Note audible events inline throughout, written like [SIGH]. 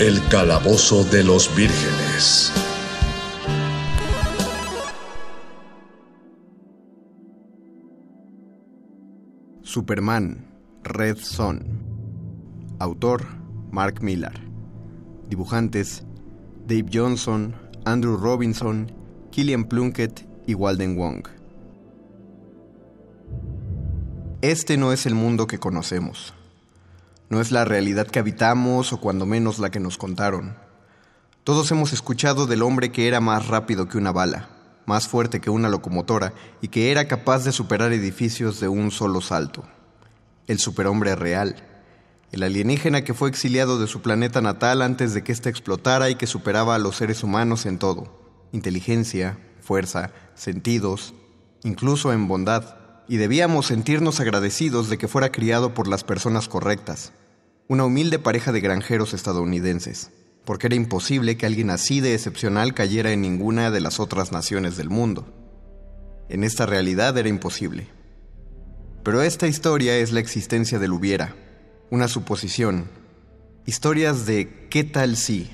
El calabozo de los vírgenes. Superman, Red Son. Autor, Mark Millar. Dibujantes, Dave Johnson, Andrew Robinson, Killian Plunkett y Walden Wong. Este no es el mundo que conocemos. No es la realidad que habitamos o cuando menos la que nos contaron. Todos hemos escuchado del hombre que era más rápido que una bala, más fuerte que una locomotora y que era capaz de superar edificios de un solo salto. El superhombre real. El alienígena que fue exiliado de su planeta natal antes de que éste explotara y que superaba a los seres humanos en todo. Inteligencia, fuerza, sentidos, incluso en bondad y debíamos sentirnos agradecidos de que fuera criado por las personas correctas, una humilde pareja de granjeros estadounidenses, porque era imposible que alguien así de excepcional cayera en ninguna de las otras naciones del mundo. En esta realidad era imposible. Pero esta historia es la existencia del hubiera, una suposición, historias de ¿qué tal si?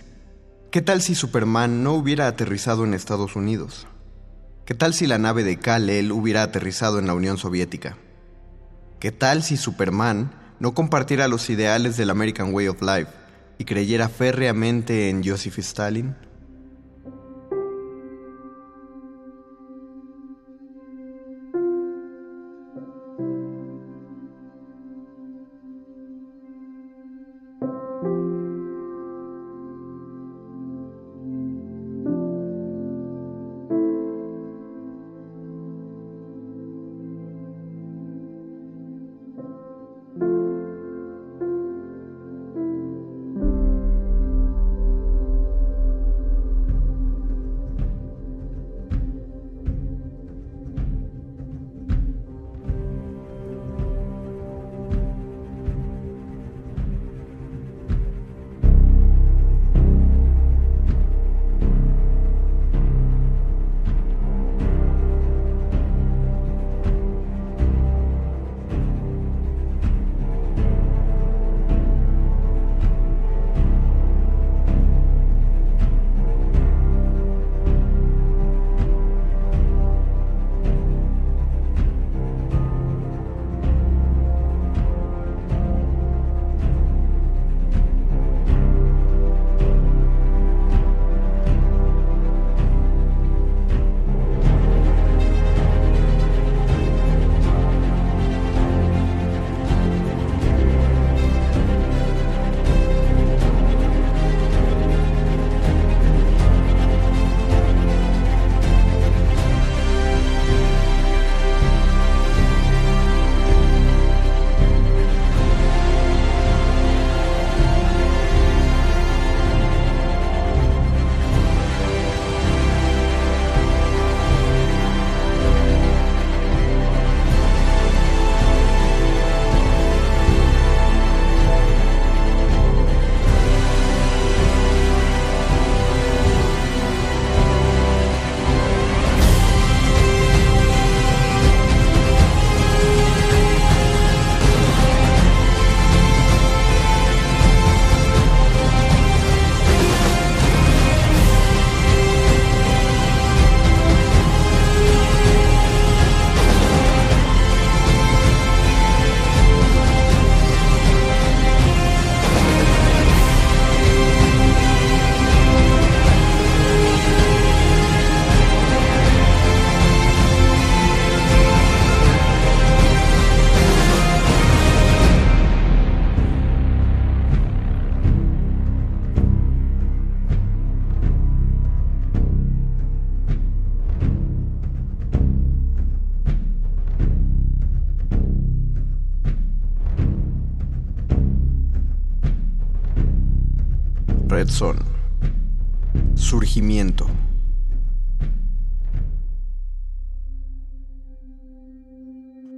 ¿Qué tal si Superman no hubiera aterrizado en Estados Unidos? ¿Qué tal si la nave de Kal-El hubiera aterrizado en la Unión Soviética? ¿Qué tal si Superman no compartiera los ideales del American Way of Life y creyera férreamente en Joseph Stalin?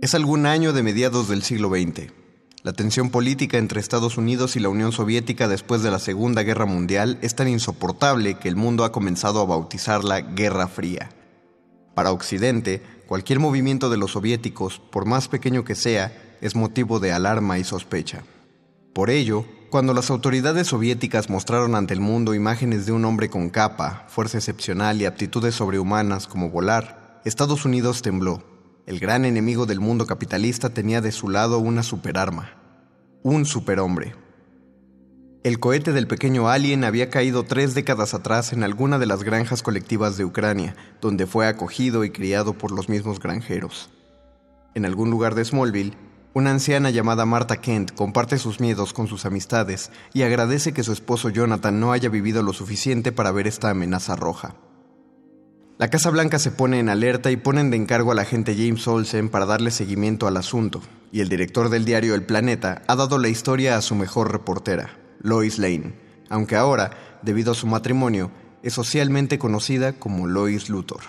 Es algún año de mediados del siglo XX. La tensión política entre Estados Unidos y la Unión Soviética después de la Segunda Guerra Mundial es tan insoportable que el mundo ha comenzado a bautizarla Guerra Fría. Para Occidente, cualquier movimiento de los soviéticos, por más pequeño que sea, es motivo de alarma y sospecha. Por ello, cuando las autoridades soviéticas mostraron ante el mundo imágenes de un hombre con capa, fuerza excepcional y aptitudes sobrehumanas como volar, Estados Unidos tembló el gran enemigo del mundo capitalista tenía de su lado una superarma, un superhombre. El cohete del pequeño alien había caído tres décadas atrás en alguna de las granjas colectivas de Ucrania, donde fue acogido y criado por los mismos granjeros. En algún lugar de Smallville, una anciana llamada Martha Kent comparte sus miedos con sus amistades y agradece que su esposo Jonathan no haya vivido lo suficiente para ver esta amenaza roja. La Casa Blanca se pone en alerta y ponen de encargo al agente James Olsen para darle seguimiento al asunto, y el director del diario El Planeta ha dado la historia a su mejor reportera, Lois Lane, aunque ahora, debido a su matrimonio, es socialmente conocida como Lois Luthor.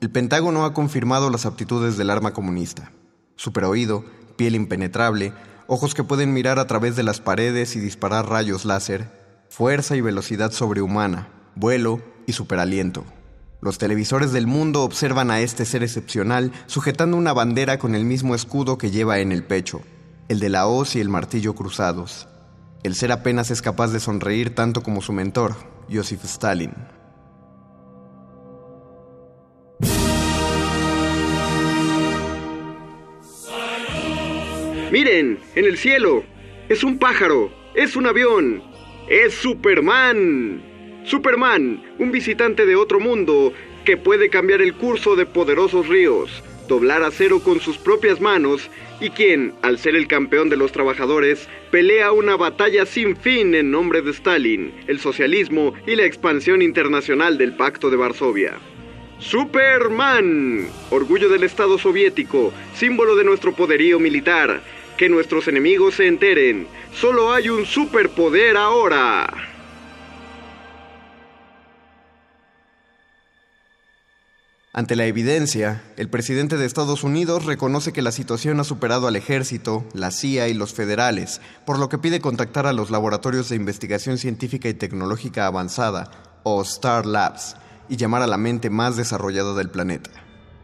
El Pentágono ha confirmado las aptitudes del arma comunista. Superoído, piel impenetrable, ojos que pueden mirar a través de las paredes y disparar rayos láser, fuerza y velocidad sobrehumana, vuelo y superaliento. Los televisores del mundo observan a este ser excepcional sujetando una bandera con el mismo escudo que lleva en el pecho, el de la hoz y el martillo cruzados. El ser apenas es capaz de sonreír tanto como su mentor, Joseph Stalin. Miren, en el cielo. Es un pájaro. Es un avión. Es Superman. Superman, un visitante de otro mundo que puede cambiar el curso de poderosos ríos, doblar acero con sus propias manos y quien, al ser el campeón de los trabajadores, pelea una batalla sin fin en nombre de Stalin, el socialismo y la expansión internacional del Pacto de Varsovia. Superman, orgullo del Estado soviético, símbolo de nuestro poderío militar. Que nuestros enemigos se enteren, solo hay un superpoder ahora. Ante la evidencia, el presidente de Estados Unidos reconoce que la situación ha superado al ejército, la CIA y los federales, por lo que pide contactar a los laboratorios de investigación científica y tecnológica avanzada, o Star Labs, y llamar a la mente más desarrollada del planeta,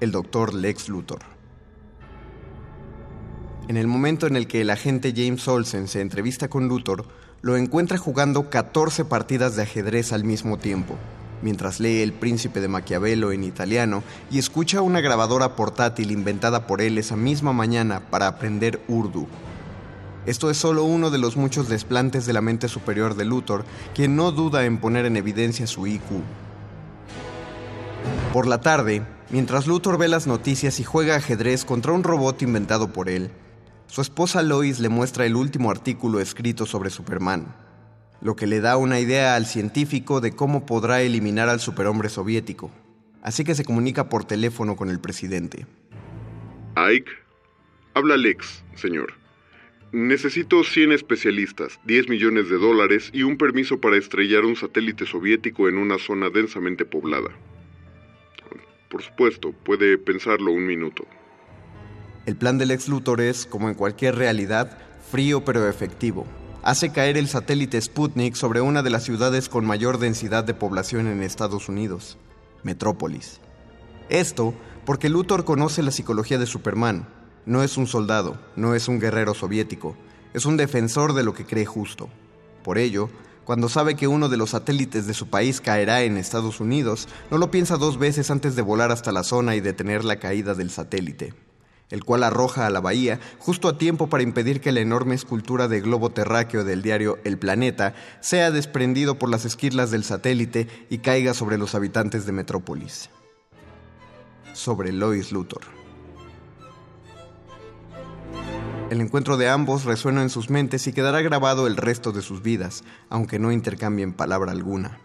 el doctor Lex Luthor. En el momento en el que el agente James Olsen se entrevista con Luthor, lo encuentra jugando 14 partidas de ajedrez al mismo tiempo, mientras lee El Príncipe de Maquiavelo en italiano y escucha una grabadora portátil inventada por él esa misma mañana para aprender urdu. Esto es solo uno de los muchos desplantes de la mente superior de Luthor, quien no duda en poner en evidencia su IQ. Por la tarde, mientras Luthor ve las noticias y juega ajedrez contra un robot inventado por él, su esposa Lois le muestra el último artículo escrito sobre Superman lo que le da una idea al científico de cómo podrá eliminar al superhombre soviético. Así que se comunica por teléfono con el presidente. Ike, habla Lex, señor. Necesito 100 especialistas, 10 millones de dólares y un permiso para estrellar un satélite soviético en una zona densamente poblada. Por supuesto, puede pensarlo un minuto. El plan del ex Luthor es, como en cualquier realidad, frío pero efectivo hace caer el satélite Sputnik sobre una de las ciudades con mayor densidad de población en Estados Unidos, Metrópolis. Esto porque Luthor conoce la psicología de Superman. No es un soldado, no es un guerrero soviético, es un defensor de lo que cree justo. Por ello, cuando sabe que uno de los satélites de su país caerá en Estados Unidos, no lo piensa dos veces antes de volar hasta la zona y detener la caída del satélite el cual arroja a la bahía justo a tiempo para impedir que la enorme escultura de globo terráqueo del diario El Planeta sea desprendido por las esquirlas del satélite y caiga sobre los habitantes de Metrópolis. Sobre Lois Luthor. El encuentro de ambos resuena en sus mentes y quedará grabado el resto de sus vidas, aunque no intercambien palabra alguna.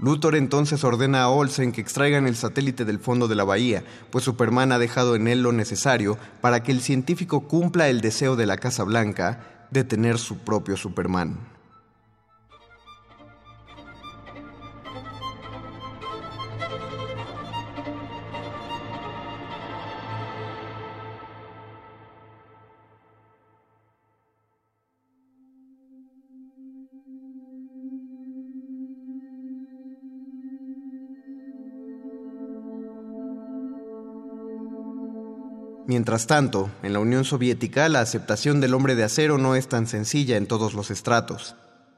Luthor entonces ordena a Olsen que extraigan el satélite del fondo de la bahía, pues Superman ha dejado en él lo necesario para que el científico cumpla el deseo de la Casa Blanca de tener su propio Superman. Mientras tanto, en la Unión Soviética la aceptación del hombre de acero no es tan sencilla en todos los estratos.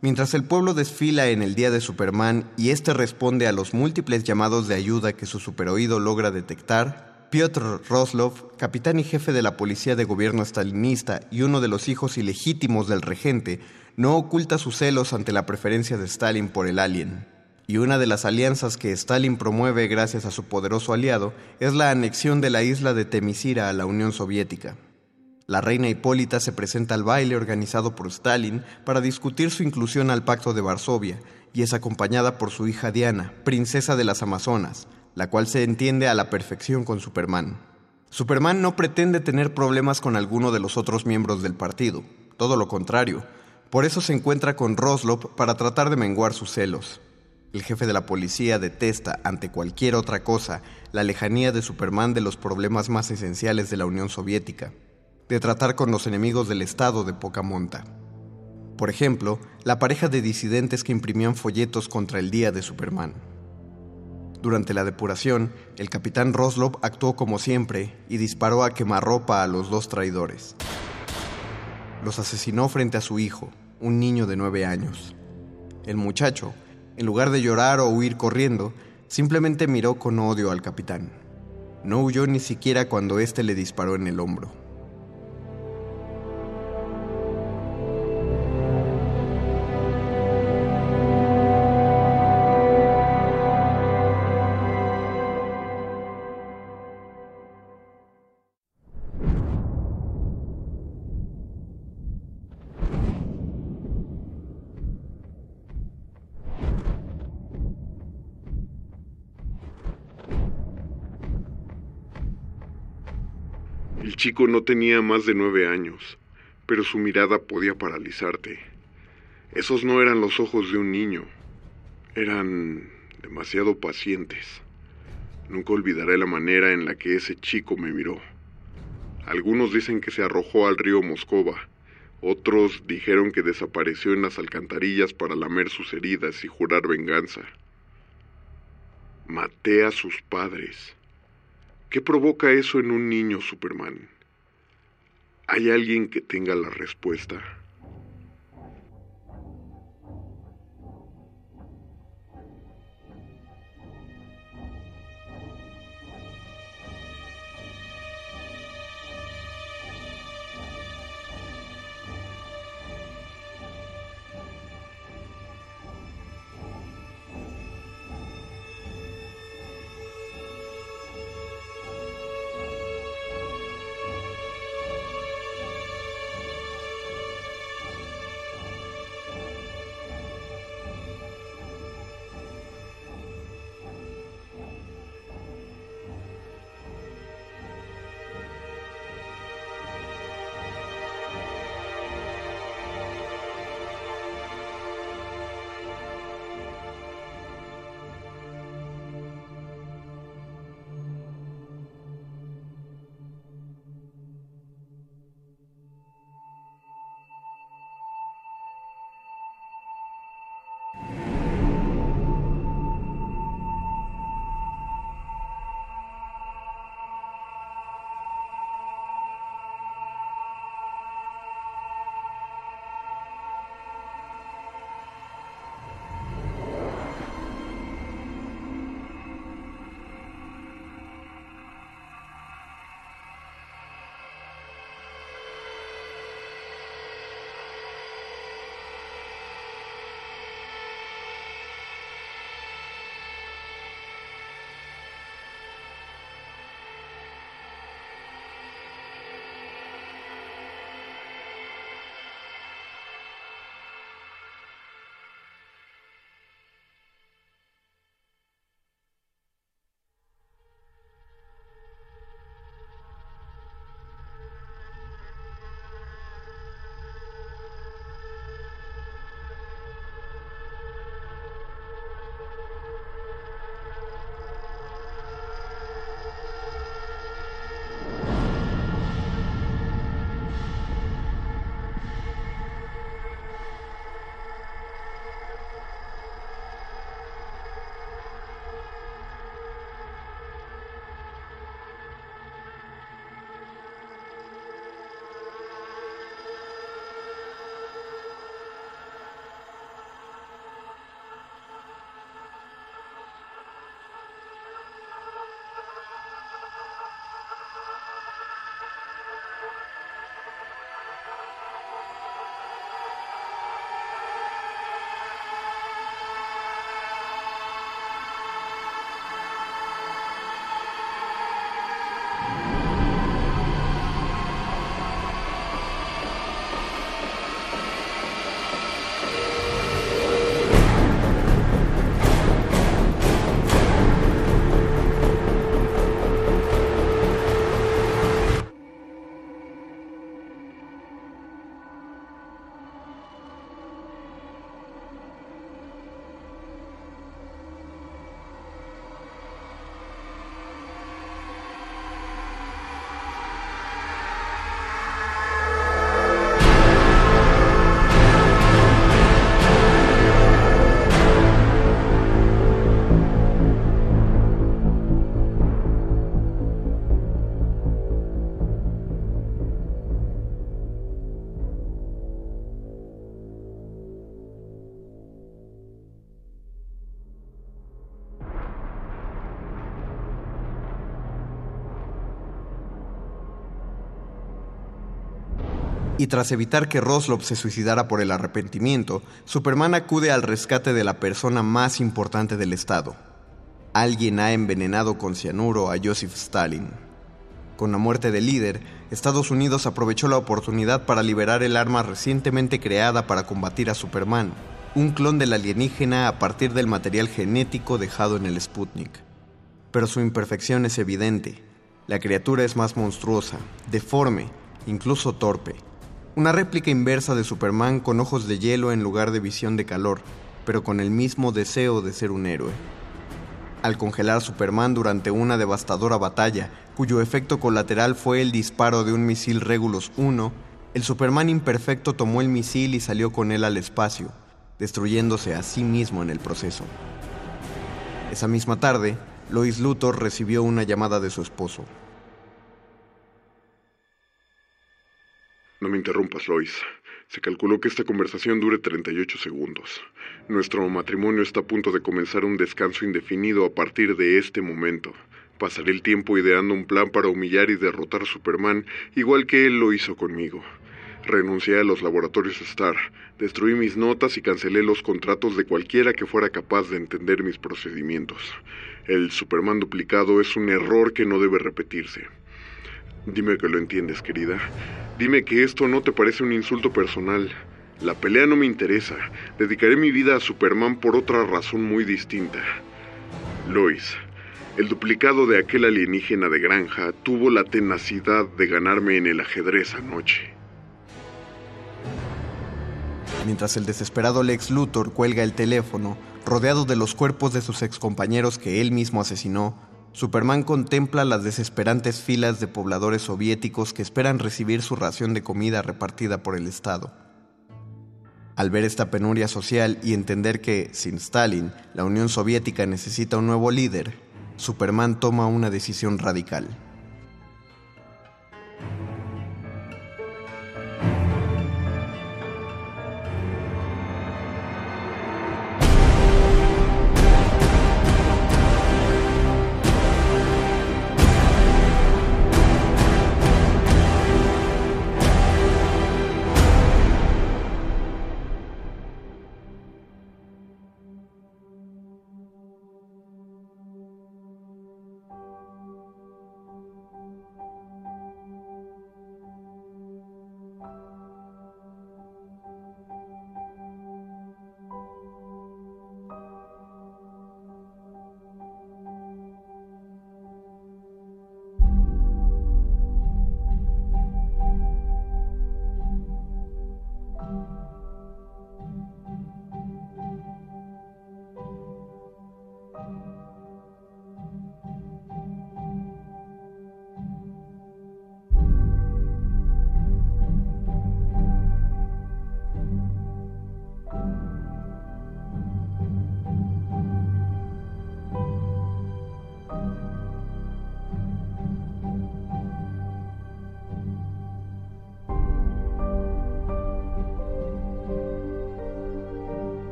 Mientras el pueblo desfila en el día de Superman y éste responde a los múltiples llamados de ayuda que su superoído logra detectar, Piotr Roslov, capitán y jefe de la policía de gobierno stalinista y uno de los hijos ilegítimos del regente, no oculta sus celos ante la preferencia de Stalin por el alien. Y una de las alianzas que Stalin promueve gracias a su poderoso aliado es la anexión de la isla de Temisira a la Unión Soviética. La reina Hipólita se presenta al baile organizado por Stalin para discutir su inclusión al Pacto de Varsovia y es acompañada por su hija Diana, princesa de las Amazonas, la cual se entiende a la perfección con Superman. Superman no pretende tener problemas con alguno de los otros miembros del partido, todo lo contrario, por eso se encuentra con Roslop para tratar de menguar sus celos. El jefe de la policía detesta, ante cualquier otra cosa, la lejanía de Superman de los problemas más esenciales de la Unión Soviética, de tratar con los enemigos del Estado de poca monta. Por ejemplo, la pareja de disidentes que imprimían folletos contra el Día de Superman. Durante la depuración, el capitán Roslov actuó como siempre y disparó a quemarropa a los dos traidores. Los asesinó frente a su hijo, un niño de nueve años. El muchacho, en lugar de llorar o huir corriendo, simplemente miró con odio al capitán. No huyó ni siquiera cuando éste le disparó en el hombro. Chico no tenía más de nueve años, pero su mirada podía paralizarte. Esos no eran los ojos de un niño, eran demasiado pacientes. Nunca olvidaré la manera en la que ese chico me miró. Algunos dicen que se arrojó al río Moscova, otros dijeron que desapareció en las alcantarillas para lamer sus heridas y jurar venganza. Maté a sus padres. ¿Qué provoca eso en un niño, Superman? ¿Hay alguien que tenga la respuesta? Y tras evitar que Roslop se suicidara por el arrepentimiento, Superman acude al rescate de la persona más importante del Estado. Alguien ha envenenado con cianuro a Joseph Stalin. Con la muerte del líder, Estados Unidos aprovechó la oportunidad para liberar el arma recientemente creada para combatir a Superman, un clon del alienígena a partir del material genético dejado en el Sputnik. Pero su imperfección es evidente. La criatura es más monstruosa, deforme, incluso torpe. Una réplica inversa de Superman con ojos de hielo en lugar de visión de calor, pero con el mismo deseo de ser un héroe. Al congelar a Superman durante una devastadora batalla, cuyo efecto colateral fue el disparo de un misil Regulus 1, el Superman imperfecto tomó el misil y salió con él al espacio, destruyéndose a sí mismo en el proceso. Esa misma tarde, Lois Luthor recibió una llamada de su esposo. No me interrumpas, Lois. Se calculó que esta conversación dure 38 segundos. Nuestro matrimonio está a punto de comenzar un descanso indefinido a partir de este momento. Pasaré el tiempo ideando un plan para humillar y derrotar a Superman, igual que él lo hizo conmigo. Renuncié a los laboratorios Star, destruí mis notas y cancelé los contratos de cualquiera que fuera capaz de entender mis procedimientos. El Superman duplicado es un error que no debe repetirse. Dime que lo entiendes, querida. Dime que esto no te parece un insulto personal. La pelea no me interesa. Dedicaré mi vida a Superman por otra razón muy distinta. Lois, el duplicado de aquel alienígena de granja tuvo la tenacidad de ganarme en el ajedrez anoche. Mientras el desesperado Lex Luthor cuelga el teléfono, rodeado de los cuerpos de sus excompañeros que él mismo asesinó, Superman contempla las desesperantes filas de pobladores soviéticos que esperan recibir su ración de comida repartida por el Estado. Al ver esta penuria social y entender que, sin Stalin, la Unión Soviética necesita un nuevo líder, Superman toma una decisión radical.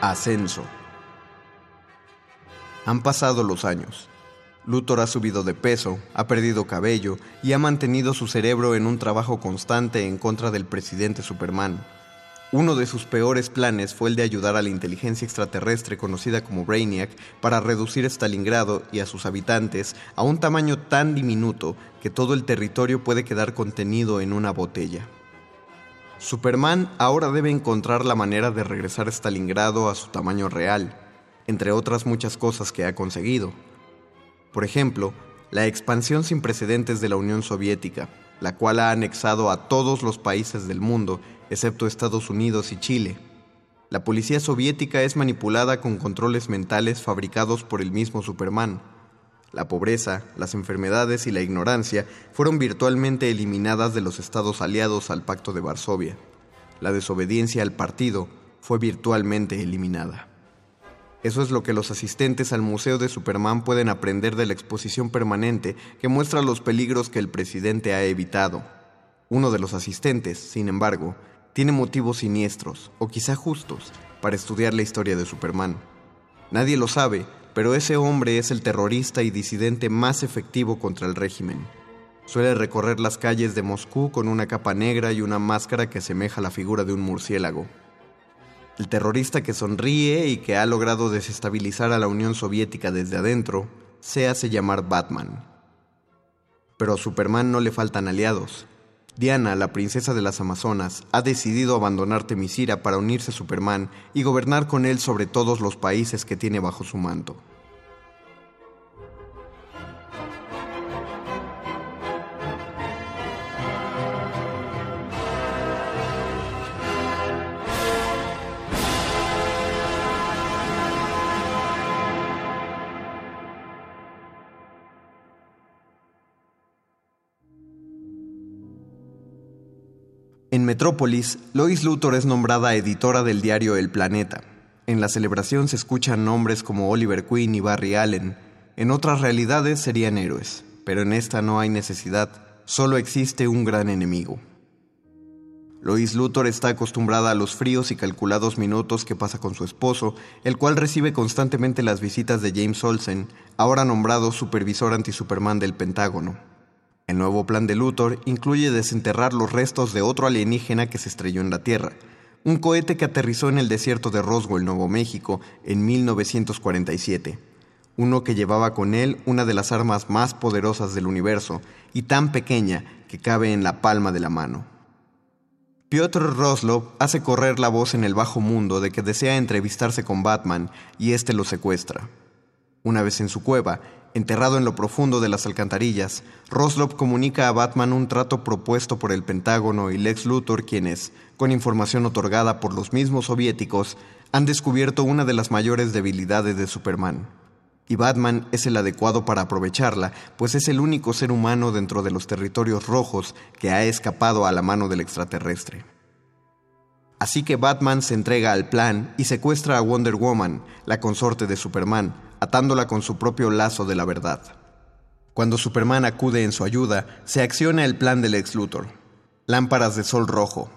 Ascenso. Han pasado los años. Luthor ha subido de peso, ha perdido cabello y ha mantenido su cerebro en un trabajo constante en contra del presidente Superman. Uno de sus peores planes fue el de ayudar a la inteligencia extraterrestre conocida como Brainiac para reducir Stalingrado y a sus habitantes a un tamaño tan diminuto que todo el territorio puede quedar contenido en una botella. Superman ahora debe encontrar la manera de regresar Stalingrado a su tamaño real, entre otras muchas cosas que ha conseguido. Por ejemplo, la expansión sin precedentes de la Unión Soviética, la cual ha anexado a todos los países del mundo excepto Estados Unidos y Chile. La policía soviética es manipulada con controles mentales fabricados por el mismo Superman. La pobreza, las enfermedades y la ignorancia fueron virtualmente eliminadas de los estados aliados al Pacto de Varsovia. La desobediencia al partido fue virtualmente eliminada. Eso es lo que los asistentes al Museo de Superman pueden aprender de la exposición permanente que muestra los peligros que el presidente ha evitado. Uno de los asistentes, sin embargo, tiene motivos siniestros, o quizá justos, para estudiar la historia de Superman. Nadie lo sabe, pero ese hombre es el terrorista y disidente más efectivo contra el régimen. Suele recorrer las calles de Moscú con una capa negra y una máscara que asemeja la figura de un murciélago. El terrorista que sonríe y que ha logrado desestabilizar a la Unión Soviética desde adentro se hace llamar Batman. Pero a Superman no le faltan aliados. Diana, la princesa de las Amazonas, ha decidido abandonar Temisira para unirse a Superman y gobernar con él sobre todos los países que tiene bajo su manto. Metrópolis, Lois Luthor es nombrada editora del diario El Planeta. En la celebración se escuchan nombres como Oliver Queen y Barry Allen. En otras realidades serían héroes, pero en esta no hay necesidad, solo existe un gran enemigo. Lois Luthor está acostumbrada a los fríos y calculados minutos que pasa con su esposo, el cual recibe constantemente las visitas de James Olsen, ahora nombrado supervisor anti-Superman del Pentágono. El nuevo plan de Luthor incluye desenterrar los restos de otro alienígena que se estrelló en la Tierra, un cohete que aterrizó en el desierto de Roswell, Nuevo México, en 1947, uno que llevaba con él una de las armas más poderosas del universo y tan pequeña que cabe en la palma de la mano. Piotr Roslov hace correr la voz en el bajo mundo de que desea entrevistarse con Batman y éste lo secuestra. Una vez en su cueva, Enterrado en lo profundo de las alcantarillas, Roslov comunica a Batman un trato propuesto por el Pentágono y Lex Luthor, quienes, con información otorgada por los mismos soviéticos, han descubierto una de las mayores debilidades de Superman. Y Batman es el adecuado para aprovecharla, pues es el único ser humano dentro de los territorios rojos que ha escapado a la mano del extraterrestre. Así que Batman se entrega al plan y secuestra a Wonder Woman, la consorte de Superman, atándola con su propio lazo de la verdad. Cuando Superman acude en su ayuda, se acciona el plan del ex Luthor. Lámparas de sol rojo.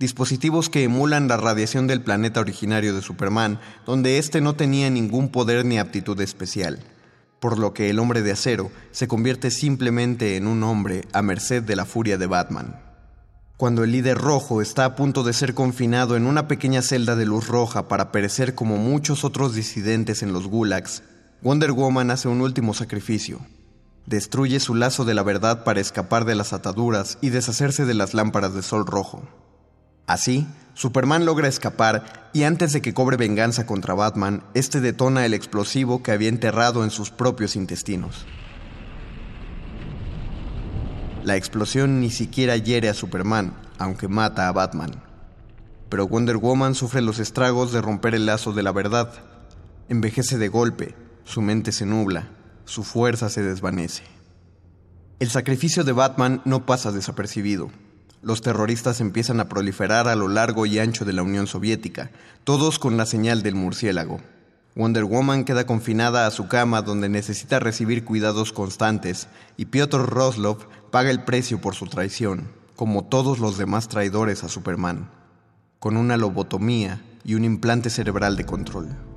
Dispositivos que emulan la radiación del planeta originario de Superman, donde éste no tenía ningún poder ni aptitud especial. Por lo que el hombre de acero se convierte simplemente en un hombre a merced de la furia de Batman. Cuando el líder rojo está a punto de ser confinado en una pequeña celda de luz roja para perecer como muchos otros disidentes en los gulags, Wonder Woman hace un último sacrificio. Destruye su lazo de la verdad para escapar de las ataduras y deshacerse de las lámparas de sol rojo. Así, Superman logra escapar y antes de que cobre venganza contra Batman, este detona el explosivo que había enterrado en sus propios intestinos. La explosión ni siquiera hiere a Superman, aunque mata a Batman. Pero Wonder Woman sufre los estragos de romper el lazo de la verdad. Envejece de golpe, su mente se nubla, su fuerza se desvanece. El sacrificio de Batman no pasa desapercibido. Los terroristas empiezan a proliferar a lo largo y ancho de la Unión Soviética, todos con la señal del murciélago. Wonder Woman queda confinada a su cama donde necesita recibir cuidados constantes y Piotr Roslov paga el precio por su traición, como todos los demás traidores a Superman. Con una lobotomía, y un implante cerebral de control.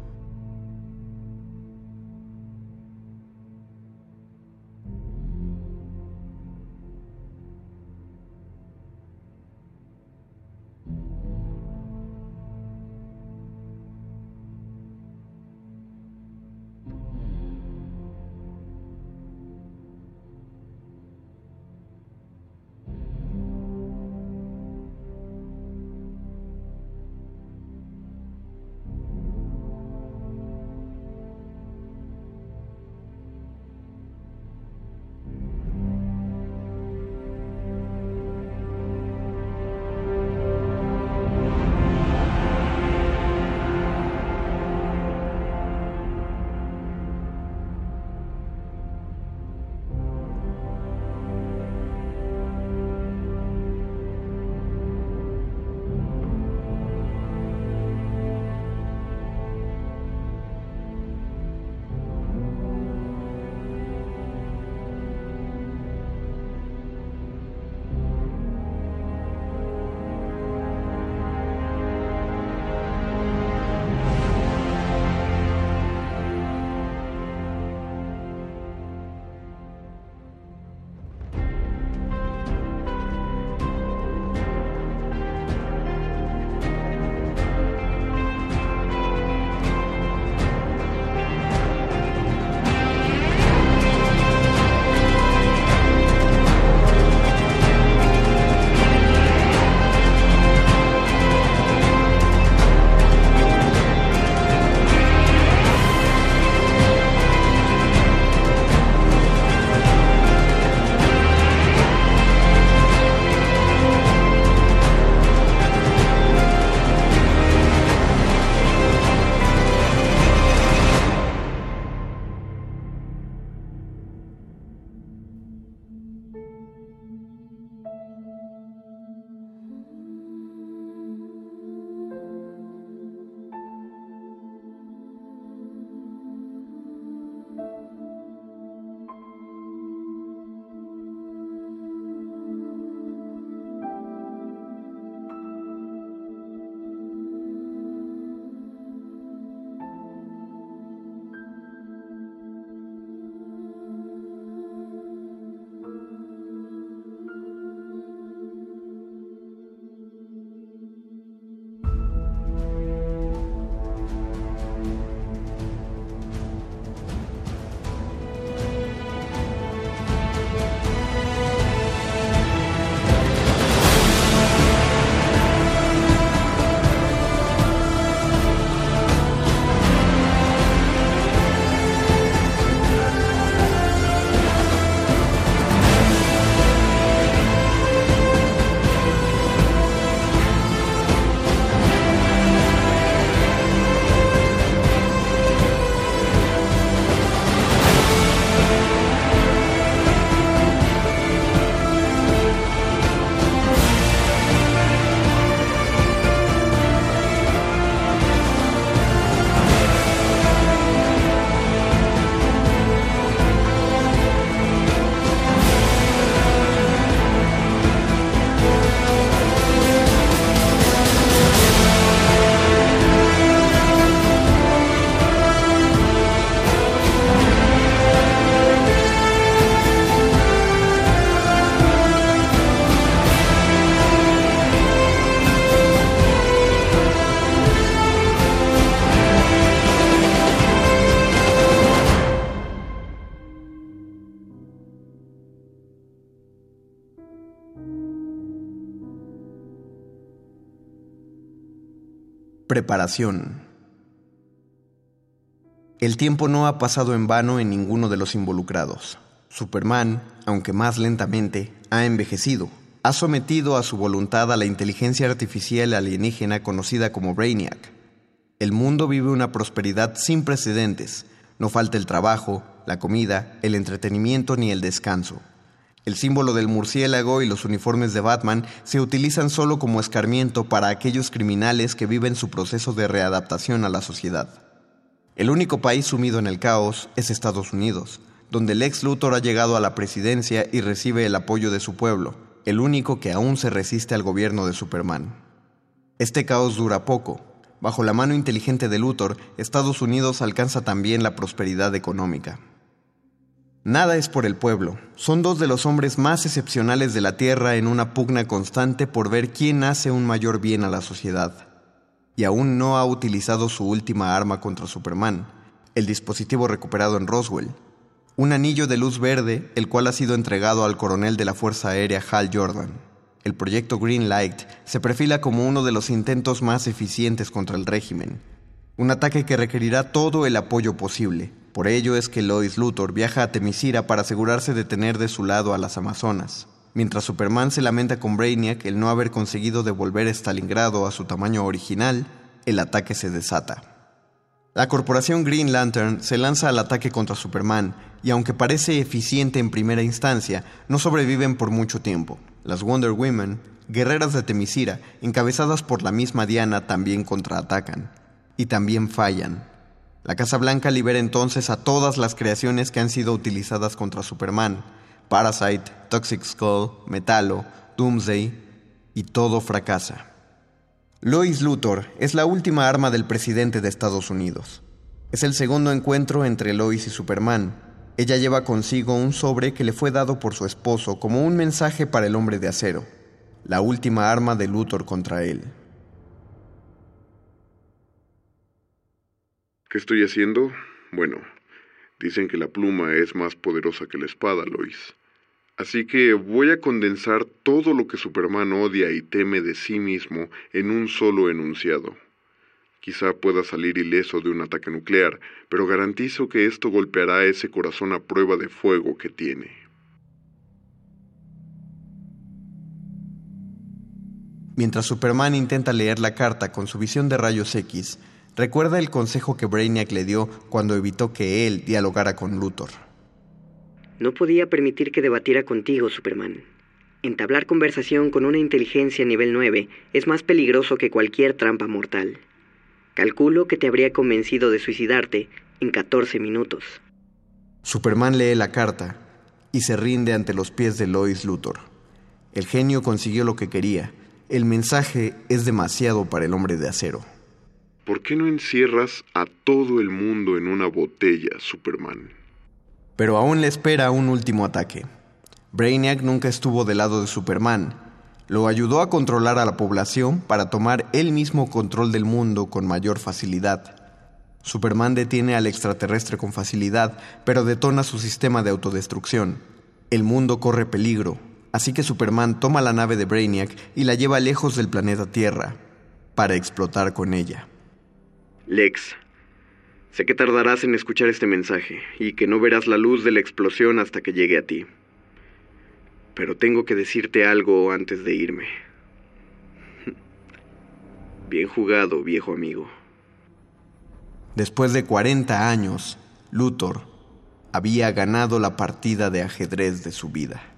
Preparación. El tiempo no ha pasado en vano en ninguno de los involucrados. Superman, aunque más lentamente, ha envejecido. Ha sometido a su voluntad a la inteligencia artificial alienígena conocida como Brainiac. El mundo vive una prosperidad sin precedentes. No falta el trabajo, la comida, el entretenimiento ni el descanso. El símbolo del murciélago y los uniformes de Batman se utilizan solo como escarmiento para aquellos criminales que viven su proceso de readaptación a la sociedad. El único país sumido en el caos es Estados Unidos, donde el ex Luthor ha llegado a la presidencia y recibe el apoyo de su pueblo, el único que aún se resiste al gobierno de Superman. Este caos dura poco. Bajo la mano inteligente de Luthor, Estados Unidos alcanza también la prosperidad económica. Nada es por el pueblo. Son dos de los hombres más excepcionales de la Tierra en una pugna constante por ver quién hace un mayor bien a la sociedad. Y aún no ha utilizado su última arma contra Superman, el dispositivo recuperado en Roswell. Un anillo de luz verde, el cual ha sido entregado al coronel de la Fuerza Aérea Hal Jordan. El proyecto Green Light se perfila como uno de los intentos más eficientes contra el régimen. Un ataque que requerirá todo el apoyo posible, por ello es que Lois Luthor viaja a Temisira para asegurarse de tener de su lado a las Amazonas. Mientras Superman se lamenta con Brainiac el no haber conseguido devolver Stalingrado a su tamaño original, el ataque se desata. La corporación Green Lantern se lanza al ataque contra Superman y aunque parece eficiente en primera instancia, no sobreviven por mucho tiempo. Las Wonder Women, guerreras de Temisira, encabezadas por la misma Diana, también contraatacan. Y también fallan. La Casa Blanca libera entonces a todas las creaciones que han sido utilizadas contra Superman, Parasite, Toxic Skull, Metallo, Doomsday, y todo fracasa. Lois Luthor es la última arma del presidente de Estados Unidos. Es el segundo encuentro entre Lois y Superman. Ella lleva consigo un sobre que le fue dado por su esposo como un mensaje para el hombre de acero, la última arma de Luthor contra él. ¿Qué estoy haciendo? Bueno, dicen que la pluma es más poderosa que la espada, Lois. Así que voy a condensar todo lo que Superman odia y teme de sí mismo en un solo enunciado. Quizá pueda salir ileso de un ataque nuclear, pero garantizo que esto golpeará ese corazón a prueba de fuego que tiene. Mientras Superman intenta leer la carta con su visión de rayos X, Recuerda el consejo que Brainiac le dio cuando evitó que él dialogara con Luthor. No podía permitir que debatiera contigo, Superman. Entablar conversación con una inteligencia nivel 9 es más peligroso que cualquier trampa mortal. Calculo que te habría convencido de suicidarte en 14 minutos. Superman lee la carta y se rinde ante los pies de Lois Luthor. El genio consiguió lo que quería. El mensaje es demasiado para el hombre de acero. ¿Por qué no encierras a todo el mundo en una botella, Superman? Pero aún le espera un último ataque. Brainiac nunca estuvo del lado de Superman. Lo ayudó a controlar a la población para tomar él mismo control del mundo con mayor facilidad. Superman detiene al extraterrestre con facilidad, pero detona su sistema de autodestrucción. El mundo corre peligro, así que Superman toma la nave de Brainiac y la lleva lejos del planeta Tierra, para explotar con ella. Lex, sé que tardarás en escuchar este mensaje y que no verás la luz de la explosión hasta que llegue a ti. Pero tengo que decirte algo antes de irme. [LAUGHS] Bien jugado, viejo amigo. Después de 40 años, Luthor había ganado la partida de ajedrez de su vida.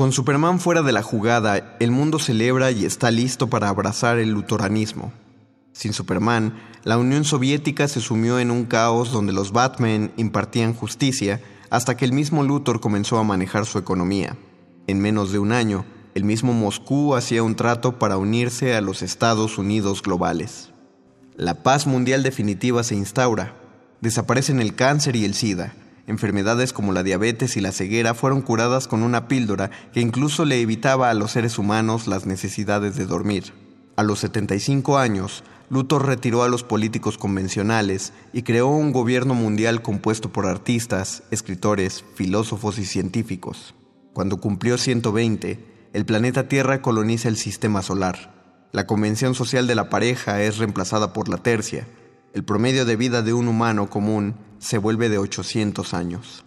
Con Superman fuera de la jugada, el mundo celebra y está listo para abrazar el lutoranismo. Sin Superman, la Unión Soviética se sumió en un caos donde los Batman impartían justicia hasta que el mismo Luthor comenzó a manejar su economía. En menos de un año, el mismo Moscú hacía un trato para unirse a los Estados Unidos globales. La paz mundial definitiva se instaura. Desaparecen el cáncer y el SIDA, Enfermedades como la diabetes y la ceguera fueron curadas con una píldora que incluso le evitaba a los seres humanos las necesidades de dormir. A los 75 años, Luthor retiró a los políticos convencionales y creó un gobierno mundial compuesto por artistas, escritores, filósofos y científicos. Cuando cumplió 120, el planeta Tierra coloniza el sistema solar. La convención social de la pareja es reemplazada por la tercia. El promedio de vida de un humano común se vuelve de 800 años.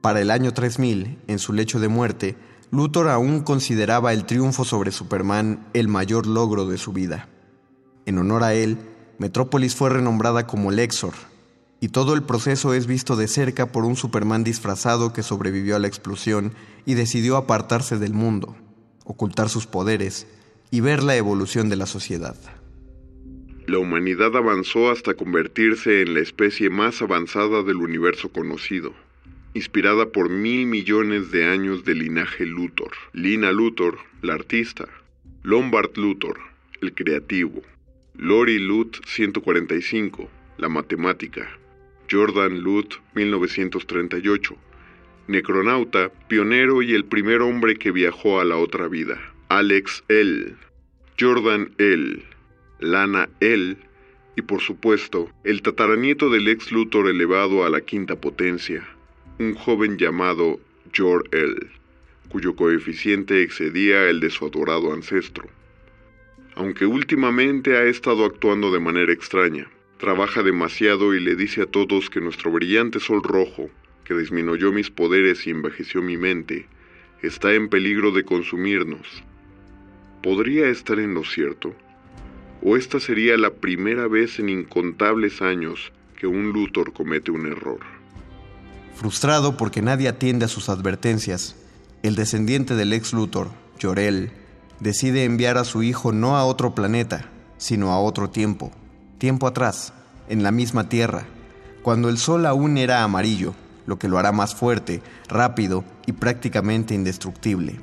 Para el año 3000, en su lecho de muerte, Luthor aún consideraba el triunfo sobre Superman el mayor logro de su vida. En honor a él, Metrópolis fue renombrada como Lexor, y todo el proceso es visto de cerca por un Superman disfrazado que sobrevivió a la explosión y decidió apartarse del mundo, ocultar sus poderes y ver la evolución de la sociedad. La humanidad avanzó hasta convertirse en la especie más avanzada del universo conocido, inspirada por mil millones de años de linaje Luthor. Lina Luthor, la artista. Lombard Luthor, el creativo. Lori Luth 145, la matemática. Jordan Luth 1938. Necronauta, pionero y el primer hombre que viajó a la otra vida. Alex L. Jordan L. Lana L. y por supuesto el tataranieto del ex Luthor elevado a la quinta potencia, un joven llamado Jor-El, cuyo coeficiente excedía el de su adorado ancestro. Aunque últimamente ha estado actuando de manera extraña, trabaja demasiado y le dice a todos que nuestro brillante sol rojo, que disminuyó mis poderes y envejeció mi mente, está en peligro de consumirnos. ¿Podría estar en lo cierto? ¿O esta sería la primera vez en incontables años que un Luthor comete un error? Frustrado porque nadie atiende a sus advertencias, el descendiente del ex Luthor, Jorel, decide enviar a su hijo no a otro planeta, sino a otro tiempo, tiempo atrás, en la misma Tierra, cuando el Sol aún era amarillo, lo que lo hará más fuerte, rápido y prácticamente indestructible.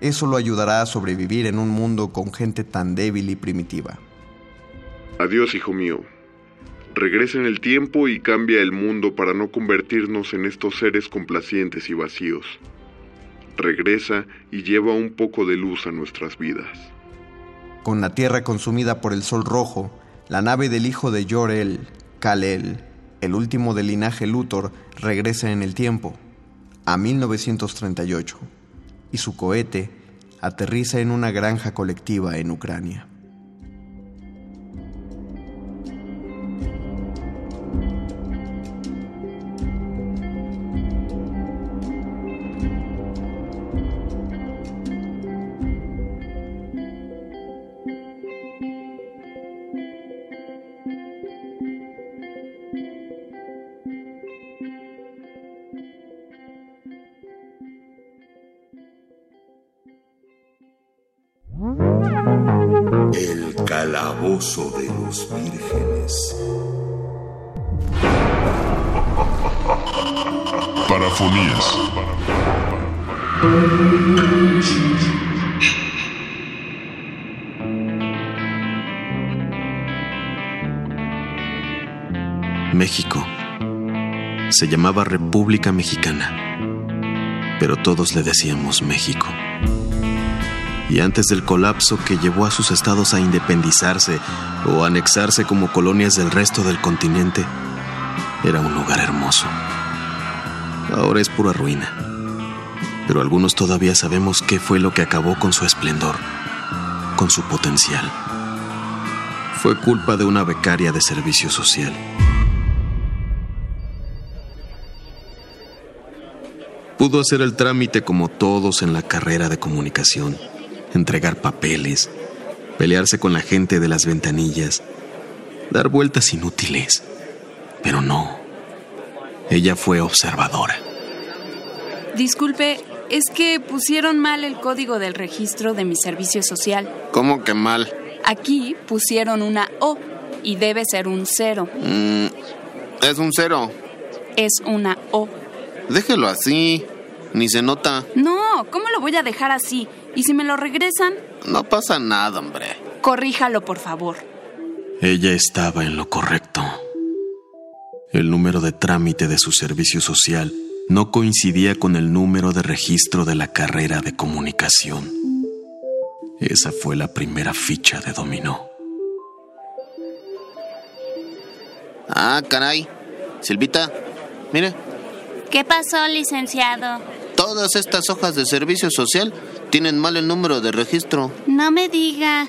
Eso lo ayudará a sobrevivir en un mundo con gente tan débil y primitiva. Adiós, hijo mío. Regresa en el tiempo y cambia el mundo para no convertirnos en estos seres complacientes y vacíos. Regresa y lleva un poco de luz a nuestras vidas. Con la tierra consumida por el sol rojo, la nave del hijo de Jor-El, Kal-El, el último del linaje Luthor, regresa en el tiempo, a 1938 y su cohete aterriza en una granja colectiva en Ucrania. De los vírgenes. Parafonías. México. Se llamaba República Mexicana, pero todos le decíamos México y antes del colapso que llevó a sus estados a independizarse o anexarse como colonias del resto del continente, era un lugar hermoso. Ahora es pura ruina, pero algunos todavía sabemos qué fue lo que acabó con su esplendor, con su potencial. Fue culpa de una becaria de servicio social. Pudo hacer el trámite como todos en la carrera de comunicación entregar papeles, pelearse con la gente de las ventanillas, dar vueltas inútiles. Pero no, ella fue observadora. Disculpe, es que pusieron mal el código del registro de mi servicio social. ¿Cómo que mal? Aquí pusieron una O y debe ser un cero. Mm, es un cero. Es una O. Déjelo así. Ni se nota. No, ¿cómo lo voy a dejar así? ¿Y si me lo regresan? No pasa nada, hombre. Corríjalo, por favor. Ella estaba en lo correcto. El número de trámite de su servicio social no coincidía con el número de registro de la carrera de comunicación. Esa fue la primera ficha de dominó. Ah, caray. Silvita, mire. ¿Qué pasó, licenciado? Todas estas hojas de servicio social tienen mal el número de registro. No me diga.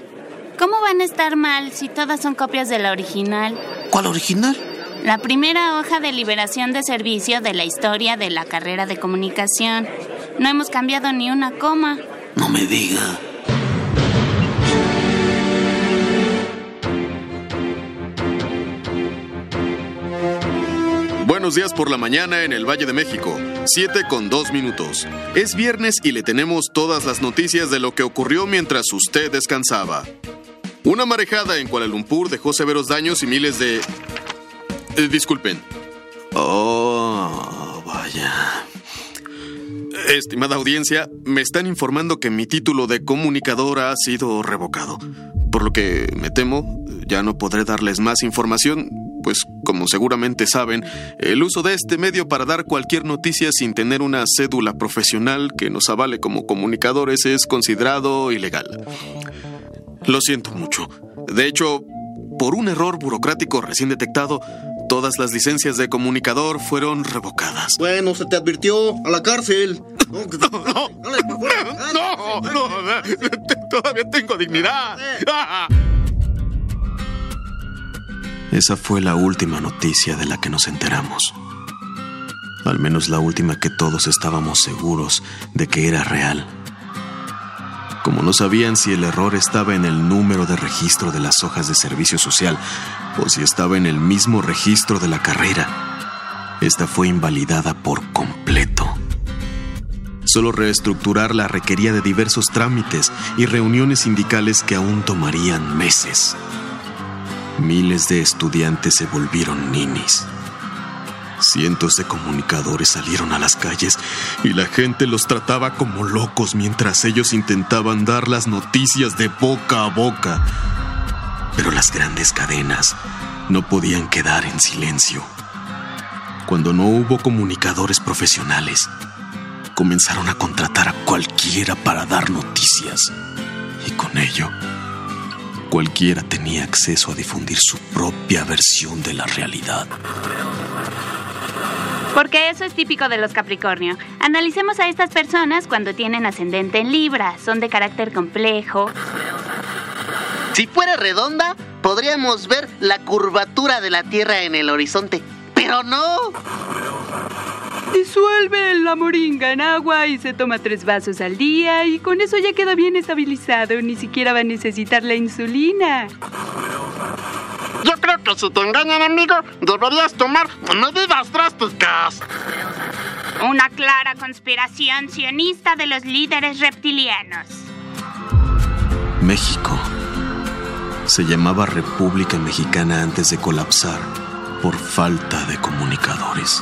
¿Cómo van a estar mal si todas son copias de la original? ¿Cuál original? La primera hoja de liberación de servicio de la historia de la carrera de comunicación. No hemos cambiado ni una coma. No me diga. Buenos días por la mañana en el Valle de México. 7 con 2 minutos. Es viernes y le tenemos todas las noticias de lo que ocurrió mientras usted descansaba. Una marejada en Kuala Lumpur dejó severos daños y miles de... Eh, disculpen. Oh, vaya. Estimada audiencia, me están informando que mi título de comunicador ha sido revocado, por lo que me temo ya no podré darles más información, pues como seguramente saben, el uso de este medio para dar cualquier noticia sin tener una cédula profesional que nos avale como comunicadores es considerado ilegal. Lo siento mucho. De hecho, por un error burocrático recién detectado, todas las licencias de comunicador fueron revocadas. Bueno, se te advirtió a la cárcel. [LAUGHS] No, no, no, todavía tengo dignidad. Esa fue la última noticia de la que nos enteramos. Al menos la última que todos estábamos seguros de que era real. Como no sabían si el error estaba en el número de registro de las hojas de servicio social o si estaba en el mismo registro de la carrera, esta fue invalidada por completo. Solo reestructurarla requería de diversos trámites y reuniones sindicales que aún tomarían meses. Miles de estudiantes se volvieron ninis. Cientos de comunicadores salieron a las calles y la gente los trataba como locos mientras ellos intentaban dar las noticias de boca a boca. Pero las grandes cadenas no podían quedar en silencio. Cuando no hubo comunicadores profesionales, comenzaron a contratar a cualquiera para dar noticias. Y con ello, cualquiera tenía acceso a difundir su propia versión de la realidad. Porque eso es típico de los Capricornio. Analicemos a estas personas cuando tienen ascendente en Libra. Son de carácter complejo. Si fuera redonda, podríamos ver la curvatura de la Tierra en el horizonte. Pero no. Disuelve la moringa en agua y se toma tres vasos al día y con eso ya queda bien estabilizado. Ni siquiera va a necesitar la insulina. Que si te engañan, amigo, deberías tomar medidas drásticas. Una clara conspiración sionista de los líderes reptilianos. México se llamaba República Mexicana antes de colapsar por falta de comunicadores.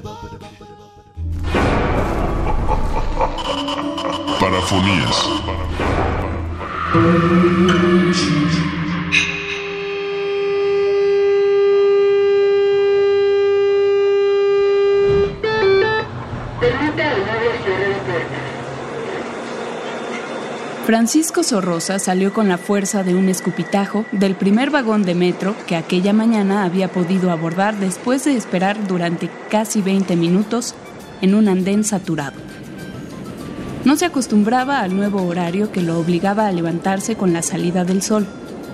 Francisco Sorrosa salió con la fuerza de un escupitajo del primer vagón de metro que aquella mañana había podido abordar después de esperar durante casi 20 minutos en un andén saturado. No se acostumbraba al nuevo horario que lo obligaba a levantarse con la salida del sol,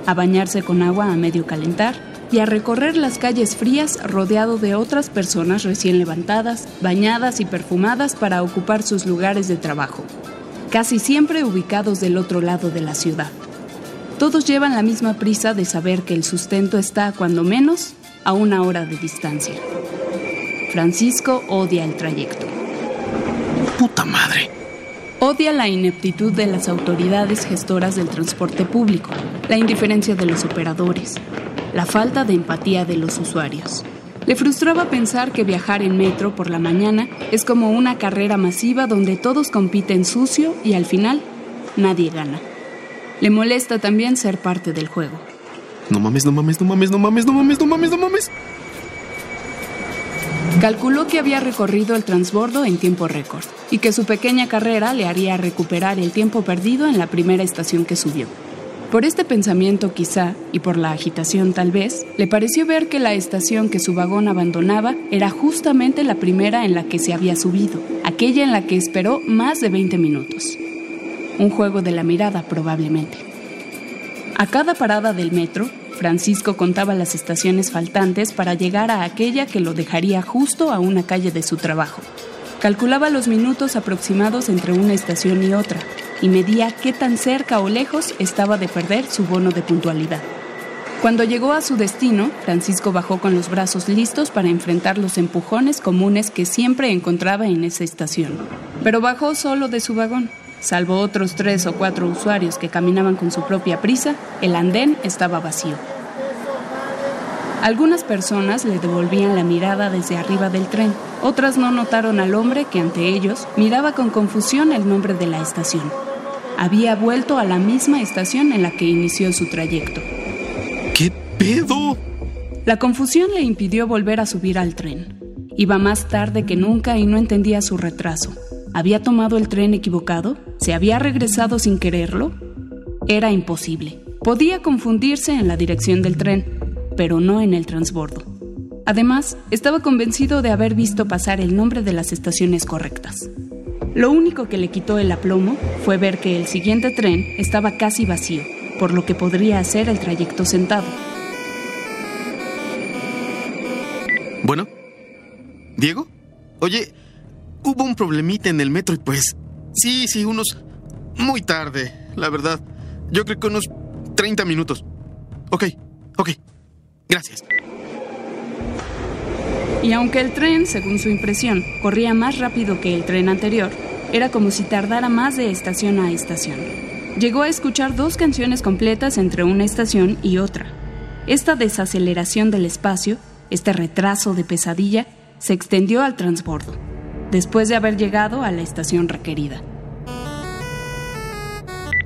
a bañarse con agua a medio calentar y a recorrer las calles frías rodeado de otras personas recién levantadas, bañadas y perfumadas para ocupar sus lugares de trabajo, casi siempre ubicados del otro lado de la ciudad. Todos llevan la misma prisa de saber que el sustento está, cuando menos, a una hora de distancia. Francisco odia el trayecto. ¡Puta madre! Odia la ineptitud de las autoridades gestoras del transporte público, la indiferencia de los operadores, la falta de empatía de los usuarios. Le frustraba pensar que viajar en metro por la mañana es como una carrera masiva donde todos compiten sucio y al final nadie gana. Le molesta también ser parte del juego. No mames, no mames, no mames, no mames, no mames, no mames, no mames. Calculó que había recorrido el transbordo en tiempo récord y que su pequeña carrera le haría recuperar el tiempo perdido en la primera estación que subió. Por este pensamiento quizá, y por la agitación tal vez, le pareció ver que la estación que su vagón abandonaba era justamente la primera en la que se había subido, aquella en la que esperó más de 20 minutos. Un juego de la mirada probablemente. A cada parada del metro, Francisco contaba las estaciones faltantes para llegar a aquella que lo dejaría justo a una calle de su trabajo. Calculaba los minutos aproximados entre una estación y otra, y medía qué tan cerca o lejos estaba de perder su bono de puntualidad. Cuando llegó a su destino, Francisco bajó con los brazos listos para enfrentar los empujones comunes que siempre encontraba en esa estación. Pero bajó solo de su vagón. Salvo otros tres o cuatro usuarios que caminaban con su propia prisa, el andén estaba vacío. Algunas personas le devolvían la mirada desde arriba del tren, otras no notaron al hombre que ante ellos miraba con confusión el nombre de la estación. Había vuelto a la misma estación en la que inició su trayecto. ¿Qué pedo? La confusión le impidió volver a subir al tren. Iba más tarde que nunca y no entendía su retraso. ¿Había tomado el tren equivocado? ¿Se había regresado sin quererlo? Era imposible. Podía confundirse en la dirección del tren, pero no en el transbordo. Además, estaba convencido de haber visto pasar el nombre de las estaciones correctas. Lo único que le quitó el aplomo fue ver que el siguiente tren estaba casi vacío, por lo que podría hacer el trayecto sentado. Bueno, Diego, oye, hubo un problemita en el metro y pues... Sí, sí, unos... Muy tarde, la verdad. Yo creo que unos 30 minutos. Ok, ok. Gracias. Y aunque el tren, según su impresión, corría más rápido que el tren anterior, era como si tardara más de estación a estación. Llegó a escuchar dos canciones completas entre una estación y otra. Esta desaceleración del espacio, este retraso de pesadilla, se extendió al transbordo, después de haber llegado a la estación requerida.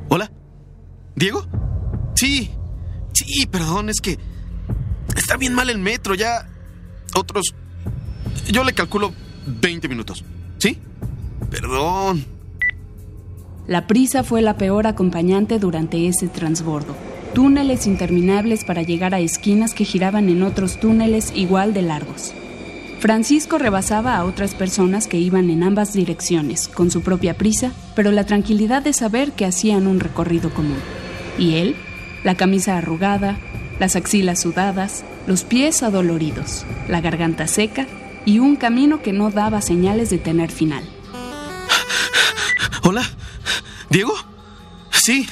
¿Hola? ¿Diego? Sí, sí, perdón, es que Está bien mal el metro, ya. Otros. Yo le calculo 20 minutos. ¿Sí? Perdón. La prisa fue la peor acompañante durante ese transbordo. Túneles interminables para llegar a esquinas que giraban en otros túneles igual de largos. Francisco rebasaba a otras personas que iban en ambas direcciones, con su propia prisa, pero la tranquilidad de saber que hacían un recorrido común. Y él, la camisa arrugada, las axilas sudadas, los pies adoloridos, la garganta seca y un camino que no daba señales de tener final. ¿Hola? ¿Diego? Sí.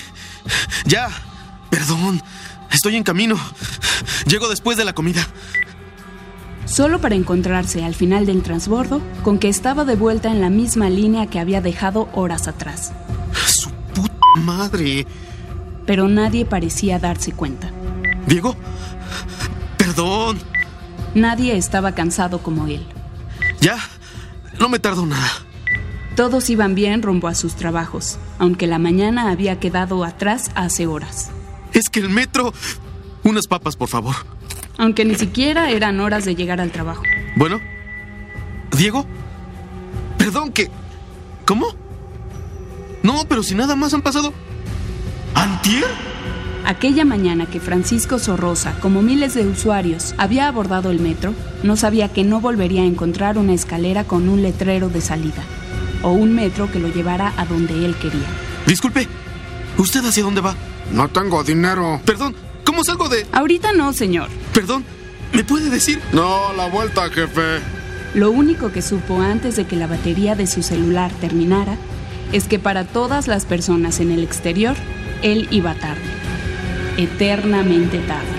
Ya. Perdón. Estoy en camino. Llego después de la comida. Solo para encontrarse al final del transbordo con que estaba de vuelta en la misma línea que había dejado horas atrás. ¡Su puta madre! Pero nadie parecía darse cuenta. Diego, perdón. Nadie estaba cansado como él. Ya, no me tardo nada. Todos iban bien rumbo a sus trabajos, aunque la mañana había quedado atrás hace horas. Es que el metro... Unas papas, por favor. Aunque ni siquiera eran horas de llegar al trabajo. Bueno, Diego, perdón que... ¿Cómo? No, pero si nada más han pasado... ¿Antier? Aquella mañana que Francisco Sorrosa, como miles de usuarios, había abordado el metro, no sabía que no volvería a encontrar una escalera con un letrero de salida, o un metro que lo llevara a donde él quería. Disculpe, ¿usted hacia dónde va? No tengo dinero. Perdón, ¿cómo salgo de...? Ahorita no, señor. Perdón, ¿me puede decir? No, la vuelta, jefe. Lo único que supo antes de que la batería de su celular terminara es que para todas las personas en el exterior, él iba tarde eternamente tarde.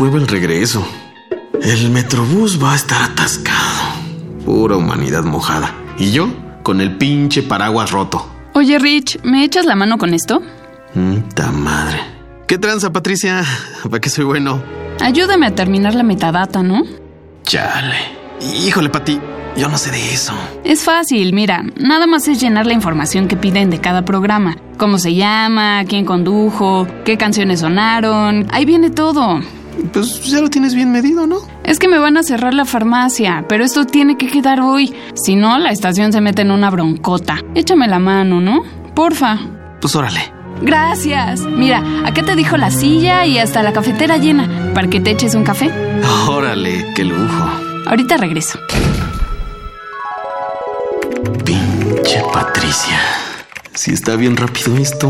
Huevo el regreso. El metrobús va a estar atascado. Pura humanidad mojada. Y yo, con el pinche paraguas roto. Oye, Rich, ¿me echas la mano con esto? ¡Ta madre! ¿Qué tranza, Patricia? ¿Para qué soy bueno? Ayúdame a terminar la metadata, ¿no? Chale. Híjole, Pati, yo no sé de eso. Es fácil, mira, nada más es llenar la información que piden de cada programa. Cómo se llama, quién condujo, qué canciones sonaron. Ahí viene todo. Pues ya lo tienes bien medido, ¿no? Es que me van a cerrar la farmacia, pero esto tiene que quedar hoy. Si no, la estación se mete en una broncota. Échame la mano, ¿no? Porfa. Pues órale. Gracias. Mira, acá te dijo la silla y hasta la cafetera llena. ¿Para que te eches un café? [LAUGHS] Órale, qué lujo. Ahorita regreso. Pinche Patricia. Si está bien rápido esto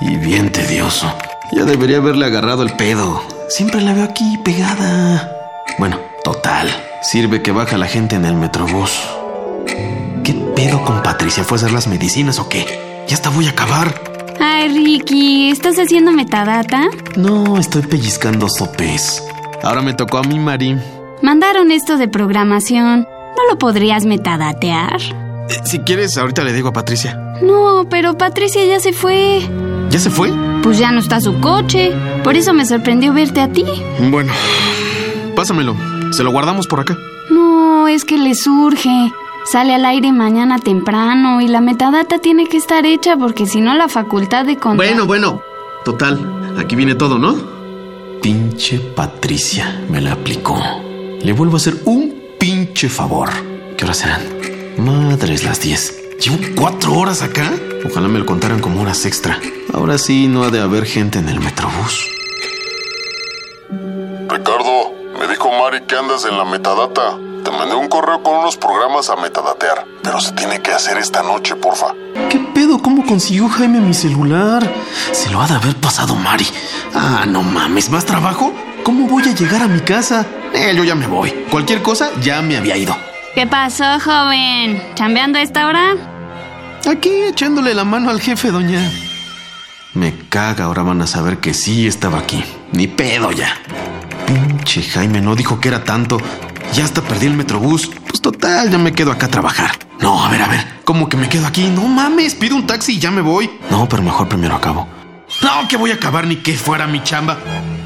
y bien tedioso. Ya debería haberle agarrado el pedo. Siempre la veo aquí pegada. Bueno, total. Sirve que baja la gente en el metrobús. ¿Qué pedo con Patricia? ¿Fue a hacer las medicinas o qué? Ya hasta voy a acabar. Ay, Ricky, ¿estás haciendo metadata? No, estoy pellizcando sopes. Ahora me tocó a mí, Mari. Mandaron esto de programación. ¿No lo podrías metadatear? Eh, si quieres, ahorita le digo a Patricia. No, pero Patricia ya se fue. ¿Ya se fue? Pues ya no está su coche. Por eso me sorprendió verte a ti. Bueno, pásamelo. Se lo guardamos por acá. No, es que le surge. Sale al aire mañana temprano y la metadata tiene que estar hecha porque si no la facultad de contar... Bueno, bueno. Total, aquí viene todo, ¿no? Pinche Patricia me la aplicó. Le vuelvo a hacer un pinche favor. ¿Qué horas serán? Madres las 10. Llevo cuatro horas acá. Ojalá me lo contaran como horas extra. Ahora sí no ha de haber gente en el metrobús. Ricardo, me dijo Mari que andas en la metadata. Te mandé un correo con unos programas a metadatear, pero se tiene que hacer esta noche, porfa. ¿Qué pedo? ¿Cómo consiguió Jaime mi celular? Se lo ha de haber pasado Mari. Ah, no mames, ¿más trabajo? ¿Cómo voy a llegar a mi casa? Eh, yo ya me voy. Cualquier cosa ya me había ido. ¿Qué pasó, joven? ¿Chambeando a esta hora? Aquí echándole la mano al jefe, doña. Me caga, ahora van a saber que sí estaba aquí. Ni pedo ya. Pinche Jaime no dijo que era tanto. Ya hasta perdí el metrobús. Pues total, ya me quedo acá a trabajar. No, a ver, a ver. ¿Cómo que me quedo aquí? No mames, pido un taxi y ya me voy. No, pero mejor primero acabo. No, que voy a acabar ni que fuera mi chamba.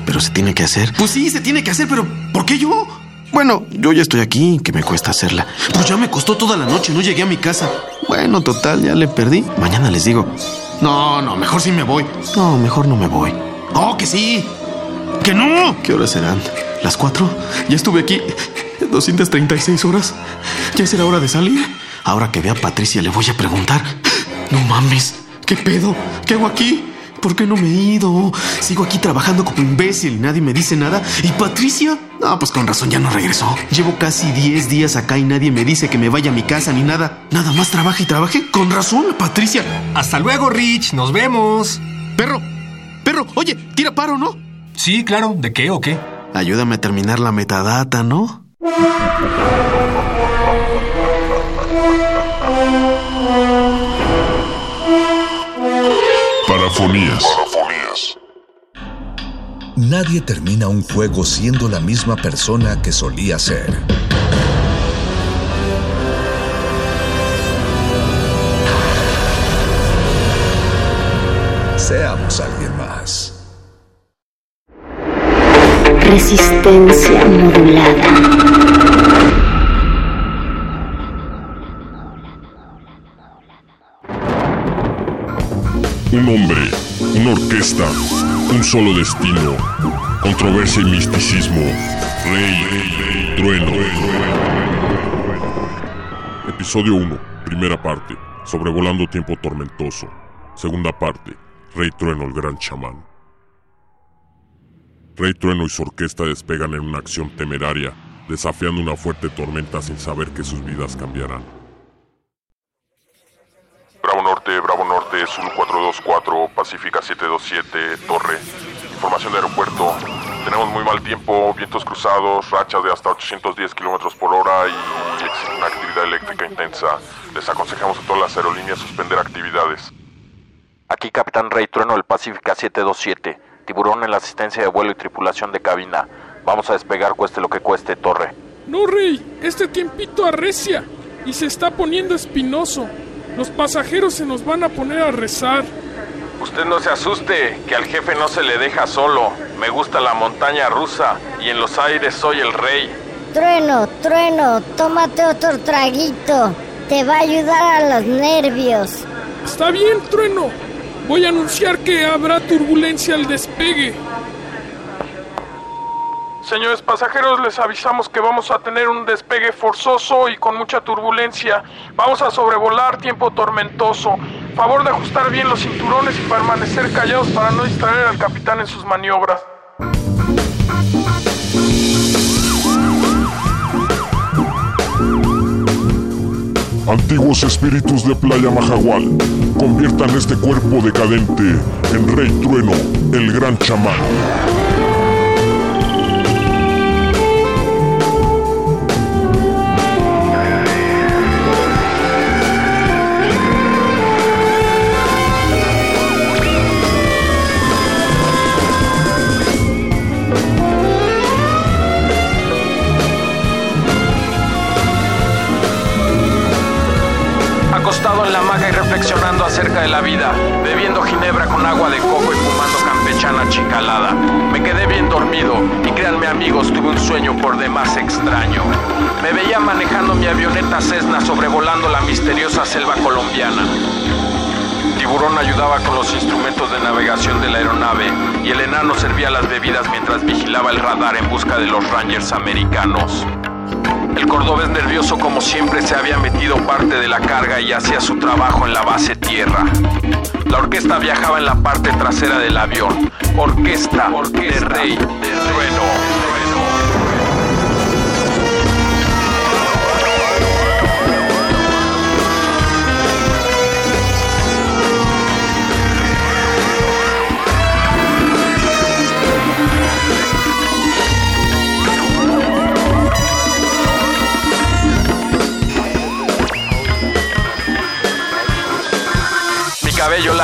Pero se tiene que hacer. Pues sí, se tiene que hacer, pero ¿por qué yo? Bueno, yo ya estoy aquí, que me cuesta hacerla. Pues ya me costó toda la noche, no llegué a mi casa. Bueno, total, ya le perdí. Mañana les digo. No, no, mejor sí me voy. No, mejor no me voy. Oh, que sí. Que no. ¿Qué horas serán? ¿Las cuatro? Ya estuve aquí 236 horas. Ya será hora de salir. Ahora que vea a Patricia le voy a preguntar. No mames, ¿qué pedo? ¿Qué hago aquí? ¿Por qué no me he ido? Sigo aquí trabajando como imbécil y nadie me dice nada. ¿Y Patricia? No, pues con razón ya no regresó. Llevo casi 10 días acá y nadie me dice que me vaya a mi casa ni nada. Nada más trabaja y trabaje. Con razón, Patricia. Hasta luego, Rich. Nos vemos. Perro, perro, oye, tira paro, ¿no? Sí, claro. ¿De qué o qué? Ayúdame a terminar la metadata, ¿no? Parafonías. Nadie termina un juego siendo la misma persona que solía ser. Seamos alguien más. Resistencia modulada. Un hombre, una orquesta, un solo destino, controversia y misticismo, rey, trueno. Episodio 1, primera parte, sobrevolando tiempo tormentoso. Segunda parte, Rey Trueno, el gran chamán. Rey Trueno y su orquesta despegan en una acción temeraria, desafiando una fuerte tormenta sin saber que sus vidas cambiarán. Bravo Norte, Bravo Norte, Zulu 424, Pacífica 727, Torre. Información de aeropuerto. Tenemos muy mal tiempo, vientos cruzados, rachas de hasta 810 kilómetros por hora y existe una actividad eléctrica intensa. Les aconsejamos a todas las aerolíneas suspender actividades. Aquí Capitán Rey Trueno del Pacífica 727. Tiburón en la asistencia de vuelo y tripulación de cabina. Vamos a despegar cueste lo que cueste, Torre. No, Rey, este tiempito arrecia y se está poniendo espinoso. Los pasajeros se nos van a poner a rezar. Usted no se asuste, que al jefe no se le deja solo. Me gusta la montaña rusa y en los aires soy el rey. Trueno, trueno, tómate otro traguito. Te va a ayudar a los nervios. Está bien, trueno. Voy a anunciar que habrá turbulencia al despegue. Señores pasajeros, les avisamos que vamos a tener un despegue forzoso y con mucha turbulencia. Vamos a sobrevolar tiempo tormentoso. Favor de ajustar bien los cinturones y permanecer callados para no distraer al capitán en sus maniobras. Antiguos espíritus de Playa Majagual, conviertan este cuerpo decadente en Rey Trueno, el gran chamán. Acerca de la vida, bebiendo ginebra con agua de coco y fumando campechana chicalada. Me quedé bien dormido y créanme amigos, tuve un sueño por demás extraño. Me veía manejando mi avioneta Cessna sobrevolando la misteriosa selva colombiana. Tiburón ayudaba con los instrumentos de navegación de la aeronave y el enano servía las bebidas mientras vigilaba el radar en busca de los Rangers americanos. El cordobés nervioso como siempre se había metido parte de la carga y hacía su trabajo en la base tierra. La orquesta viajaba en la parte trasera del avión. Orquesta, de rey, de trueno.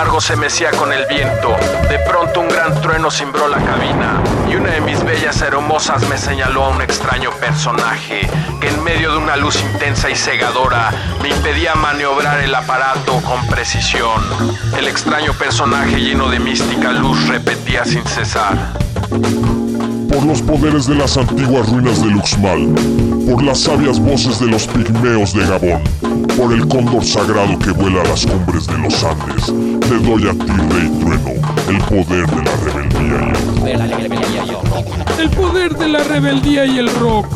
Largo se mecía con el viento. De pronto un gran trueno cimbró la cabina y una de mis bellas hermosas me señaló a un extraño personaje que en medio de una luz intensa y cegadora me impedía maniobrar el aparato con precisión. El extraño personaje lleno de mística luz repetía sin cesar. Por los poderes de las antiguas ruinas de Luxmal, por las sabias voces de los pigmeos de Gabón, por el cóndor sagrado que vuela a las cumbres de los Andes, te doy a ti, Rey Trueno, el poder de la rebeldía y el rock. El poder de la rebeldía y el rock.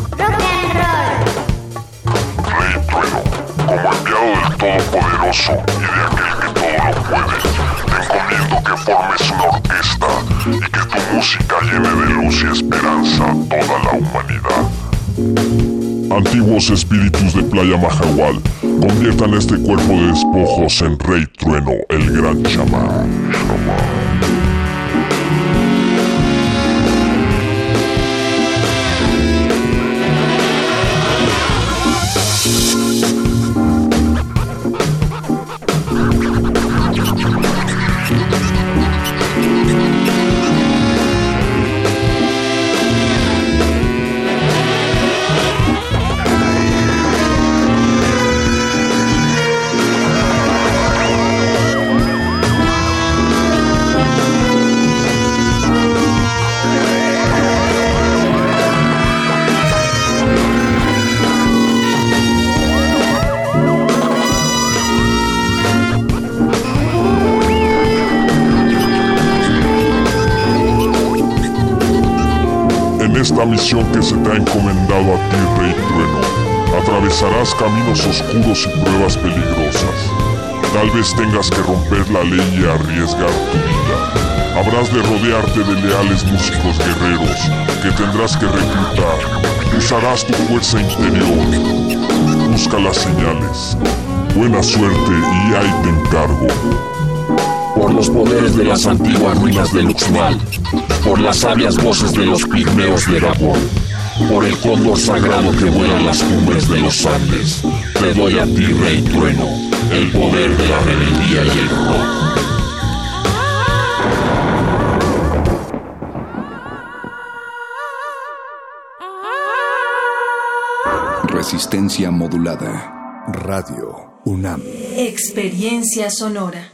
Rey Trueno, como enviado del Todopoderoso y de aquel que todo lo puede, te encomiendo que formes una orquesta y que tu música llene de luz y esperanza a toda la humanidad. Antiguos espíritus de Playa Majagual, conviertan este cuerpo de despojos en Rey Trueno, el gran chamán. esta Caminos oscuros y pruebas peligrosas. Tal vez tengas que romper la ley y arriesgar tu vida. Habrás de rodearte de leales músicos guerreros que tendrás que reclutar. Usarás tu fuerza interior. Busca las señales. Buena suerte y ahí te encargo. Por los poderes de las antiguas ruinas de Luxmal, por las sabias voces de los pigmeos de Gabón, por el cóndor sagrado que vuela en las cumbres de los Andes, te doy a ti, Rey Trueno, el poder de la rebeldía y el rock. Resistencia modulada. Radio UNAM. Experiencia sonora.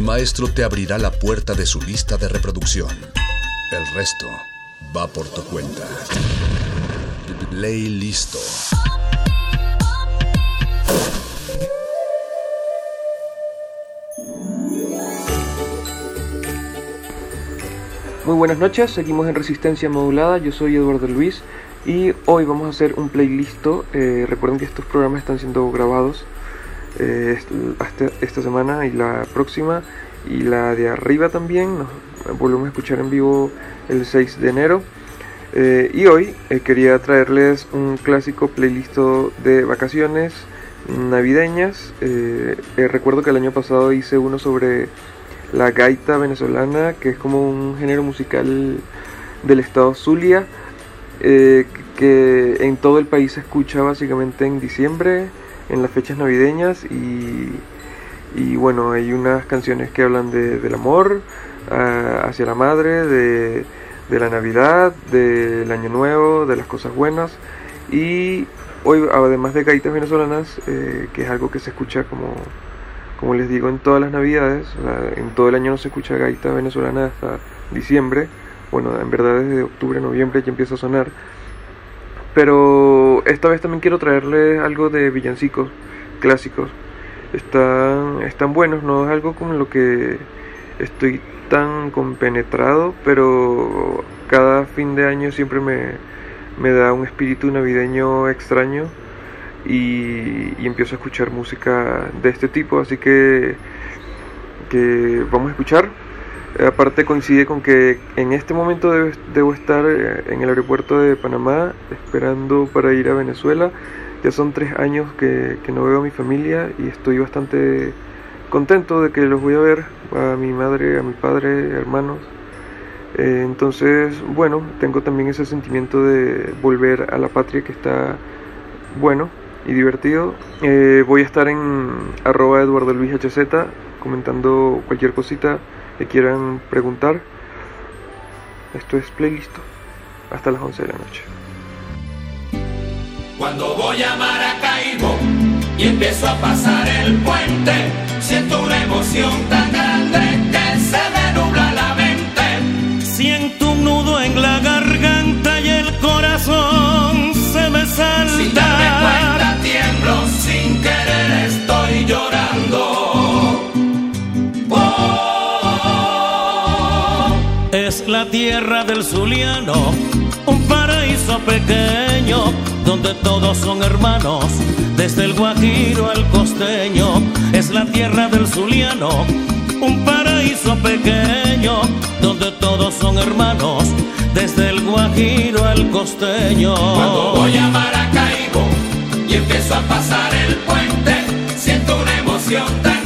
maestro te abrirá la puerta de su lista de reproducción. El resto va por tu cuenta. Play listo. Muy buenas noches, seguimos en Resistencia Modulada, yo soy Eduardo Luis y hoy vamos a hacer un playlist. Eh, recuerden que estos programas están siendo grabados eh, hasta esta semana y la próxima y la de arriba también. Nos volvemos a escuchar en vivo el 6 de enero. Eh, y hoy eh, quería traerles un clásico playlist de vacaciones navideñas. recuerdo que el año pasado hice uno sobre la gaita venezolana, que es como un género musical del estado Zulia, que en todo el país se escucha básicamente en diciembre en las fechas navideñas y, y bueno, hay unas canciones que hablan de, del amor ah, hacia la madre, de, de, la Navidad, del Año Nuevo, de las cosas buenas. Y hoy además de gaitas venezolanas, eh, que es algo que se escucha como, como les digo en todas las Navidades, en todo el año no se escucha gaita venezolana hasta diciembre, bueno, en verdad desde octubre, noviembre ya empieza a sonar pero esta vez también quiero traerles algo de villancicos clásicos. Están, están buenos, no es algo con lo que estoy tan compenetrado, pero cada fin de año siempre me, me da un espíritu navideño extraño y, empiezo a escuchar música de este tipo, así que, que vamos a escuchar. Eh, aparte coincide con que en este momento debo, estar eh, en el aeropuerto de Panamá esperando para ir a Venezuela. Ya son tres años que, no veo a mi familia y estoy bastante contento de que los voy a ver, a mi madre, a mi padre, hermanos. Eh, entonces, bueno, tengo también ese sentimiento de volver a la patria que está bueno y divertido. voy a estar en arroba Eduardo Luis HZ comentando cualquier cosita que quieran preguntar. Esto es playlist hasta las 11 de la noche. Cuando voy a Maracaibo y empiezo a pasar el puente, siento una emoción tan grande que se me nubla la mente. Siento un nudo en la garganta y el corazón se me salta. Tierra del Zuliano, un paraíso pequeño donde todos son hermanos, desde el Guajiro al costeño. Es la tierra del Zuliano, un paraíso pequeño donde todos son hermanos, desde el Guajiro al costeño. Cuando voy a Maracaibo y empiezo a pasar el puente, siento una emoción tan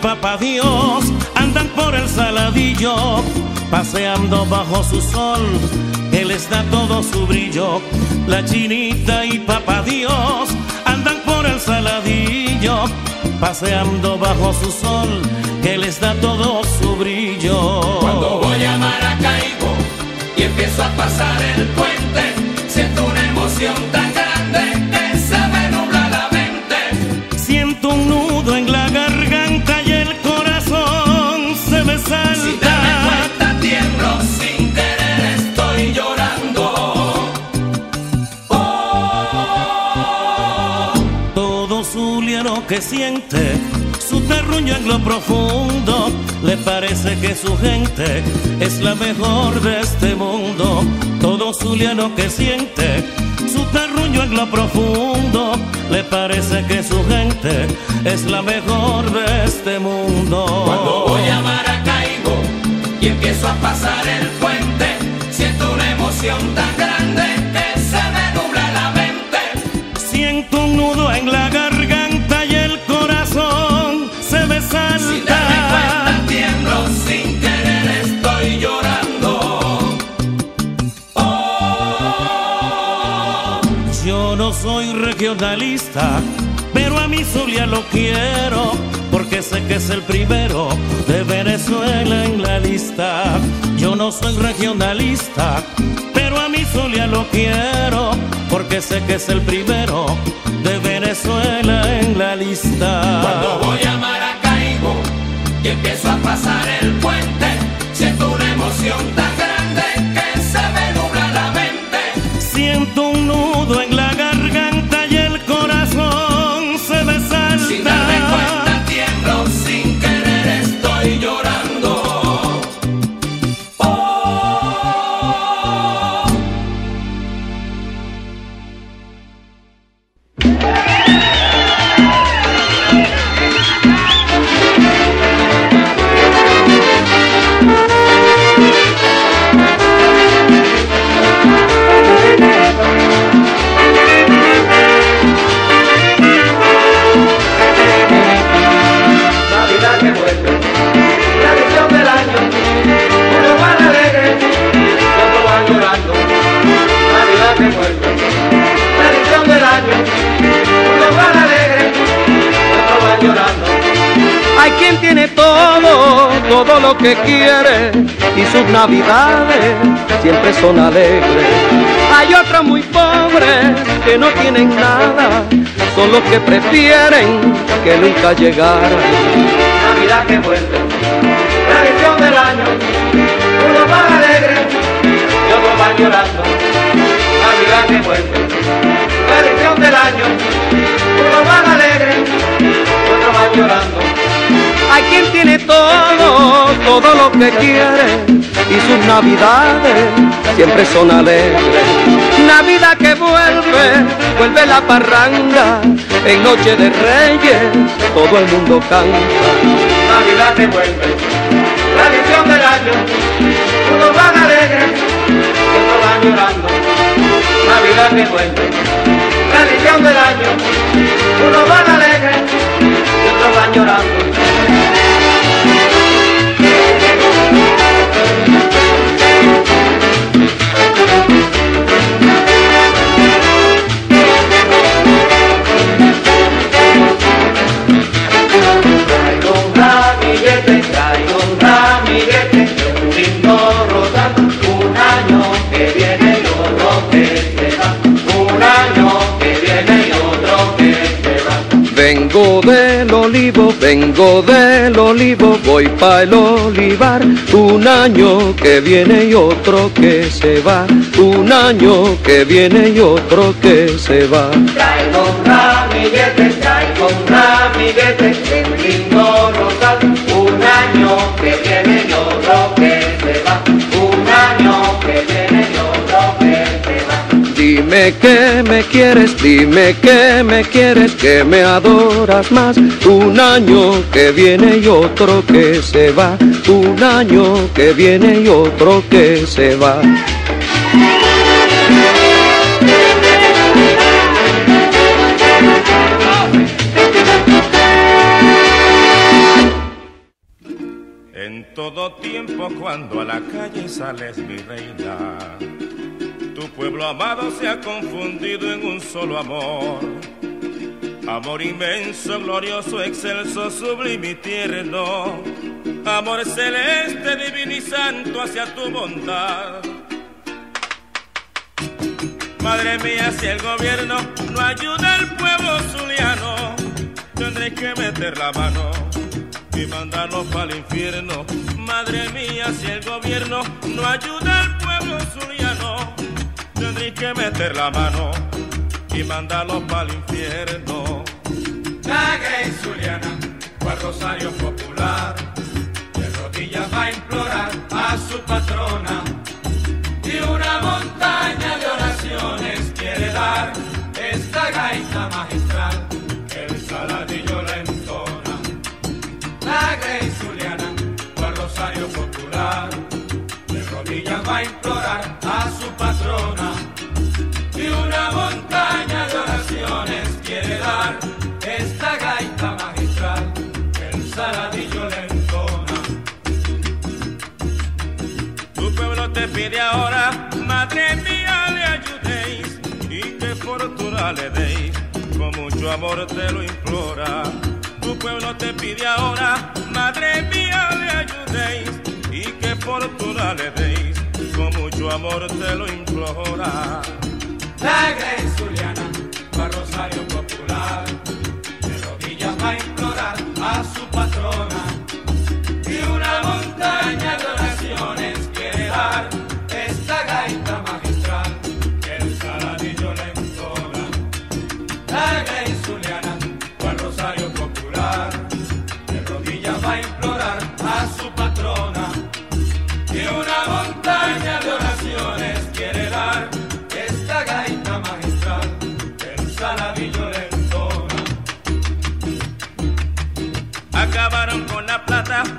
papá Dios andan por el saladillo, paseando bajo su sol, les da todo su brillo. La chinita y papá Dios andan por el saladillo, paseando bajo su sol, que les da todo su brillo. Cuando voy a Maracaibo y empiezo a pasar el puente, siento una emoción tan siente su terruño en lo profundo le parece que su gente es la mejor de este mundo. Todo zuliano que siente su terruño en lo profundo le parece que su gente es la mejor de este mundo. Cuando voy a Maracaibo y empiezo a pasar el puente, siento una emoción tan pero a mi Zulia lo quiero, porque sé que es el primero de Venezuela en la lista. Yo no soy regionalista, pero a mi Zulia lo quiero, porque sé que es el primero de Venezuela en la lista. Cuando voy a Maracaibo y empiezo a pasar el puente, siento una emoción tan grande todo, lo que quiere y sus navidades siempre son alegres. Hay otros muy pobres que no tienen nada, son los que prefieren que nunca llegara. Navidad que vuelve, tradición del año, unos van alegres y otros van llorando. Navidad que vuelve, tradición del año, unos van alegres y otros van llorando. Hay quien tiene todo, todo lo que quiere y sus navidades siempre son alegres. Navidad que vuelve, vuelve la parranda, en noche de reyes todo el mundo canta. Navidad que vuelve, tradición del año, unos van alegres otros van llorando. Navidad que vuelve, tradición del año, unos van alegres otros van llorando. Vengo del olivo, vengo del olivo, voy pa' el olivar. Un año que viene y otro que se va. Un año que viene y otro que se va. Traigo un ramillete, traigo un ramillete, Dime que me quieres, dime que me quieres, que me adoras más. Un año que viene y otro que se va. Un año que viene y otro que se va. todo tiempo cuando a la calle sales mi reina. Tu pueblo amado se ha confundido en un solo amor. Amor inmenso, glorioso, excelso, sublime y tierno. Amor celeste, divino y santo hacia tu bondad. Madre mía, si el gobierno no ayuda al pueblo zuliano, tendré que meter la mano y mandarlo para el infierno. Madre mía, si el gobierno no ayuda al pueblo zuliano, tendré que meter la mano y mandarlo para el infierno. La Grey Zuliana, cual Rosario Popular, de rodillas va a implorar a su patrona y una montaña de oraciones quiere dar esta gaita magistral que el saladillo la entona. La Grey Zuliana, cual Rosario Popular, de rodillas va a implorar a su patrona pide ahora, madre mía, le ayudéis y que fortuna le deis. Con mucho amor te lo implora. Tu pueblo te pide ahora, madre mía, le ayudéis y que fortuna le deis. Con mucho amor te lo implora. La Grey Zuliana, va Rosario Popular, de rodillas va a implorar a su patrona. Y una montaña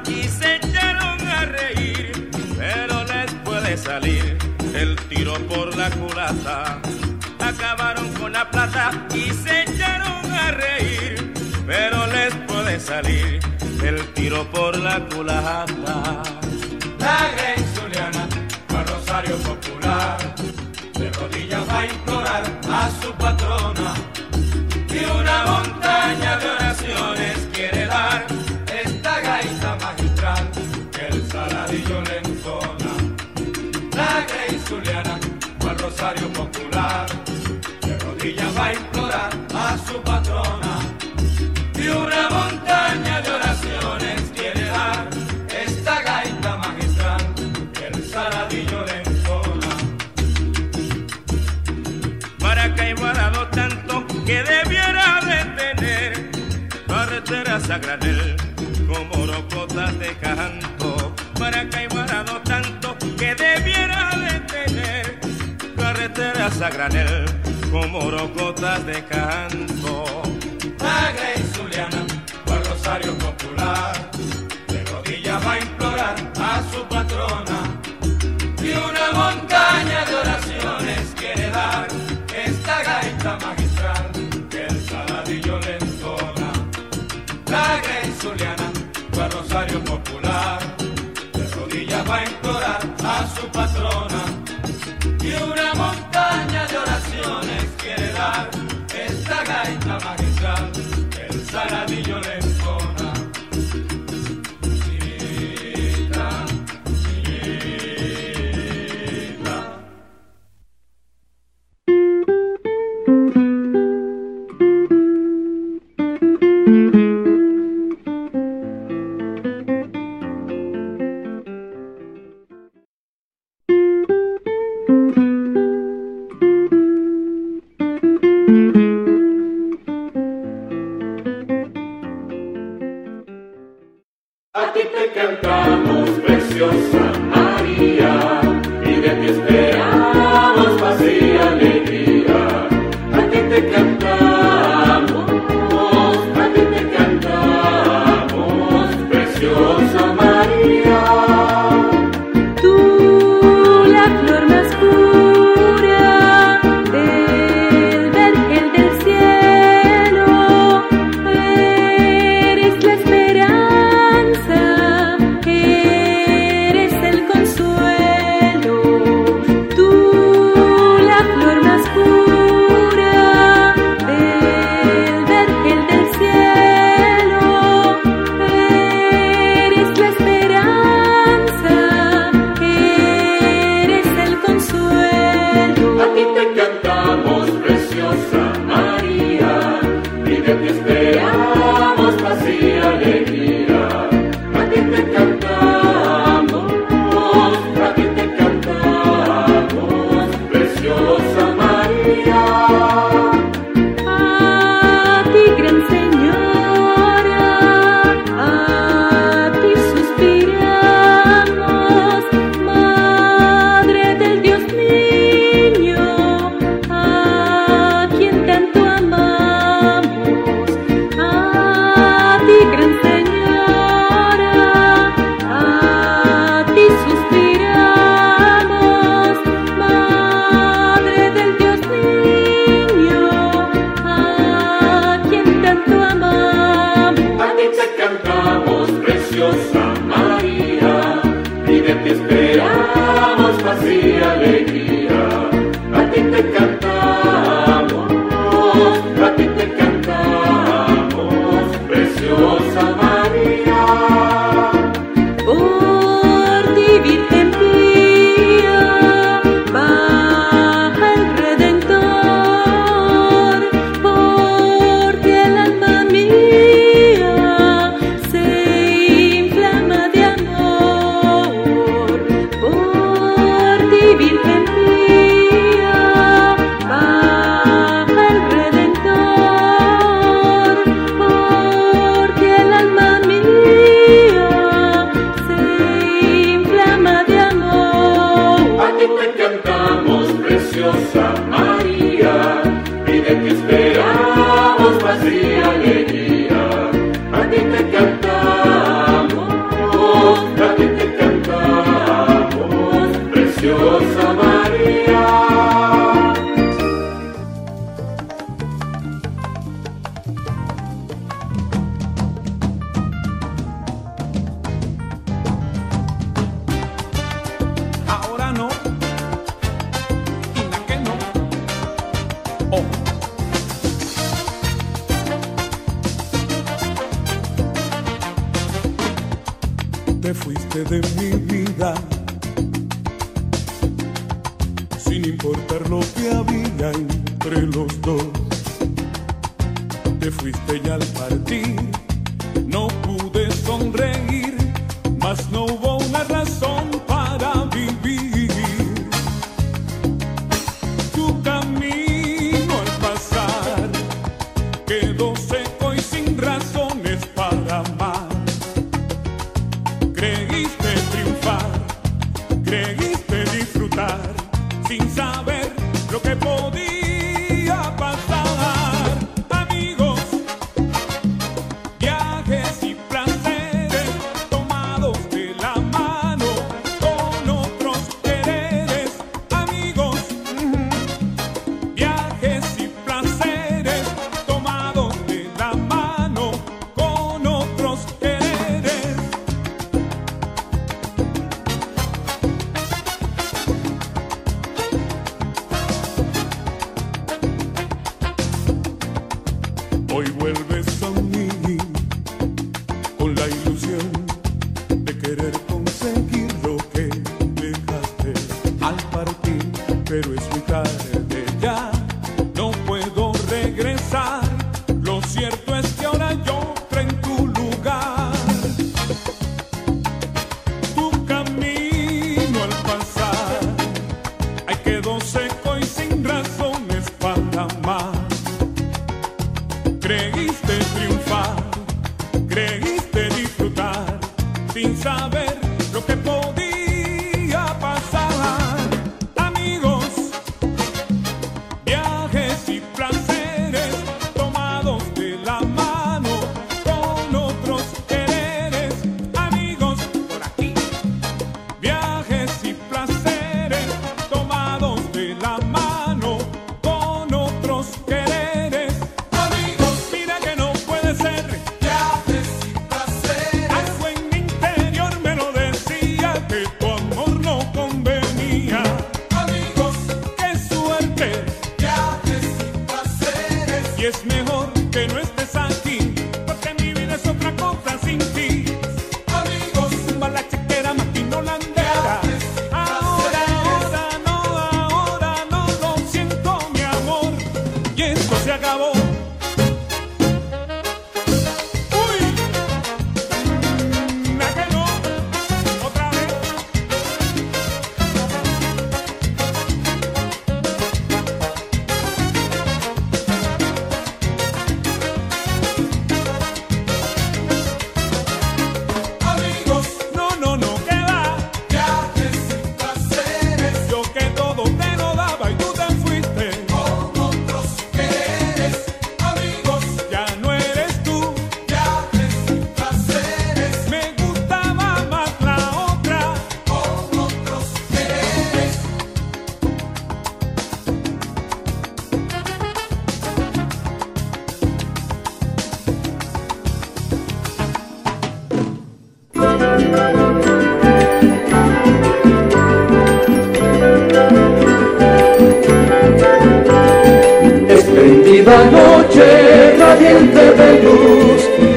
y se echaron a reír, pero les puede salir el tiro por la culata. Acabaron con la plata y se echaron a reír, pero les puede salir el tiro por la culata. La Grey Zuliana, va Rosario Popular, de rodillas va a implorar a su patrona y una montaña de oraciones quiere dar Rosario Popular, de rodillas va a implorar a su patrona granel como rocotas de canto. La Grey Zuliana, va Rosario Popular, de rodillas va a implorar a su patrona y una montaña saladillo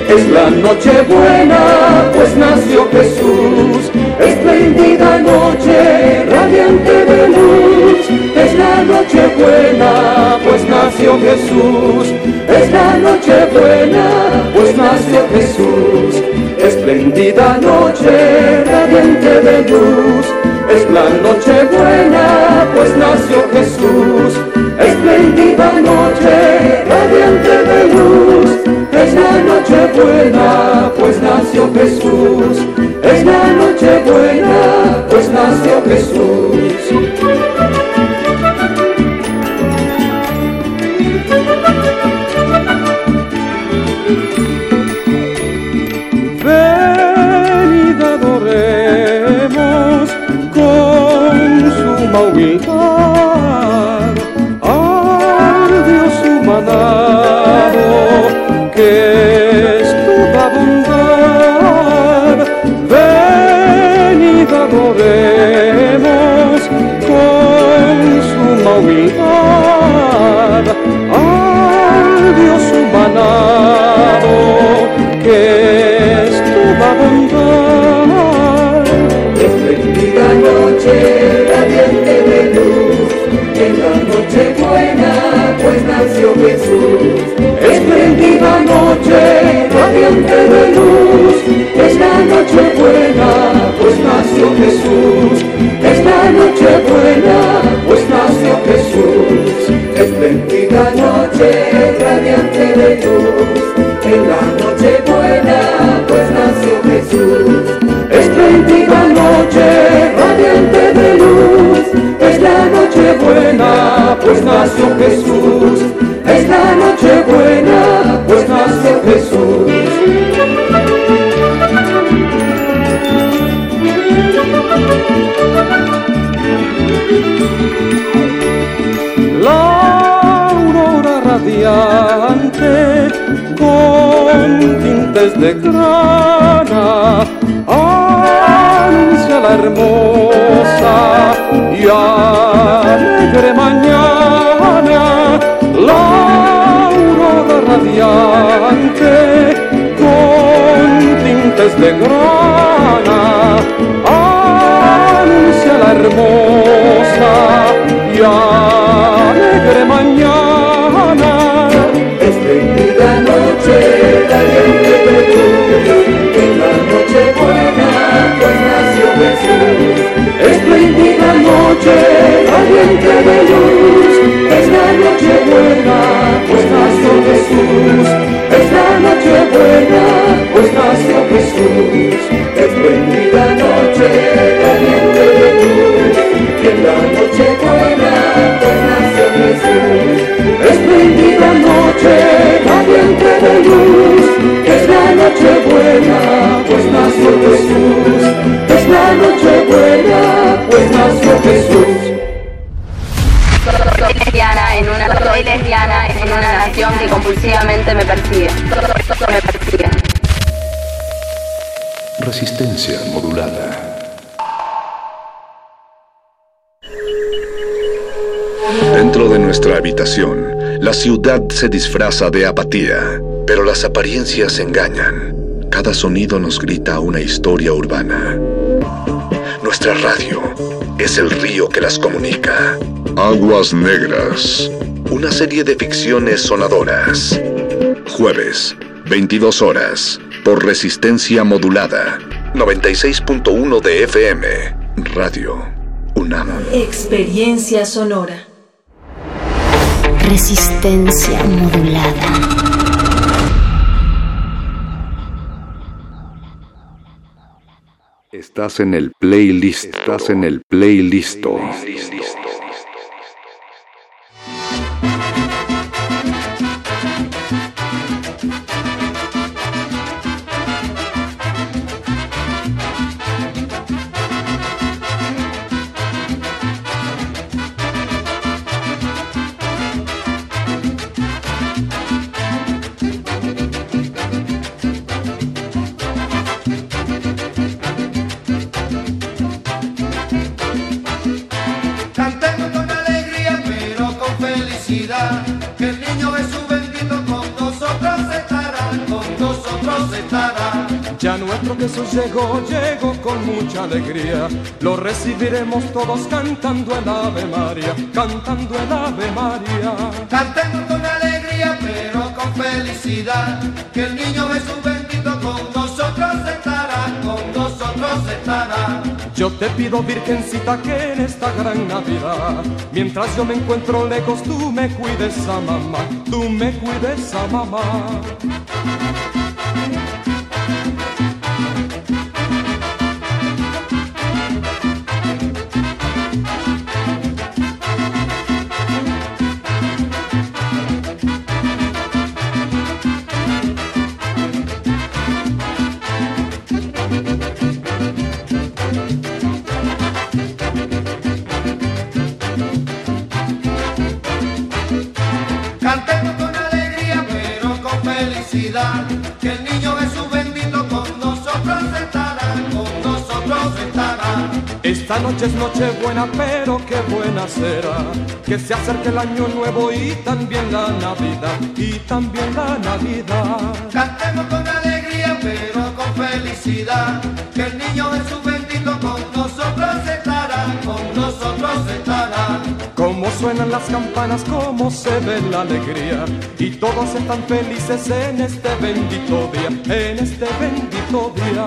es la noche buena, pues nació Jesús. Espléndida noche radiante de luz, es la noche buena, pues nació Jesús. Es la noche buena, pues nació Jesús. Espléndida noche radiante de luz, es la noche buena, pues nació Jesús. Noche buena, pues nació Jesús. Es la noche buena, pues nació Jesús. Venid adoremos con suma humildad pues nació Jesús. Espléndida noche radiante de luz, es la noche buena, pues nació Jesús. Es la noche buena, pues nació Jesús. Espléndida noche radiante de luz, pues nació Jesús. Es la noche buena, pues nació Jesús. La aurora radiante con tintes de grana la hermosa y alegre mañana. La aurora radiante con tintes de grana radiante de luz, es la noche buena, pues nació Jesús. Es la noche buena, pues nació Jesús. Espléndida noche radiante de luz, en la noche buena, pues nació Jesús. Espléndida noche radiante de luz, compulsivamente me persigue. Me persigue. Resistencia modulada. Dentro de nuestra habitación, la ciudad se disfraza de apatía, pero las apariencias engañan. Cada sonido nos grita una historia urbana. Nuestra radio es el río que las comunica. Aguas Negras. Una serie de ficciones sonadoras. Jueves, 22 horas, por resistencia modulada. 96.1 de FM. Radio UNAM. Experiencia sonora. Resistencia modulada. Estás en el playlist. Estás en el playlist. Todos cantando el Ave María, cantando el Ave María. Cantemos con alegría, pero con felicidad, que el niño Jesús bendito con nosotros estará, con nosotros estará. Yo te pido, Virgencita, que en esta gran Navidad, mientras yo me encuentro lejos, tú me cuides a mamá, tú me cuides a mamá. Noche es noche buena, pero qué buena será. Que se acerque el año nuevo y también la Navidad, y también la Navidad. Cantemos con alegría, pero con felicidad, que el niño Jesús bendito con nosotros estará, con nosotros estará. Cómo suenan las campanas, cómo se ve la alegría. Y todos están felices en este bendito día, en este bendito día.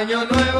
Año nuevo,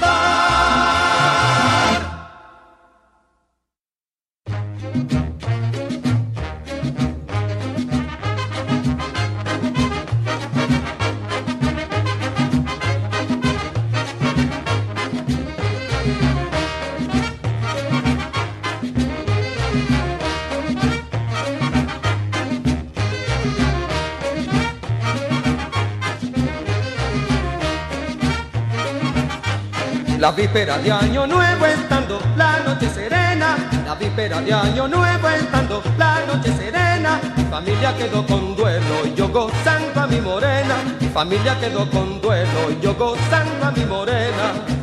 La víspera de año nuevo estando la noche serena, la víspera de año nuevo estando la noche serena, mi familia quedó con duelo y yo gozando a mi morena, mi familia quedó con duelo y yo gozando a mi morena.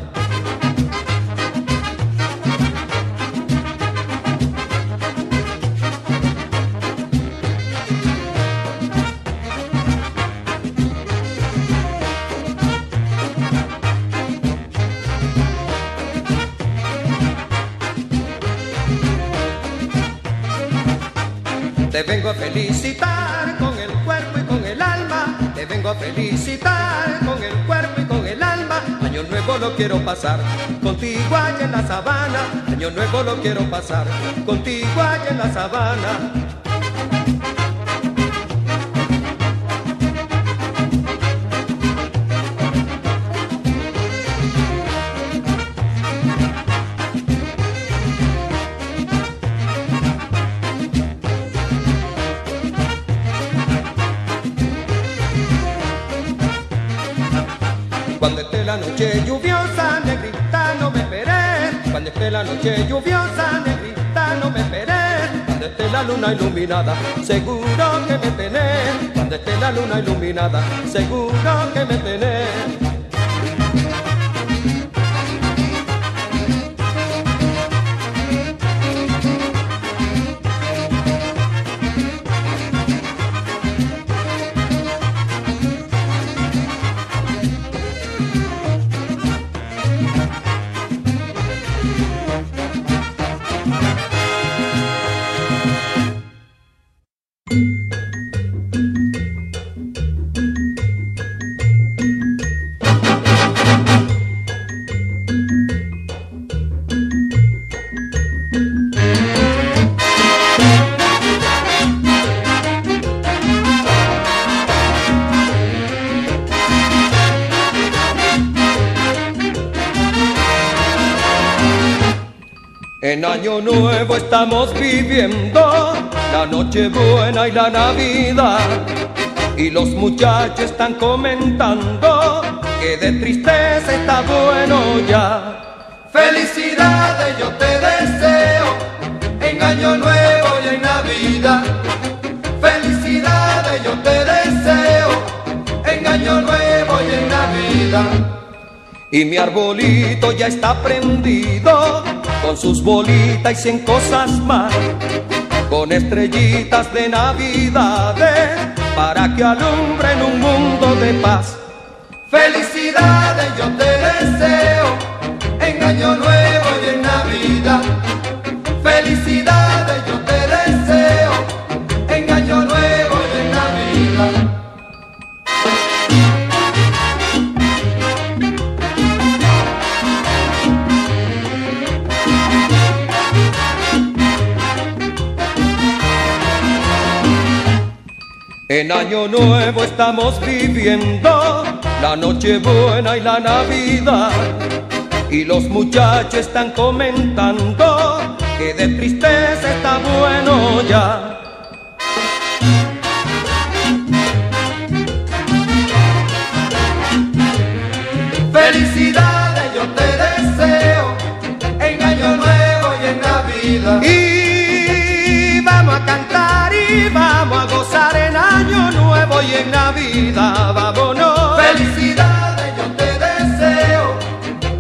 Felicitar con el cuerpo y con el alma. Te vengo a felicitar con el cuerpo y con el alma. Año nuevo lo quiero pasar contigo allá en la sabana. Año nuevo lo quiero pasar contigo allá en la sabana. La noche lluviosa, negrita, no me esperes. Cuando esté la luna iluminada, seguro que me tenés. Cuando esté la luna iluminada, seguro que me tenés. Estamos viviendo la noche buena y la navidad. Y los muchachos están comentando que de tristeza está bueno ya. Felicidades yo te deseo en año nuevo y en Navidad. Felicidades yo te deseo en año nuevo y en Navidad. Y mi arbolito ya está prendido con sus bolitas y cien cosas más. Con estrellitas de navidades para que alumbren un mundo de paz. Felicidades yo te deseo en año nuevo En año nuevo estamos viviendo la noche buena y la navidad. Y los muchachos están comentando que de tristeza está bueno ya. Año nuevo y en Navidad. Vámonos. Felicidades yo te deseo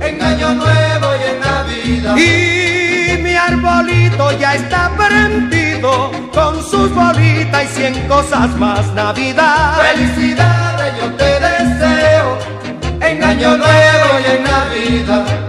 en año nuevo y en Navidad. Y mi arbolito ya está prendido con sus bolitas y cien cosas más Navidad. Felicidades yo te deseo en año nuevo y en Navidad.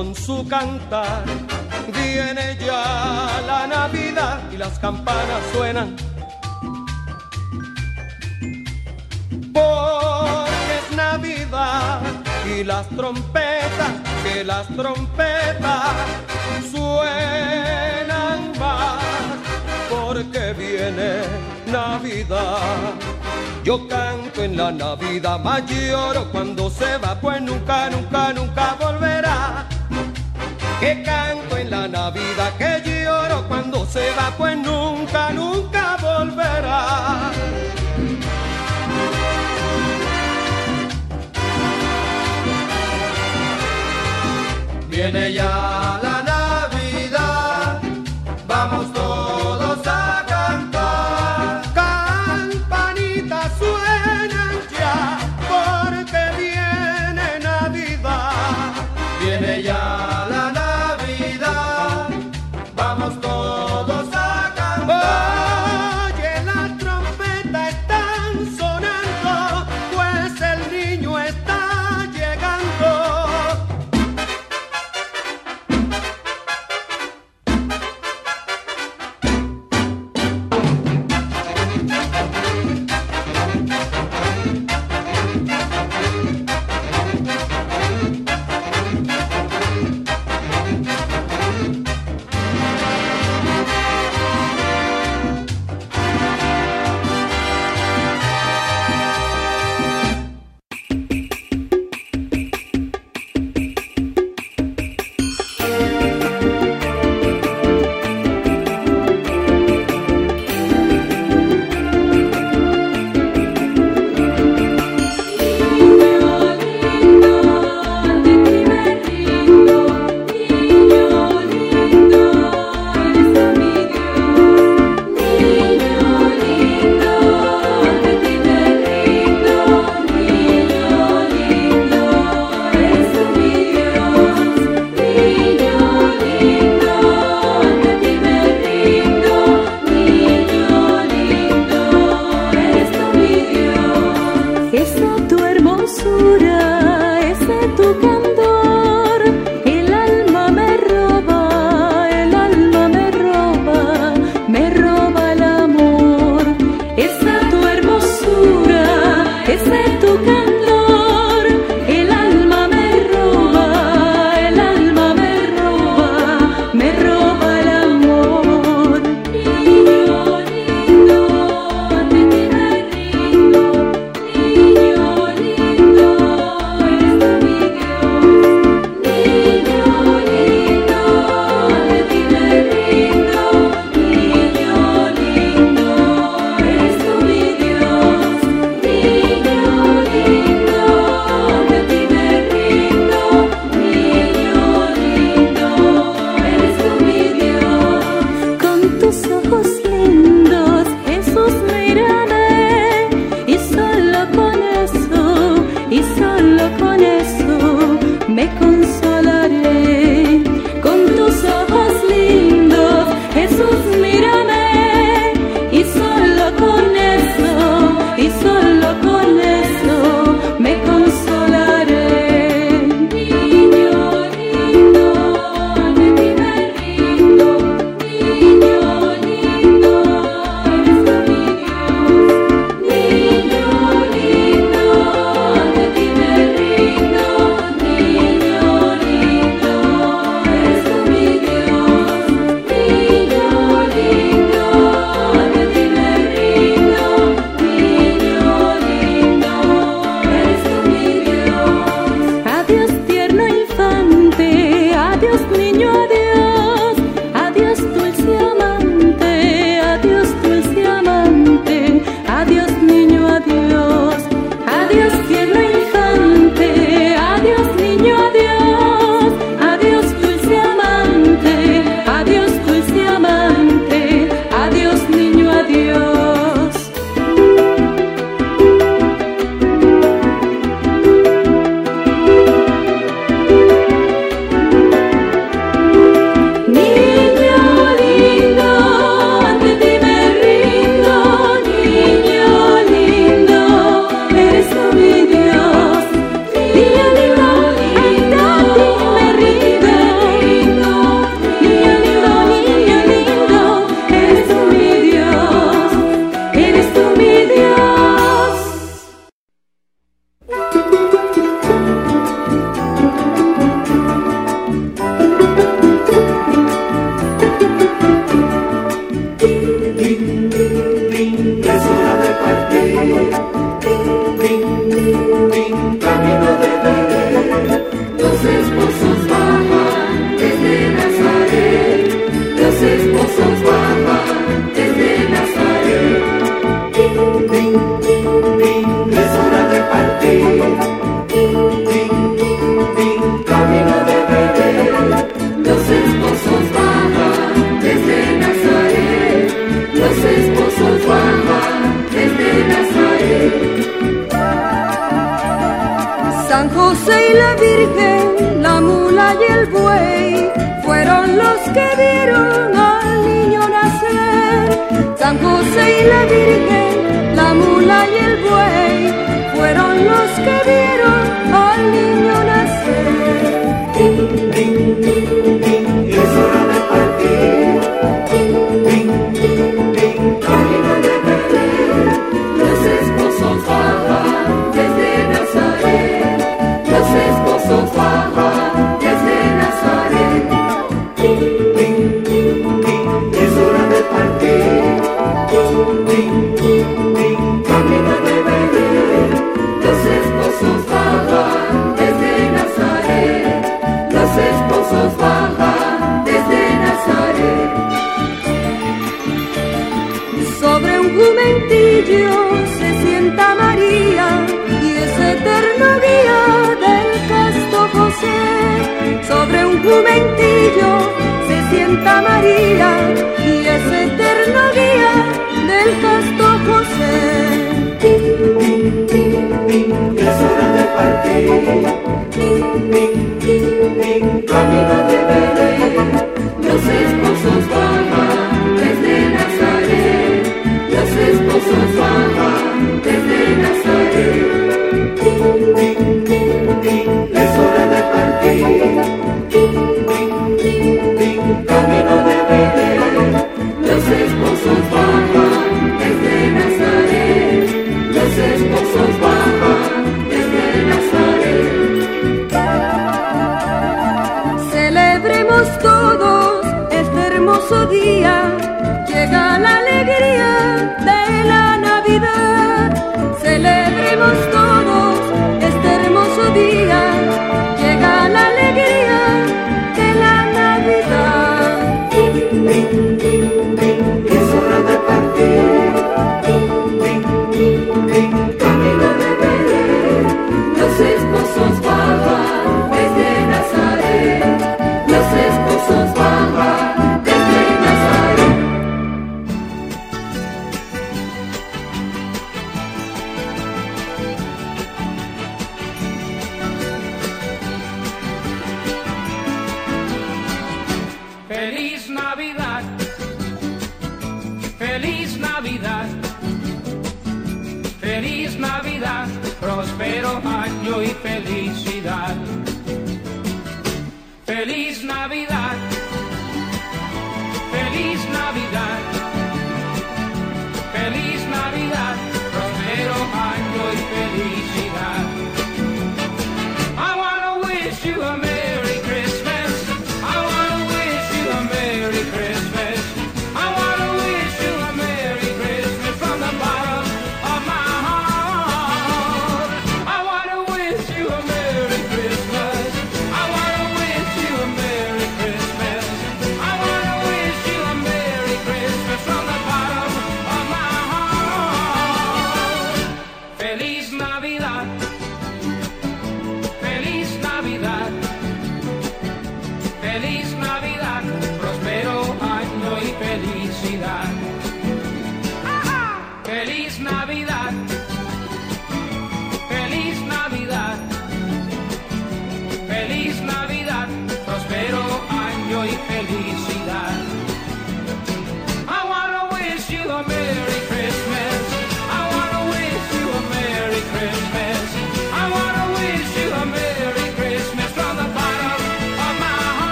con su cantar. Viene ya la Navidad y las campanas suenan. Porque es Navidad y las trompetas, que las trompetas suenan más. Porque viene Navidad. Yo canto en la Navidad mayor cuando se va, pues nunca, nunca, nunca que canto en la Navidad, que lloro cuando se va, pues nunca, nunca volverá. Viene ya.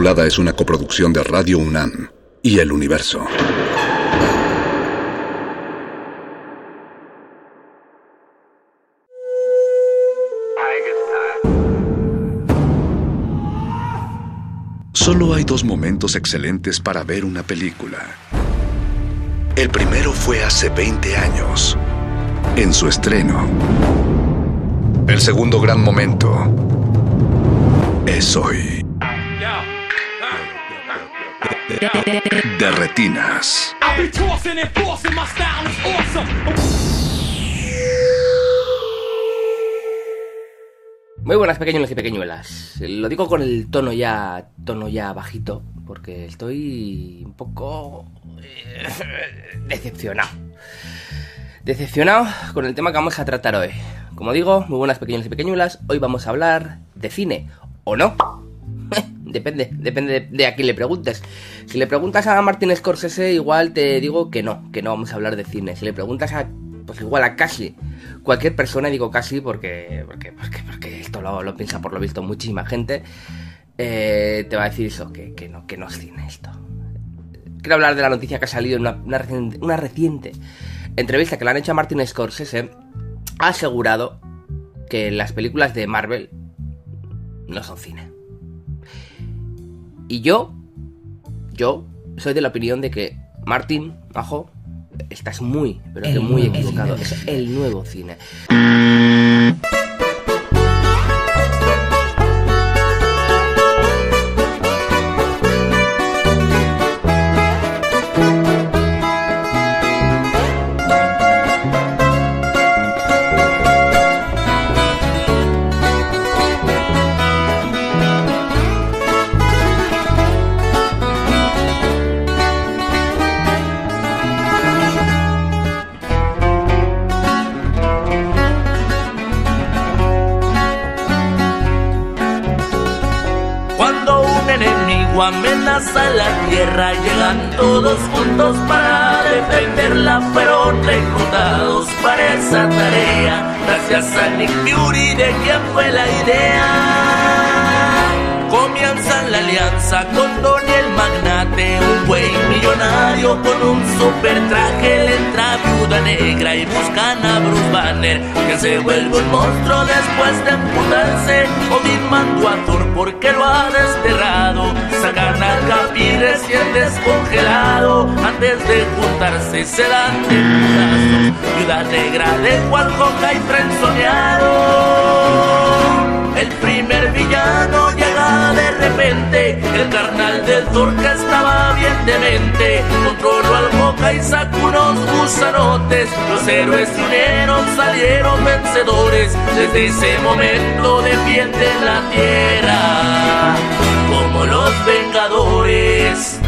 Es una coproducción de Radio UNAM y El Universo. Solo hay dos momentos excelentes para ver una película. El primero fue hace 20 años, en su estreno. El segundo gran momento es hoy. Is awesome. Muy buenas pequeñuelos y pequeñuelas. Lo digo con el tono ya tono ya bajito porque estoy un poco eh, decepcionado. Decepcionado con el tema que vamos a tratar hoy. Como digo, muy buenas pequeños y pequeñuelas, hoy vamos a hablar de cine o no. Depende, depende de a quién le preguntes. Si le preguntas a Martin Scorsese, igual te digo que no, que no vamos a hablar de cine. Si le preguntas a pues igual a casi cualquier persona, digo casi porque, porque, porque, porque esto lo, lo piensa por lo visto muchísima gente, eh, te va a decir eso, que, que no, que no es cine esto. Quiero hablar de la noticia que ha salido en una, reciente, una reciente entrevista que le han hecho a Martin Scorsese. Ha asegurado que las películas de Marvel no son cine. Y yo, yo soy de la opinión de que Martin, bajo, estás muy, pero que muy equivocado. Es el nuevo cine. Se vuelve un monstruo después de emputarse. Odin mandó a Thor porque lo ha desterrado. Sacan al Capi recién descongelado. Antes de juntarse se dan de putazos. Viuda negra dejó al Hawkeye frenzoneado. Repente, el carnal del que estaba bien demente. Controló al Boca y sacó unos gusanotes. Los héroes se unieron, salieron vencedores. Desde ese momento defienden la tierra como los vengadores.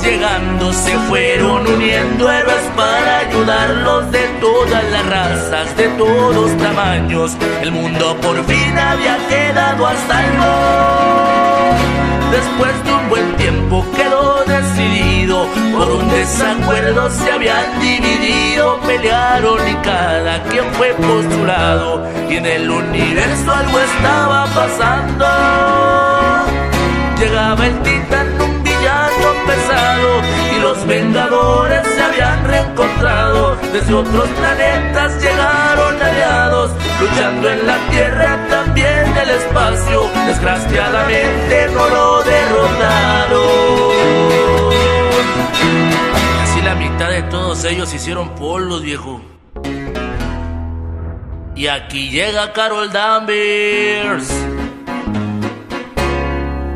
Llegando, se fueron uniendo héroes para ayudarlos de todas las razas, de todos tamaños. El mundo por fin había quedado a salvo. Después de un buen tiempo quedó decidido, por un desacuerdo se habían dividido, pelearon y cada quien fue por su lado. Y en el universo algo estaba pasando. Llegaba el titán, y los vengadores se habían reencontrado. Desde otros planetas llegaron aliados, luchando en la tierra, también el espacio. Desgraciadamente no lo derrotaron. Así la mitad de todos ellos hicieron polvos, viejo. Y aquí llega Carol Danvers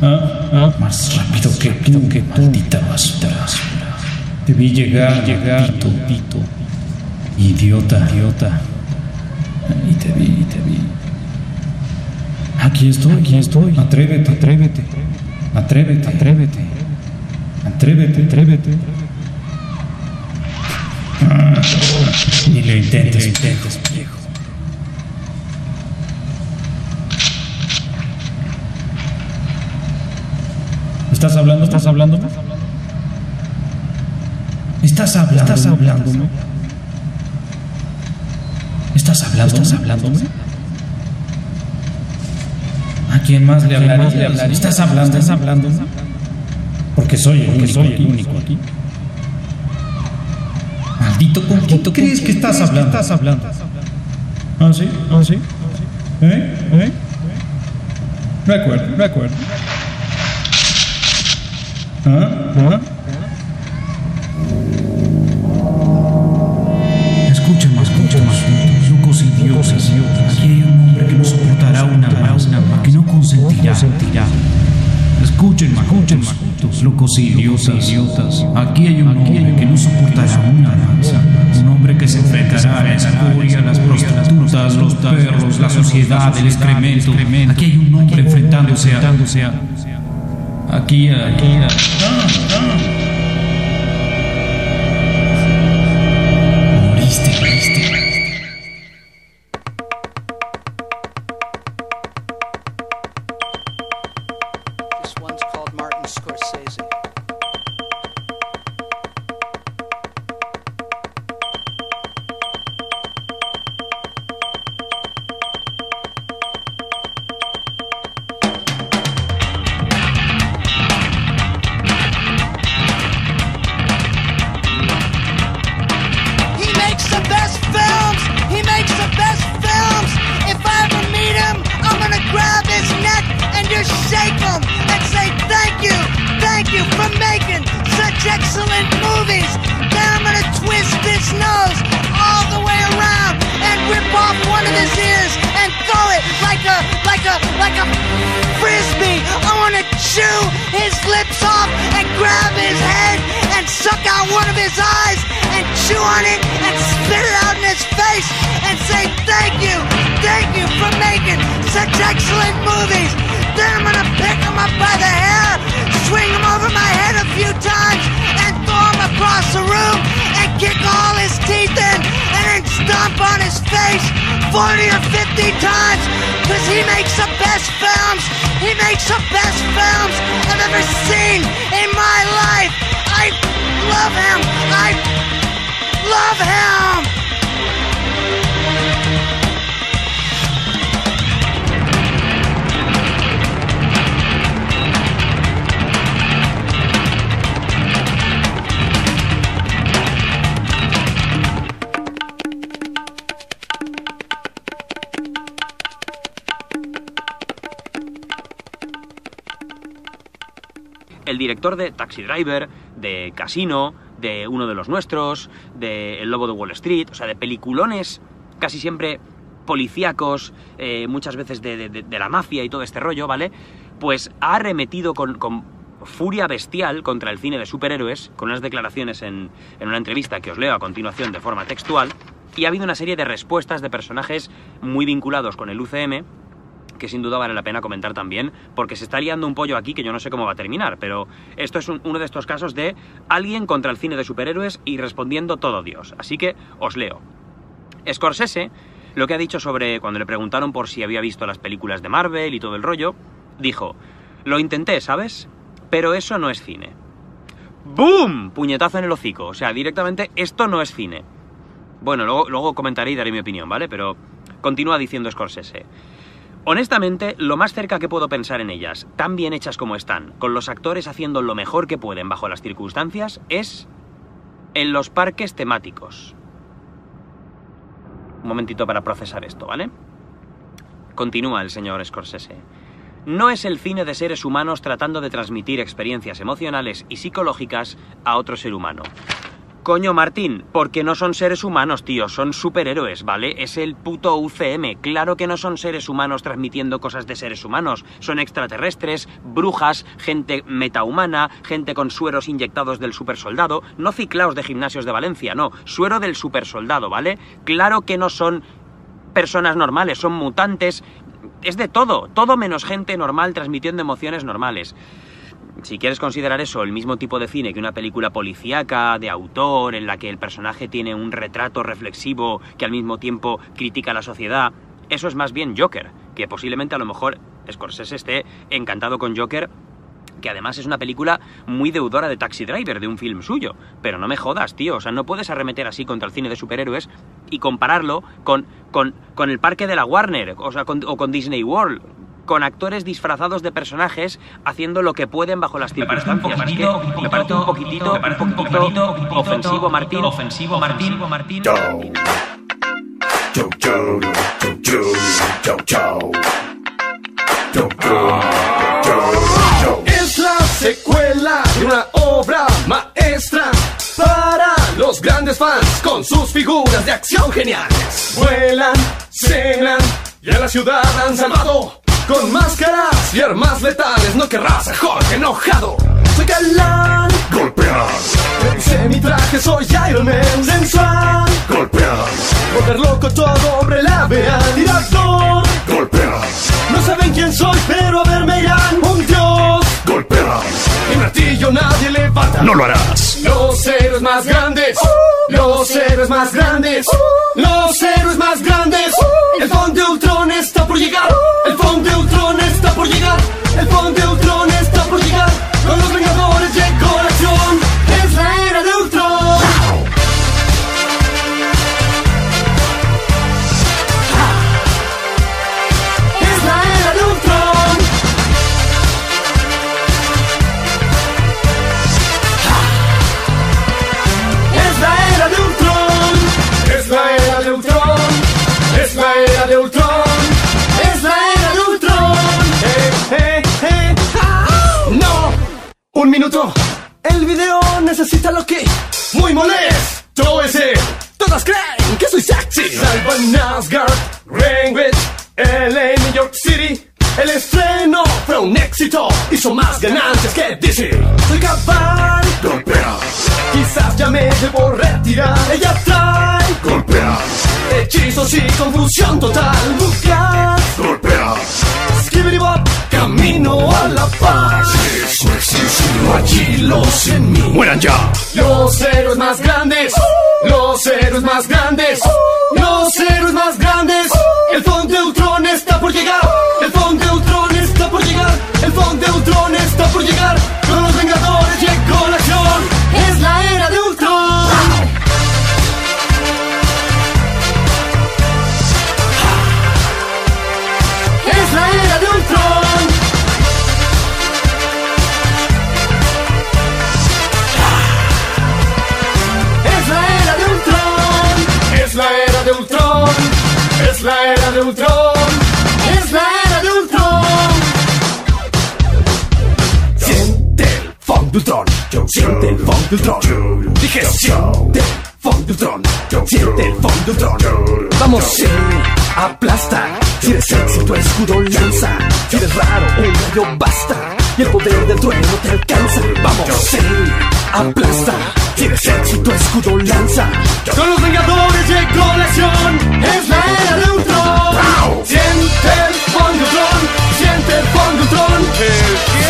Más rápido que tú, que maldita basura. Debí llegar, llegar, pito, pito. Idiota, idiota. Y te vi, y te vi. Aquí estoy, aquí estoy. Atrévete, atrévete. Atrévete, atrévete. Atrévete, atrévete. Ah, Ni lo intentes, intentes, viejo. ¿Estás hablando? ¿Estás hablando? ¿Estás hablando? ¿Estás hablando? ¿Estás hablando? ¿Estás hablando? ¿A quién más le hablarías? ¿Estás hablando? ¿Estás hablando? Porque soy el único, soy el único aquí. Maldito poquito, ¿crees que estás hablando? ¿Estás hablando? ¿Ah, sí? ¿Ah, sí? ¿Eh? ¿Eh? Recuerdo, recuerdo. Escuchen más, escuchen más, locos idiotas. Aquí hay un hombre que no soportará una más, que no consentirá. Escuchen más, escuchen más, locos idiotas. Aquí hay un hombre que no soportará una danza. Un hombre que se enfrentará a la escoria, las prostitutas, los perros, la sociedad, el excremento. Aquí hay un hombre enfrentándose a... Aquí, aquí. Moriste, Driver, de Casino, de Uno de los Nuestros, de El Lobo de Wall Street, o sea, de peliculones casi siempre policíacos, eh, muchas veces de, la mafia y todo este rollo, ¿vale? Pues ha arremetido con, con furia bestial contra el cine de superhéroes, con unas declaraciones en, en una entrevista que os leo a continuación de forma textual, y ha habido una serie de respuestas de personajes muy vinculados con el UCM, que sin duda vale la pena comentar también, porque se está liando un pollo aquí que yo no sé cómo va a terminar, pero esto es un- uno de estos casos de alguien contra el cine de superhéroes y respondiendo todo Dios. Así que os leo. Scorsese, lo que ha dicho sobre cuando le preguntaron por si había visto las películas de Marvel y todo el rollo, dijo, lo intenté, ¿sabes? Pero eso no es cine. ¡Boom! Puñetazo en el hocico. O sea, directamente esto no es cine. Bueno, luego, luego comentaré y daré mi opinión, ¿vale? Pero continúa diciendo Scorsese. Honestamente, lo más cerca que puedo pensar en ellas, tan bien hechas como están, con los actores haciendo lo mejor que pueden bajo las circunstancias, es en los parques temáticos. Un momentito para procesar esto, ¿vale? Continúa el señor Scorsese. No es el cine de seres humanos tratando de transmitir experiencias emocionales y psicológicas a otro ser humano. Coño, Martín, porque no son seres humanos, tío, son superhéroes, ¿vale? Es el puto UCM. Claro que no son seres humanos transmitiendo cosas de seres humanos. Son extraterrestres, brujas, gente metahumana, gente con sueros inyectados del supersoldado. No ciclaos de gimnasios de Valencia, no. Suero del supersoldado, ¿vale? Claro que no son personas normales, son mutantes. Es de todo, todo menos gente normal transmitiendo emociones normales si quieres considerar eso el mismo tipo de cine que una película policíaca, de autor, en la que el personaje tiene un retrato reflexivo que al mismo tiempo critica a la sociedad, eso es más bien Joker, que posiblemente a lo mejor Scorsese esté encantado con Joker que además es una película muy deudora de Taxi Driver, de un film suyo. Pero no me jodas, tío. O sea, no puedes arremeter así contra el cine de superhéroes y compararlo con, con, con el parque de la Warner o, sea, con, o con Disney World con actores disfrazados de personajes haciendo lo que pueden bajo las circunstancias. Me parece un poquitito, un poquitito ofensivo, Martín. Ofensivo, Martín. Martín. Es la secuela de una obra maestra para los grandes fans con sus figuras de acción geniales. Vuelan, cenan y a la ciudad han salvado con máscaras y armas letales. No querrás a Jorge enojado. Soy galán, golpear. Hice mi traje, soy Iron Man, sensual. Golpear. Volver loco todo hombre la vean. Director, golpear. No saben quién soy, pero a verme irán. Un dios, golpear. Mi martillo nadie levanta. No lo harás. Los héroes más grandes. Los héroes más grandes. Los héroes más grandes. El fondo de Ultron está por llegar. El fondo por llegar. El fondo de Ultron está por llegar. Con los Vengadores llegó Un minuto. El video necesita lo que muy molesto ese. Todas creen que soy sexy. Salvan Asgard, Greenwich, LA, New York City. El estreno fue un éxito, hizo más ganancias que DC. Soy capaz, golpea. Quizás ya me debo retirar. Ella trae, golpea. Hechizos y confusión total. Busca, golpea. Skibidi Bop, camino a la paz. Eso existe, allí los en mí. Mueran ya. Los héroes más grandes. Los héroes más grandes. Los héroes más grandes. El fondo de Ultron está por llegar. El fondo de Ultron está por llegar. El fondo de Ultron está por llegar. Con los Vengadores llegó la acción. Es la era de de Ultron. Es la era de Ultron. Siente el funk de Ultron. Siente el funk de Ultron. Dije siente el funk de Ultron. Siente el funk de Ultron. Vamos, sí, aplasta. Si eres sexy, tu escudo lanza. Si raro, un rayo basta. Y el poder del trueno te alcanza. Vamos, sí, aplasta. Sexy, tu escudo lanza. Con los Vengadores llegó la acción. Es la era de Ultron. Siente de Ultron. Siente de Ultron.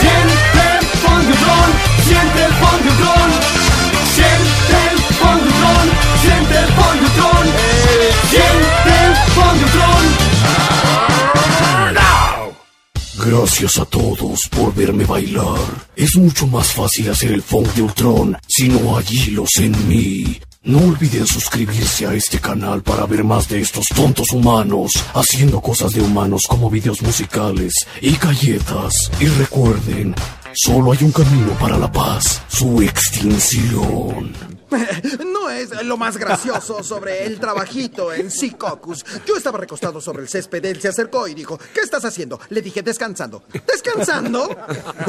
Siente Ultron. Siente de Ultron. Siente de Ultron. Siente de Ultron. Siente Ultron. Gracias a todos por verme bailar. Es mucho más fácil hacer el funk de Ultron si no hay hilos en mí. No olviden suscribirse a este canal para ver más de estos tontos humanos haciendo cosas de humanos como videos musicales y galletas. Y recuerden, solo hay un camino para la paz, su extinción. [LAUGHS] No es lo más gracioso sobre el trabajito en Secocus. Yo estaba recostado sobre el césped, él se acercó y dijo, ¿qué estás haciendo? Le dije, descansando. ¿Descansando?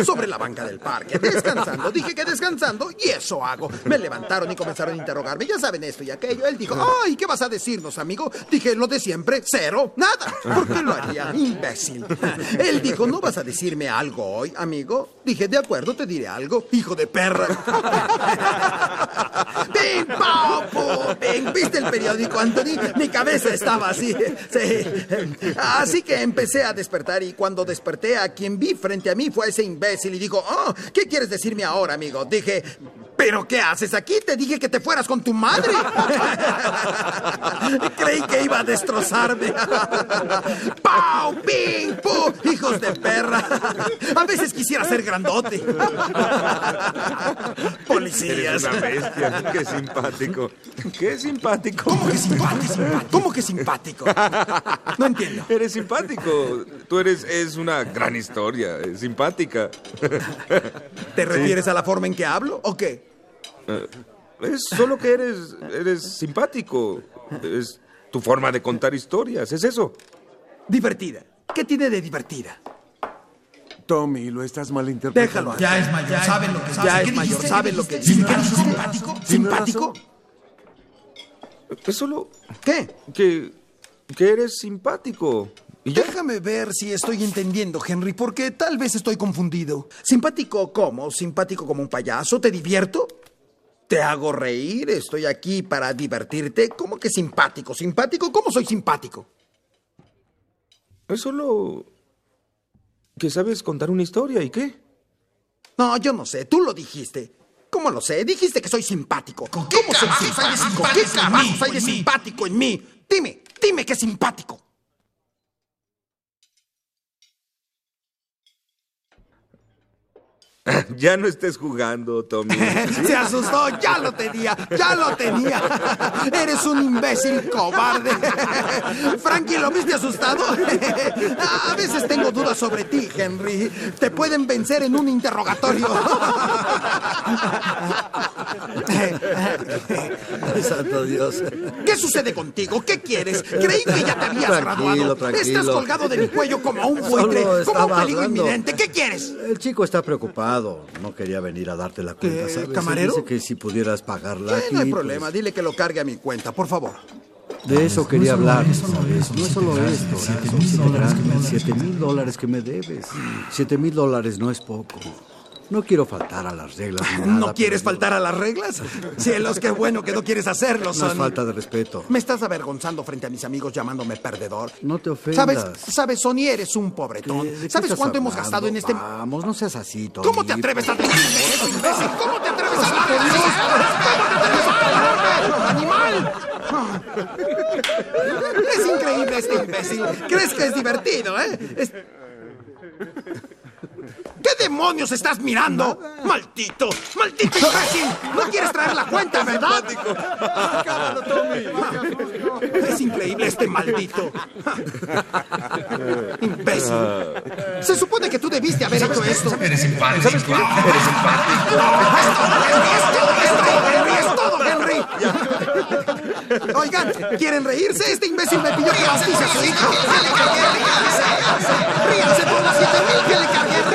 Sobre la banca del parque, descansando. Dije que descansando y eso hago. Me levantaron y comenzaron a interrogarme, ya saben esto y aquello. Él dijo, ay, ¿qué vas a decirnos, amigo? Dije, lo de siempre, cero, nada. ¿Por qué lo haría? Imbécil. Él dijo, ¿no vas a decirme algo hoy, amigo? Dije, de acuerdo, te diré algo, hijo de perra. ¡Pim, pam. ¿Viste el periódico, Anthony? Mi cabeza estaba así. Sí. Así que empecé a despertar y cuando desperté a quien vi frente a mí fue ese imbécil y dijo, oh, ¿qué quieres decirme ahora, amigo? Dije, ¿pero qué haces aquí? Te dije que te fueras con tu madre. [LAUGHS] Creí que iba a destrozarme. ¡Pau! ¡Ping! ¡Pum! ¡Hijos de perra! A veces quisiera ser grandote. Policías. Eres una bestia. Qué simpático. Qué simpático. ¿Cómo que simpático? ¿Cómo que simpático? No entiendo. Eres simpático. Tú eres es una gran historia. Es simpática. ¿Te refieres a la forma en que hablo o qué? Eh, Es solo que eres eres simpático. Es tu forma de contar historias. Es eso. Divertida. ¿Qué tiene de divertida? Tommy, lo estás malinterpretando. Déjalo. Ya es mayor, saben lo que Ya es mayor, saben lo que dice. ¿Simpático? ¿Simpático? Es solo. ¿Qué? Que. que eres simpático. Déjame ver si estoy entendiendo, Henry, porque tal vez estoy confundido. ¿Simpático cómo? ¿Simpático como un payaso? ¿Te divierto? ¿Te hago reír? ¿Estoy aquí para divertirte? ¿Cómo que simpático? ¿Simpático? ¿Cómo soy simpático? Es solo. que sabes contar una historia y qué. No, yo no sé. Tú lo dijiste. ¿Cómo lo sé? Dijiste que soy simpático. ¿Cómo soy simpático? ¿Qué carajos hay de simpático en mí? Dime, dime que es simpático. [LAUGHS] Ya no estés jugando, Tommy. [LAUGHS] Se asustó, ya lo tenía, ya lo tenía. [LAUGHS] Eres un imbécil cobarde. Frankie, ¿lo viste asustado? A veces tengo dudas sobre ti, Henry. Te pueden vencer en un interrogatorio. Santo Dios. ¿Qué sucede contigo? ¿Qué quieres? Creí que ya te habías Tranquilo, graduado. tranquilo. Estás colgado de mi cuello como un buitre, como un peligro hablando. inminente. ¿Qué quieres? El chico está preocupado. No quería venir a darte la cuenta, ¿Qué, ¿sabes? camarero? Dice que si pudieras pagarla Eh, aquí. no hay pues, problema, dile que lo cargue a mi cuenta, por favor. de eso quería No es solo hablar. No es solo esto. Siete mil dólares que me debes. Siete mil dólares no es poco. No quiero faltar a las reglas. [LAUGHS] nada, ¿No quieres faltar a las reglas? [LAUGHS] Cielos, qué bueno que no quieres hacerlo, pero No es falta de respeto. Me estás avergonzando frente a mis amigos llamándome perdedor. No te ofendas. ¿Sabes, sabes, Sony, eres un pobretón. ¿De qué ¿Sabes cuánto hemos gastado en este... Vamos, no seas así, Tony. ¿Cómo te atreves a decirme eso, imbécil? ¿Cómo te atreves a hablarme así? ¿Cómo te atreves a animal? Es increíble este imbécil. ¿Crees que es divertido, eh? Es- ¿Qué demonios estás mirando? ¡Maldito! ¡Maldito imbécil! No quieres traer la cuenta, ¿verdad? Es increíble este maldito. Imbécil. Se supone que tú debiste haber hecho esto. Eres simpático. ¿Sabes qué? Eres simpático. Es todo, Henry. Es todo, Henry. Oigan, ¿quieren reírse? Este imbécil me pidió que bautice a su hijo. Ríanse por siete mil que le cargué.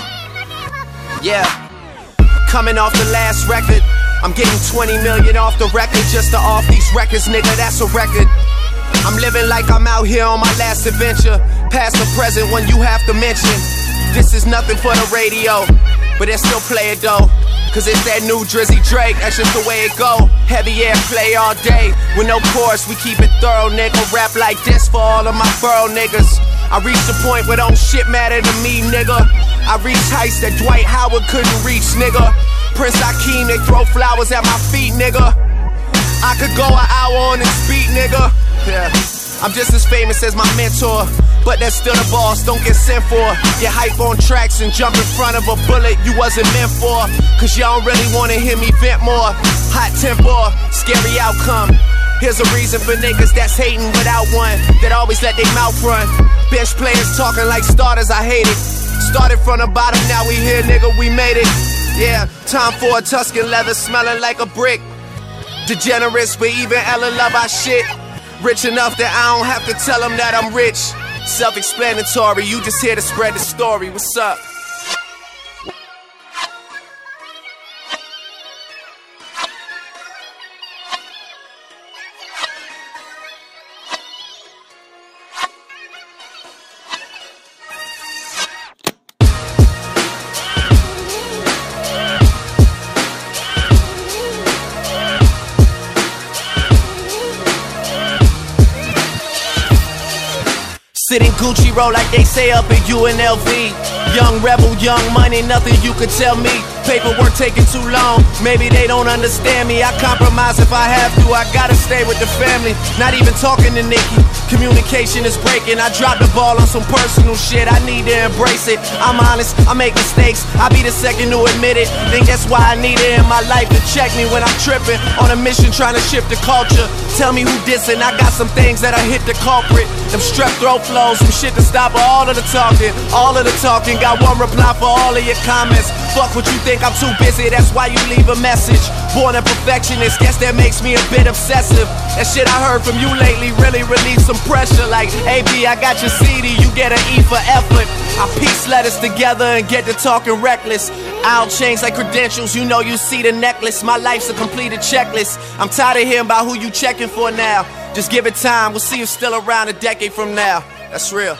Yeah. Coming off the last record, I'm getting 20 million off the record just to off these records, nigga. That's a record. I'm living like I'm out here on my last adventure. Past the present when you have to mention. This is nothing for the radio, but they still play it though. Cause it's that new Drizzy Drake, that's just the way it go. Heavy air play all day, with no chorus, we keep it thorough, nigga. Rap like this for all of my borough niggas. I reached the point where don't shit matter to me, nigga. I reached heights that Dwight Howard couldn't reach, nigga. Prince Akeem, they throw flowers at my feet, nigga. I could go an hour on this beat, nigga. Yeah. I'm just as famous as my mentor. But that's still the boss, don't get sent for. Get hype on tracks and jump in front of a bullet you wasn't meant for. Cause y'all don't really wanna hear me vent more. Hot temper, scary outcome. Here's a reason for niggas that's hating without one, that always let their mouth run. Bench players talking like starters, I hate it. Started from the bottom, now we here, nigga, we made it. Yeah, time for a Tuscan leather smelling like a brick. Degenerates, but even Ellen love our shit. Rich enough that I don't have to tell them that I'm rich. Self explanatory, you just here to spread the story. What's up? Roll like they say up at UNLV. Young rebel, young money, nothing you could tell me. Paperwork taking too long, maybe they don't understand me. I compromise if I have to, I gotta stay with the family. Not even talking to Nikki, communication is breaking. I dropped the ball on some personal shit, I need to embrace it. I'm honest, I make mistakes, I be the second to admit it. Think that's why I need it in my life to check me when I'm tripping. On a mission trying to shift the culture. Tell me who dissing, I got some things that I hit the culprit. Them strep throat flows, some shit to stop all of the talking. All of the talking, got one reply for all of your comments. Fuck what you think, I'm too busy, that's why you leave a message. Born a perfectionist, guess that makes me a bit obsessive. That shit I heard from you lately really relieved some pressure. Like, AB, I got your CD, you get an E for effort. I piece letters together and get to talking reckless. I'll change like credentials, you know you see the necklace. My life's a completed checklist. I'm tired of hearing about who you checking for now. Just give it time, we'll see you still around a decade from now. That's real.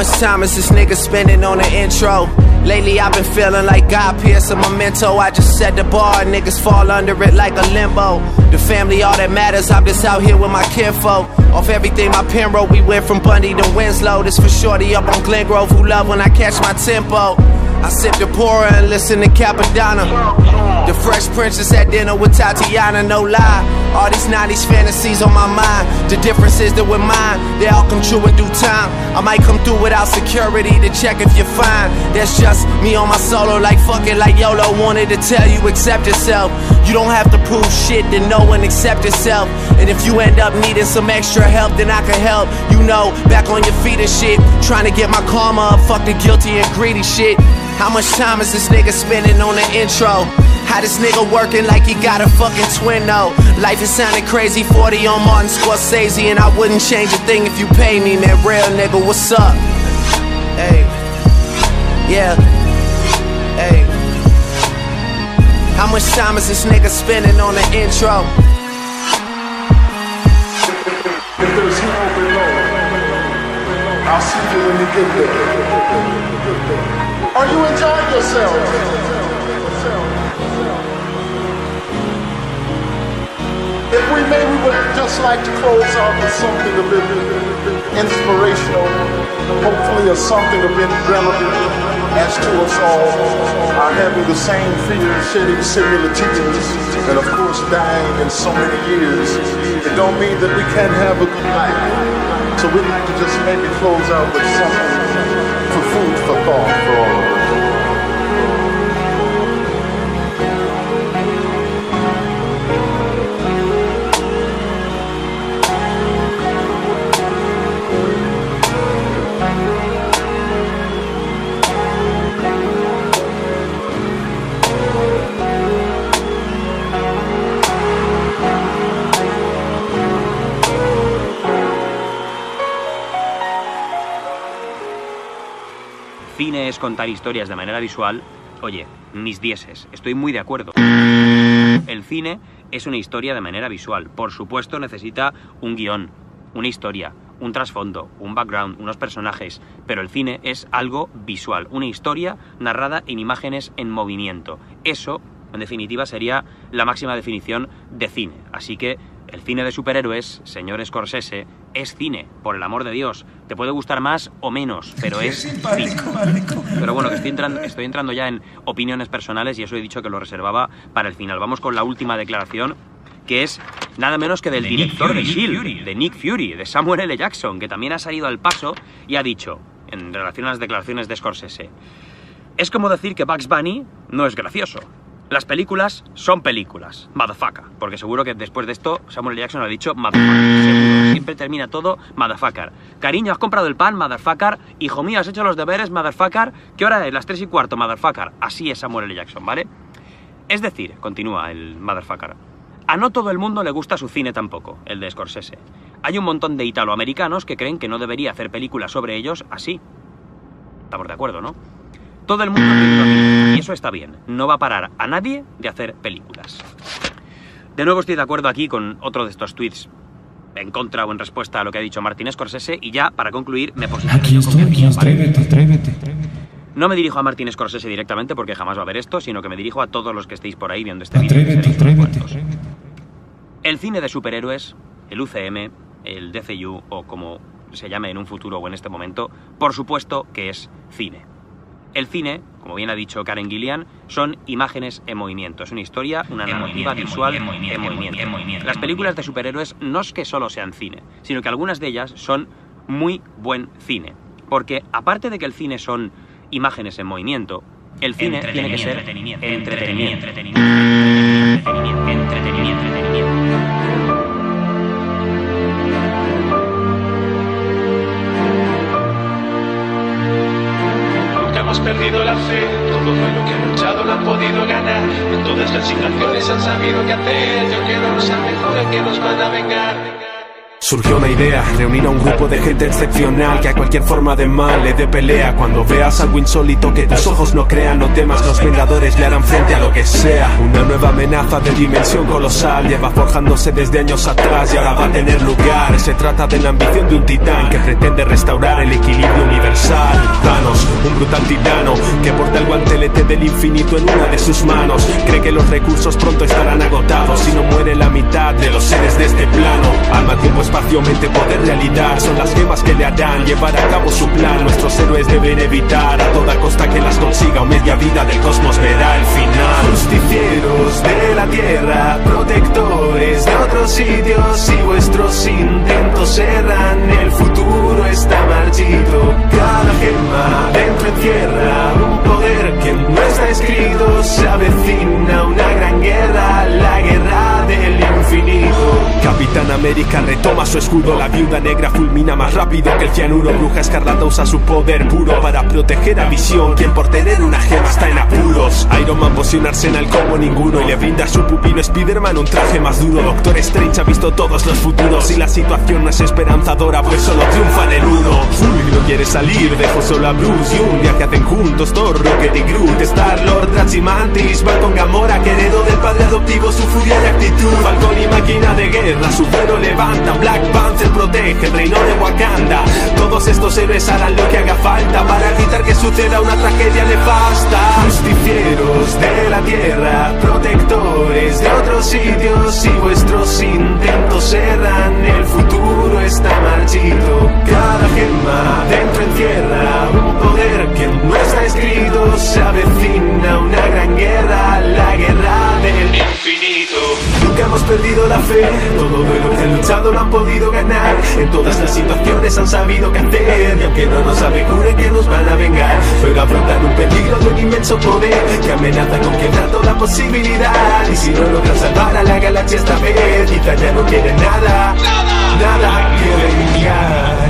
Much time is this nigga spending on the intro? Lately I've been feeling like God Pierce a memento. I just set the bar, niggas fall under it like a limbo. The family, all that matters. I'm just out here with my kinfolk. Off everything my pen wrote, we went from Bundy to Winslow. This for shorty up on Glen Grove who love when I catch my tempo. I sip the pourer and listen to Capadonna. The Fresh Princess at dinner with Tatiana, no lie. All these 90s fantasies on my mind. The difference is that with mine, they all come true in due time. I might come through without security to check if you're fine. That's just me on my solo, like fuck it, like YOLO. Wanted to tell you, accept yourself. You don't have to prove shit to no one accept yourself. And if you end up needing some extra help, then I can help. You know, back on your feet and shit. Trying to get my karma up, fuck the guilty and greedy shit. How much time is this nigga spending on the intro? How this nigga working like he got a fucking twin though? Life is sounding crazy, 40 on Martin Scorsese, and I wouldn't change a thing if you pay me, man. Real nigga, what's up? Hey, yeah, hey. How much time is this nigga spending on the intro? If there's hell below, I'll see you when you get there. Are you enjoying yourself? We may, we would just like to close out with something a bit inspirational, hopefully a something a bit relevant as to us all are having the same fears, shedding similar tears, and of course dying in so many years. It don't mean that we can't have a good life. So we'd like to just maybe close out with something for food for thought for all cine es contar historias de manera visual, oye, mis dieces, estoy muy de acuerdo. El cine es una historia de manera visual. Por supuesto necesita un guion, una historia, un trasfondo, un background, unos personajes, pero el cine es algo visual, una historia narrada en imágenes en movimiento. Eso, en definitiva, sería la máxima definición de cine. Así que el cine de superhéroes, señor Scorsese, es cine, por el amor de Dios. Te puede gustar más o menos, pero [LAUGHS] es simpático, Pero bueno, que estoy entrando, estoy entrando ya en opiniones personales y eso he dicho que lo reservaba para el final. Vamos con la última declaración que es nada menos que del director de Shield, de Nick Fury, de Samuel L. Jackson, que también ha salido al paso y ha dicho, en relación a las declaraciones de Scorsese, es como decir que Bugs Bunny no es gracioso. Las películas son películas, motherfucker, porque seguro que después de esto Samuel Jackson ha dicho motherfucker. Siempre termina todo motherfucker. Cariño, has comprado el pan, motherfucker. Hijo mío, has hecho los deberes, motherfucker. ¿Qué hora es? Las 3 y cuarto, motherfucker. Así es Samuel L. Jackson, ¿vale? Es decir, continúa el motherfucker, a no todo el mundo le gusta su cine tampoco, el de Scorsese. Hay un montón de italoamericanos que creen que no debería hacer películas sobre ellos así. Estamos de acuerdo, ¿no? Todo el mundo eso está bien, no va a parar a nadie de hacer películas. De nuevo estoy de acuerdo aquí con otro de estos tweets en contra o en respuesta a lo que ha dicho Martin Scorsese y ya para concluir me posiciono aquí estoy, aquí atrévete, atrévete. No me dirijo a Martin Scorsese directamente porque jamás va a ver esto, sino que me dirijo a todos los que estéis por ahí viendo este vídeo. El cine de superhéroes, el UCM, el DCU o como se llame en un futuro o en este momento, por supuesto que es cine. El cine, como bien ha dicho Karen Gillian, son imágenes en movimiento, es una historia, una narrativa visual en movimiento. Las películas de superhéroes no es que solo sean cine, sino que algunas de ellas son muy buen cine. Porque aparte de que el cine son imágenes en movimiento, el cine tiene que ser entretenimiento. entretenimiento. entretenimiento. entretenimiento. entretenimiento. hemos perdido la fe, todo lo que han luchado lo han podido ganar, en todas las situaciones han sabido qué hacer, yo quiero no saber que nos van a vengar. Surgió una idea, reunir a un grupo de gente excepcional que a cualquier forma de mal le dé pelea. Cuando veas algo insólito que tus ojos no crean, no temas, los vengadores le harán frente a lo que sea. Una nueva amenaza de dimensión colosal lleva forjándose desde años atrás y ahora va a tener lugar. Se trata de la ambición de un titán que pretende restaurar el equilibrio universal. Thanos, un brutal titano que porta el guantelete del infinito en una de sus manos. Cree que los recursos pronto estarán agotados si no muere la mitad de los seres de este plano. Alma tiempo es espacio, mente, poder realidad. Son las gemas que le harán llevar a cabo su plan. Nuestros héroes deben evitar a toda costa que las consiga. O media vida del cosmos verá el final. Justicieros de la tierra, protectores de otros sitios Si vuestros intentos erran, el futuro está marchito. Cada gema dentro en tierra, un poder que no está escrito Se avecina una gran guerra, la guerra Capitán América retoma su escudo, la viuda negra fulmina más rápido que el cianuro. Bruja escarlata usa su poder puro para proteger a Visión, quien por tener una gema está en apuros. Iron Man posee un arsenal como ninguno y le brinda a su pupilo Spider-Man un traje más duro. Doctor Strange ha visto todos los futuros y la situación no es esperanzadora, pues solo triunfan el uno. Fury no quiere salir, dejó solo a Bruce y un día que hacen juntos Thor, Rocket y Groot, Star-Lord, Mantis, van con Gamora, que heredó del padre adoptivo su furia de actitud. Falcon y máquina de guerra, su fuero levanta, Black Panther protege el reino de Wakanda. Todos estos héroes harán lo que haga falta para evitar que suceda una tragedia nefasta. Justicieros de la tierra, protectores de otros sitios, si vuestros intentos erran, el futuro está marchito. Cada gema dentro en tierra, un poder que no está escrito, se avecina una gran guerra, la guerra del infinito. Nunca hemos todo lo que han luchado lo han podido ganar. En todas las situaciones han sabido cantar Y aunque no nos aventuren que nos van a vengar. Pero afrontan un peligro de un inmenso poder Que amenaza con quebrar toda posibilidad. Y si no logran salvar a la galaxia esta vez Quizá ya no quieren nada Nada quieren ya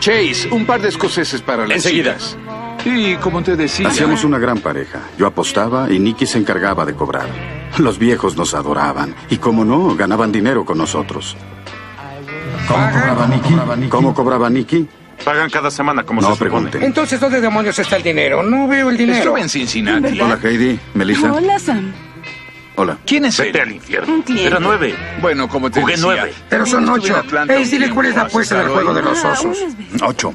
Chase, un par de escoceses para las Enseguida. chicas. Y como te decía... Hacíamos una gran pareja. Yo apostaba y Nicky se encargaba de cobrar. Los viejos nos adoraban. Y como no, ganaban dinero con nosotros. ¿Cómo cobraba Nicky? ¿Cómo cobraba Nicky? Pagan cada semana, como No se supone. Entonces, ¿dónde demonios está el dinero? No veo el dinero. Estuve en Cincinnati. Hola, Heidi. Melissa. Hola, Sam. Hola. ¿Quién es Vete él? al infierno. Un cliente. Era nueve. Bueno, como te Jugué decía... nueve. Pero son ocho. un dile cuál es la apuesta ¿Has del juego de los ahí? osos. Ocho.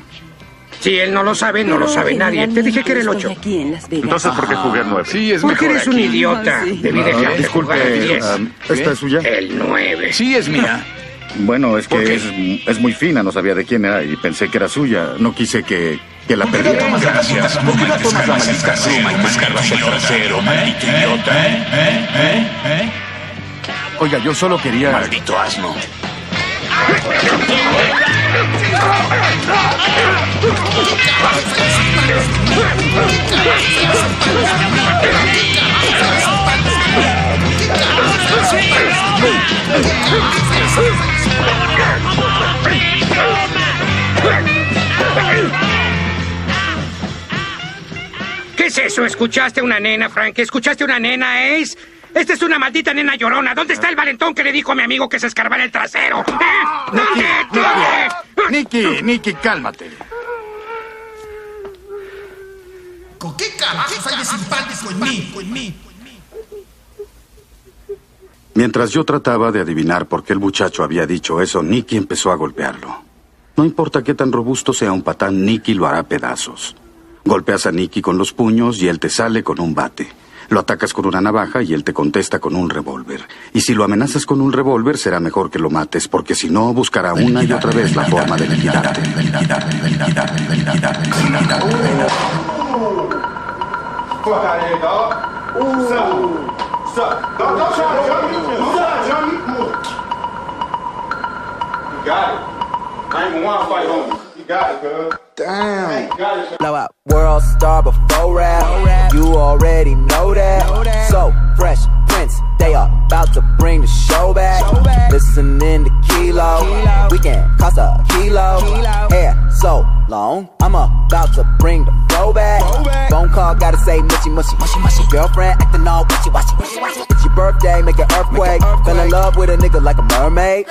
Si él no lo sabe, no lo sabe nadie. Te dije que era el ocho. Aquí en Las Vegas. Entonces, ¿por qué jugué a nueve? Sí, es Porque eres un idiota. Ah, sí. Debí Ah, dejarte disculpe, jugar al diez. ah, ¿esta es suya? El nueve. Sí, es mía. [LAUGHS] Bueno, es que es, es muy fina, no sabía de quién era y pensé que era suya. No quise que, que la perdiera. Gracias. ¿Por qué no tomas la maldita pluma y me escarbas el trasero, maldito idiota? Oiga, yo solo quería... Maldito asno. Eso? ¿Escuchaste a una nena, Frank? ¿Escuchaste una nena, Ace? Esta es una maldita nena llorona. ¿Dónde está el valentón que le dijo a mi amigo que se escarbara el trasero? ¿Eh? ¿Dónde? ¿Dónde? Nicky, Nicky, cálmate. ¿Con qué carajos hay de simpático en mí? En mí? Mientras yo trataba de adivinar por qué el muchacho había dicho eso, Nicky empezó a golpearlo. No importa qué tan robusto sea un patán, Nicky lo hará pedazos. Golpeas a Nicky con los puños y él te sale con un bate. Lo atacas con una navaja y él te contesta con un revólver. Y si lo amenazas con un revólver, será mejor que lo mates, porque si no, buscará una y otra vez la forma de liquidarte. Got it. You. You got it, cuz. Damn. You got it. World star before rap. You already know that. So fresh prince, they are about to bring the show back. Listening to Kilo, we can cost a kilo. Hair so long, I'm about to bring the flow back. Phone call, gotta say mushy mushy. mushy, mushy. Girlfriend acting all wishy washy. It's your birthday, make an earthquake. Fell in love with a nigga like a mermaid.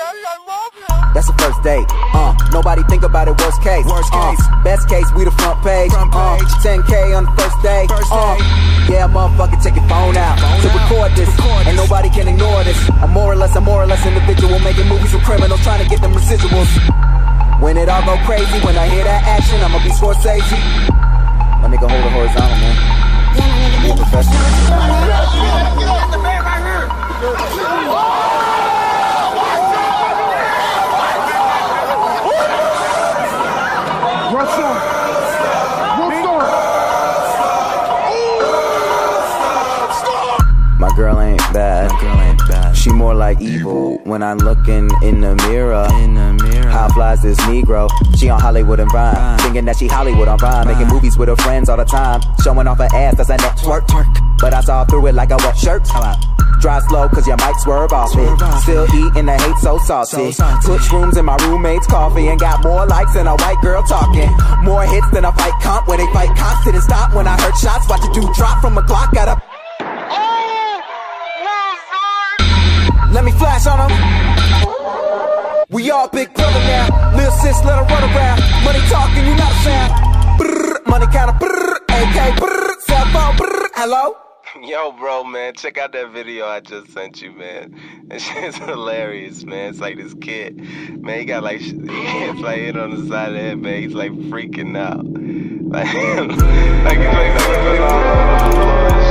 That's the first date. Uh, nobody think about it. Worst case. Worst case. Uh, best case, we the front page. Uh, 10k on the first day. First Uh, yeah, motherfucker, take your phone out to record this. And nobody can ignore this. I'm more or less, a more or less individual making movies with criminals trying to get them residuals. When it all go crazy, when I hear that action, I'ma be Scorsese. My nigga hold it horizontal, man. Be a professional. What's up? What's up? My girl ain't bad. She more like evil when I'm looking in the mirror. In the mirror. How flies this Negro? She on Hollywood and Vine. Thinking that she Hollywood on Vine. Making movies with her friends all the time. Showing off her ass as a network. Twerk. But I saw through it like a wet shirt. Drive slow cause your might swerve off it. Still eating the hate so saucy. Put shrooms in my roommate's coffee and got more likes than a white girl talking. More hits than a fight comp when they fight cops. Didn't stop when I heard shots. Watch a dude drop from a clock. Got a Let me flash on them. We all big brother now. Lil sis, let her run around. Money talking, you not a sound. Brrr, money counter, brrr, AK, brrr, cell phone, brrr, hello? [LAUGHS] Yo, bro, man, check out that video I just sent you, man. That [LAUGHS] shit's hilarious, man. It's like this kid, man. He got like [LAUGHS] he gets like hit on the side of the head, man. He's like freaking out, like like he's like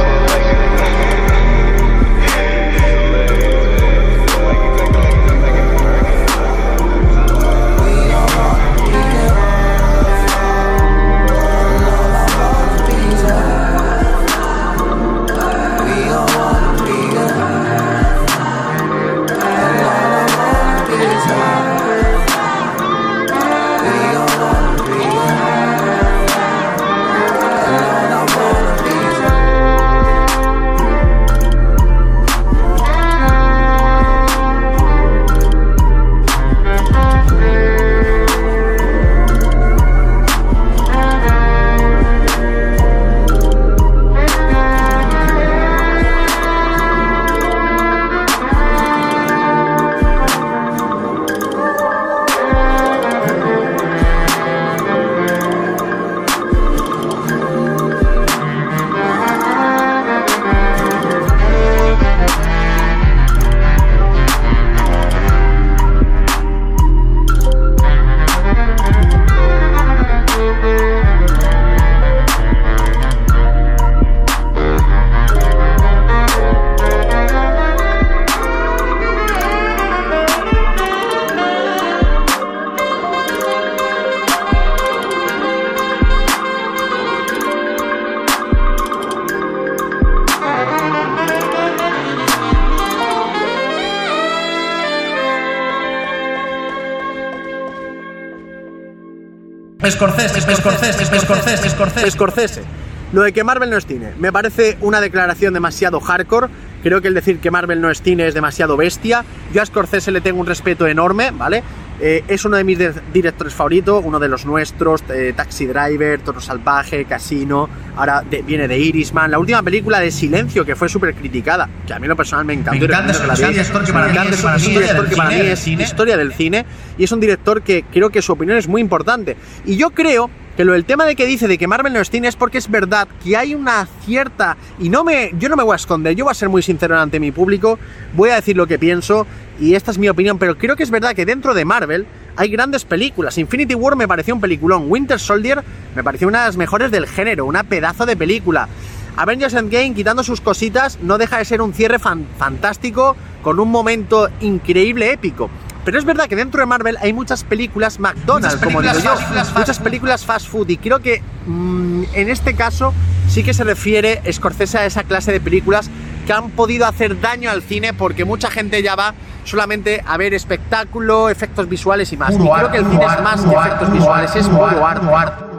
Scorsese, Scorsese, Scorsese, Scorsese. Scorsese. Lo de que Marvel no es cine. Me parece una declaración demasiado hardcore. Creo que el decir que Marvel no es cine es demasiado bestia. Yo a Scorsese le tengo un respeto enorme, ¿vale? Eh, es uno de mis directores favoritos, uno de los nuestros, eh, Taxi Driver, Toro Salvaje, Casino, ahora de- viene de Irisman, la última película de Silencio que fue súper criticada, que a mí en lo personal me encantó. Me encanta ese veáis. director que para mí encanta, es- es para un mí es es historia del cine y es un director que creo que su opinión es muy importante. Y yo creo que lo del tema de que dice de que Marvel no es cine es porque es verdad que hay una cierta y no me yo no me voy a esconder, yo voy a ser muy sincero ante mi público, voy a decir lo que pienso y esta es mi opinión, pero creo que es verdad que dentro de Marvel hay grandes películas. Infinity War me pareció un peliculón, Winter Soldier me pareció una de las mejores del género, una pedazo de película. Avengers Endgame, quitando sus cositas, no deja de ser un cierre fan- fantástico con un momento increíble, épico. Pero es verdad que dentro de Marvel hay muchas películas McDonald's, Muchas como digo películas yo, películas muchas películas fast food. Y creo que mm, en este caso sí que se refiere Scorsese a esa clase de películas que han podido hacer daño al cine porque mucha gente ya va solamente a ver espectáculo, efectos visuales y más. Y creo que el cine es más que efectos visuales, es puro arte,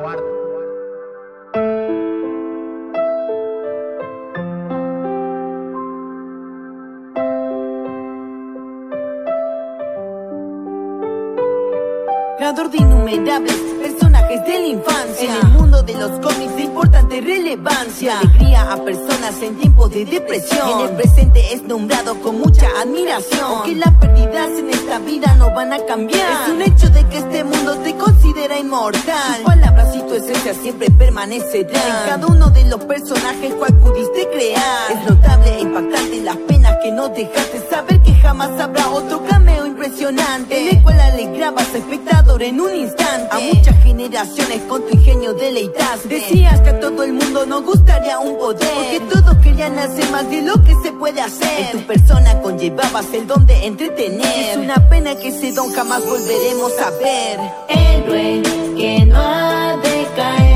Creador de innumerables personajes de la infancia. En el mundo de los cómics de importante relevancia. Alegría a personas en tiempos de depresión. En el presente es nombrado con mucha admiración. Aunque las pérdidas en esta vida no van a cambiar. Es un hecho de que este mundo te considera inmortal. Tus palabras y tu esencia siempre permanecerán. En cada uno de los personajes cual pudiste crear. Es notable e impactante las penas que no dejaste saber que jamás habrá otro cameo impresionante. En el cual alegrabas espectador en un instante. A muchas generaciones con tu ingenio deleitaste. Decías que a todo el mundo nos gustaría un poder. Porque todos querían hacer más de lo que se puede hacer. En tu persona conllevabas el don de entretener. Es una pena que ese don jamás volveremos a ver. Héroe que no ha de caer.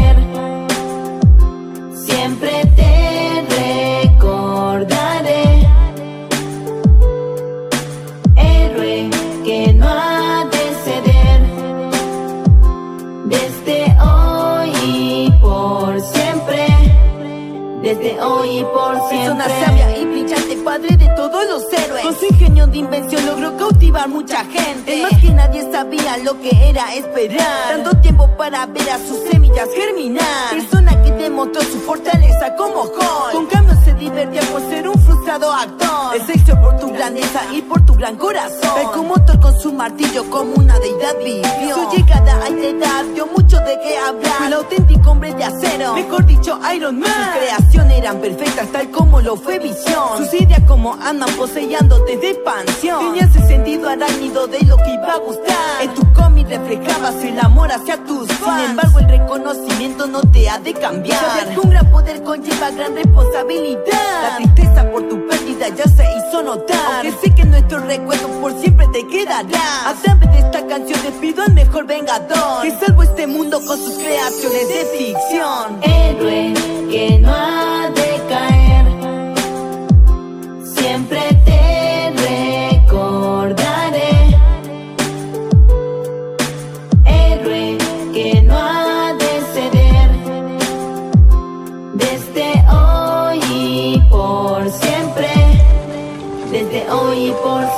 Desde hoy y por siempre. Persona sabia y brillante, padre de todos los héroes. Con su ingenio de invención logró cautivar mucha gente. Es más que nadie sabía lo que era esperar. Tanto tiempo para ver a sus semillas germinar. Persona que demostró su fortaleza como Hulk. Con cambio por ser un frustrado actor. Es hecho por tu grandeza y por tu gran corazón. Tal como Thor con su martillo como una deidad vivió. Su llegada a esta edad dio mucho de qué hablar. El auténtico hombre de acero. Mejor dicho, Iron Man. Sus creaciones eran perfectas tal como lo fue Visión. Sus ideas como andan poseyéndote de expansión. Tenías el sentido arácnido de lo que iba a gustar. En tu cómic reflejabas el amor hacia tus fans. Sin embargo, el reconocimiento no te ha de cambiar. Un gran poder conlleva gran responsabilidad. La tristeza por tu pérdida ya se hizo notar. Aunque sé que nuestro recuerdo por siempre te quedará. A través de esta canción te pido al mejor vengador. Que salvo este mundo con sus creaciones de ficción. Héroe que no ha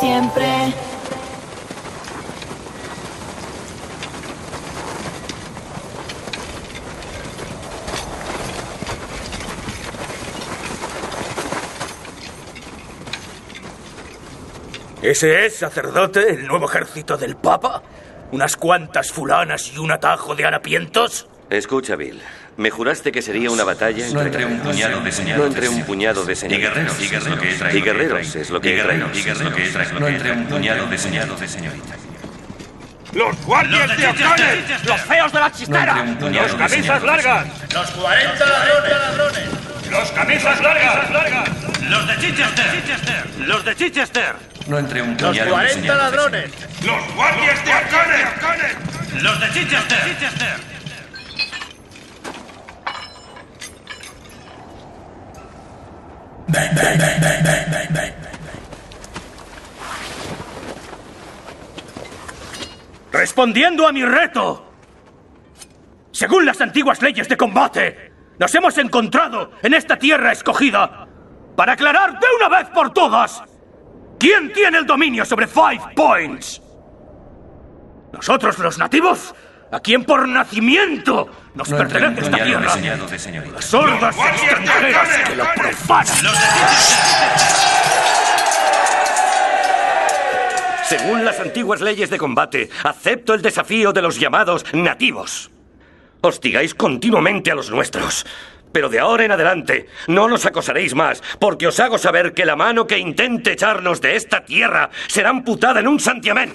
siempre. ¿Ese es, sacerdote, el nuevo ejército del Papa? ¿Unas cuantas fulanas y un atajo de harapientos? Escucha, Bill. Me juraste que sería una batalla No entre, entre un puñado de señoritas. No entre un puñado de señoritas. guerreros, y guerreros, Y es lo que he guerreros traído. es lo que Y he guerreros, traído. y guerreros, es lo que he traído. No entre un puñado de señoritas. ¡Los guardias de O'Connell! ¡Los feos de la chistera! Entre ¡Los de camisas señores. largas! ¡Los 40 ladrones! ¡Los camisas largas! ¡Los de Chichester! ¡Los de Chichester! No entre un ¡Los puñado de 40 señores. ladrones! ¡Los guardias de O'Connell! ¡Los de Chichester! Respondiendo a mi reto. Según las antiguas leyes de combate, nos hemos encontrado en esta tierra escogida para aclarar de una vez por todas quién tiene el dominio sobre Five Points. Nosotros los nativos, a quien por nacimiento nos pertenece esta tierra. Las sordas extranjeras que lo profanan. Según las antiguas leyes de combate, acepto el desafío de los llamados nativos. Hostigáis continuamente a los nuestros. Pero de ahora en adelante no nos acosaréis más, porque os hago saber que la mano que intente echarnos de esta tierra será amputada en un santiamén.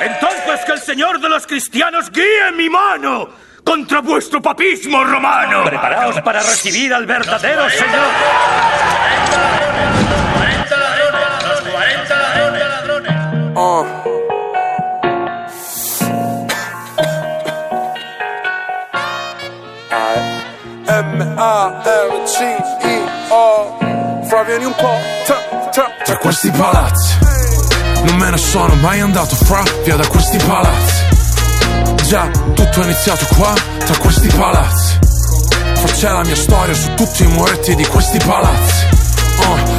Entonces que el Señor de los cristianos guíe mi mano contra vuestro papismo romano. Preparaos para recibir al verdadero Señor. Uh. M-A-R-C-E-O Fra vieni un po' tra, tra, Tra questi palazzi Non me ne sono mai andato fra Via da questi palazzi. Già, tutto è iniziato qua Tra questi palazzi. Faccia la mia storia su tutti i muretti di questi palazzi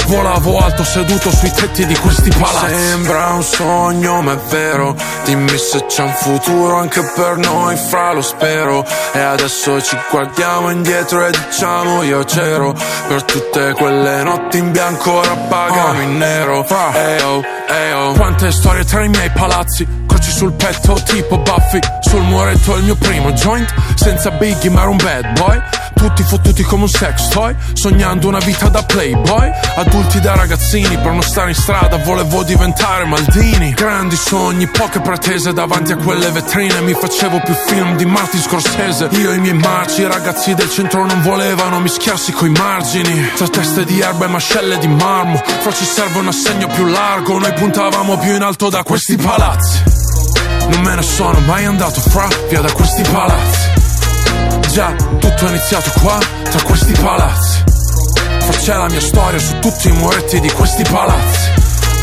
volavo alto seduto sui tetti di questi palazzi. Sembra un sogno ma è vero. Dimmi se c'è un futuro anche per noi fra lo spero. E adesso ci guardiamo indietro e diciamo io c'ero. Per tutte quelle notti in bianco ora pagami in nero. Eyo, eyo Quante storie tra i miei palazzi? Croci sul petto tipo Buffy Sul muretto il mio primo joint. Senza Biggie ma era un bad boy Tutti fottuti come un sex toy Sognando una vita da playboy. Adulti da ragazzini Per non stare in strada volevo diventare Maldini. Grandi sogni, poche pretese Davanti a quelle vetrine. Mi facevo più film di Martin Scorsese. Io e i miei marci I ragazzi del centro non volevano mischiarsi coi margini. Tra teste di erba e mascelle di marmo Fra ci serve un assegno più largo. Noi puntavamo più in alto da questi palazzi. Non me ne sono mai andato fra Via da questi palazzi Già, tutto è iniziato qua Tra questi palazzi. Faccia la mia storia su tutti i muretti di questi palazzi.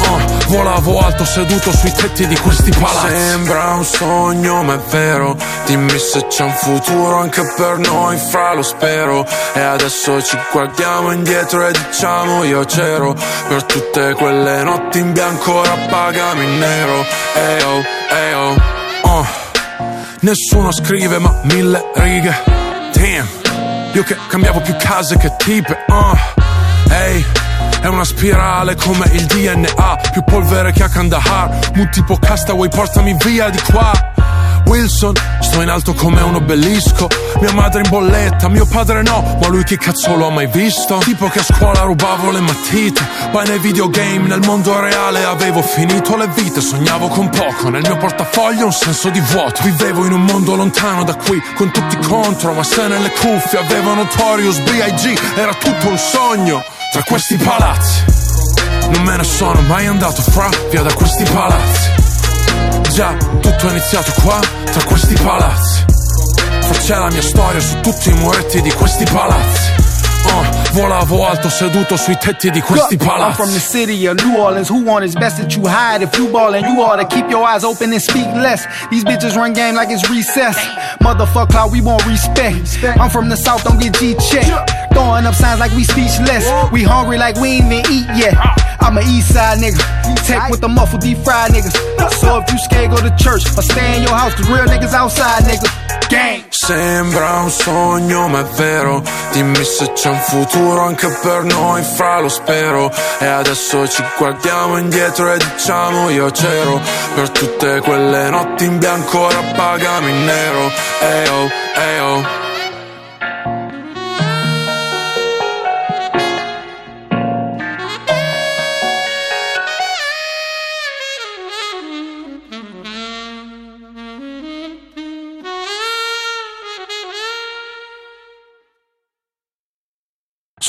Uh, volavo alto seduto sui tetti di questi palazzi. Sembra un sogno ma è vero. Dimmi se c'è un futuro anche per noi fra lo spero. E adesso ci guardiamo indietro e diciamo io c'ero. Per tutte quelle notti in bianco ora in nero. Eyo, eyo Uh, Nessuno scrive ma mille righe Damn Io che cambiavo più case che tipe uh, Ehi è una spirale come il DNA Più polvere che a Kandahar. Mu tipo castaway portami via di qua Wilson, sto in alto come un obelisco. Mia madre in bolletta, mio padre no Ma lui che cazzo l'ho mai visto? Tipo che a scuola rubavo le matite. Poi nei videogame, nel mondo reale Avevo finito le vite, sognavo con poco Nel mio portafoglio un senso di vuoto. Vivevo in un mondo lontano da qui Con tutti contro, ma se nelle cuffie Avevo Notorious, B.I.G. Era tutto un sogno. Tra questi palazzi Non me ne sono mai andato fra Via da questi palazzi Già, tutto è iniziato qua, tra questi palazzi la mia storia su tutti i muretti di questi palazzi Uh, volavo alto seduto sui tetti di questi Look, I'm from the city of New Orleans. Who want it's best that you hide if you ballin'. You ought to keep your eyes open and speak less. These bitches run game like it's recess. Motherfuck we want respect. I'm from the south, don't get G checked. Throwing up signs like we speechless. We hungry like we ain't even eat yet. I'm a east side nigga. Tech with the muffle deep fried niggas. So if you scared, go to church or stay in your house, cause real niggas outside nigga. Sembra un sogno ma è vero Dimmi se c'è un futuro anche per noi fra lo spero E adesso ci guardiamo indietro e diciamo io c'ero Per tutte quelle notti in bianco ora pagami in nero Eyo, eyo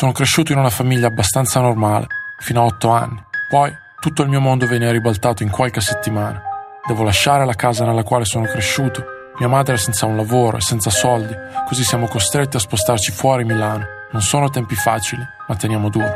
Sono cresciuto in una famiglia abbastanza normale, fino a otto anni. Poi tutto il mio mondo venne ribaltato in qualche settimana. Devo lasciare la casa nella quale sono cresciuto. Mia madre è senza un lavoro e senza soldi, così siamo costretti a spostarci fuori Milano. Non sono tempi facili, ma teniamo duro.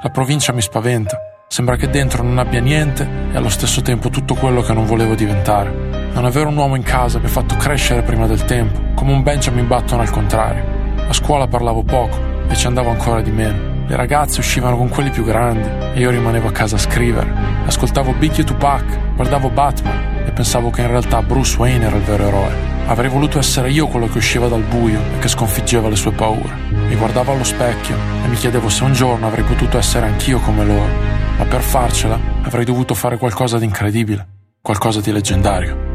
La provincia mi spaventa. Sembra che dentro non abbia niente e allo stesso tempo tutto quello che non volevo diventare. Non avere un uomo in casa mi ha fatto crescere prima del tempo, come un Benjamin Button al contrario. A scuola parlavo poco e ci andavo ancora di meno. Le ragazze uscivano con quelli più grandi e io rimanevo a casa a scrivere. Ascoltavo Biggie e Tupac, guardavo Batman e pensavo che in realtà Bruce Wayne era il vero eroe. Avrei voluto essere io quello che usciva dal buio e che sconfiggeva le sue paure. Mi guardavo allo specchio e mi chiedevo se un giorno avrei potuto essere anch'io come loro. Ma per farcela avrei dovuto fare qualcosa di incredibile, qualcosa di leggendario.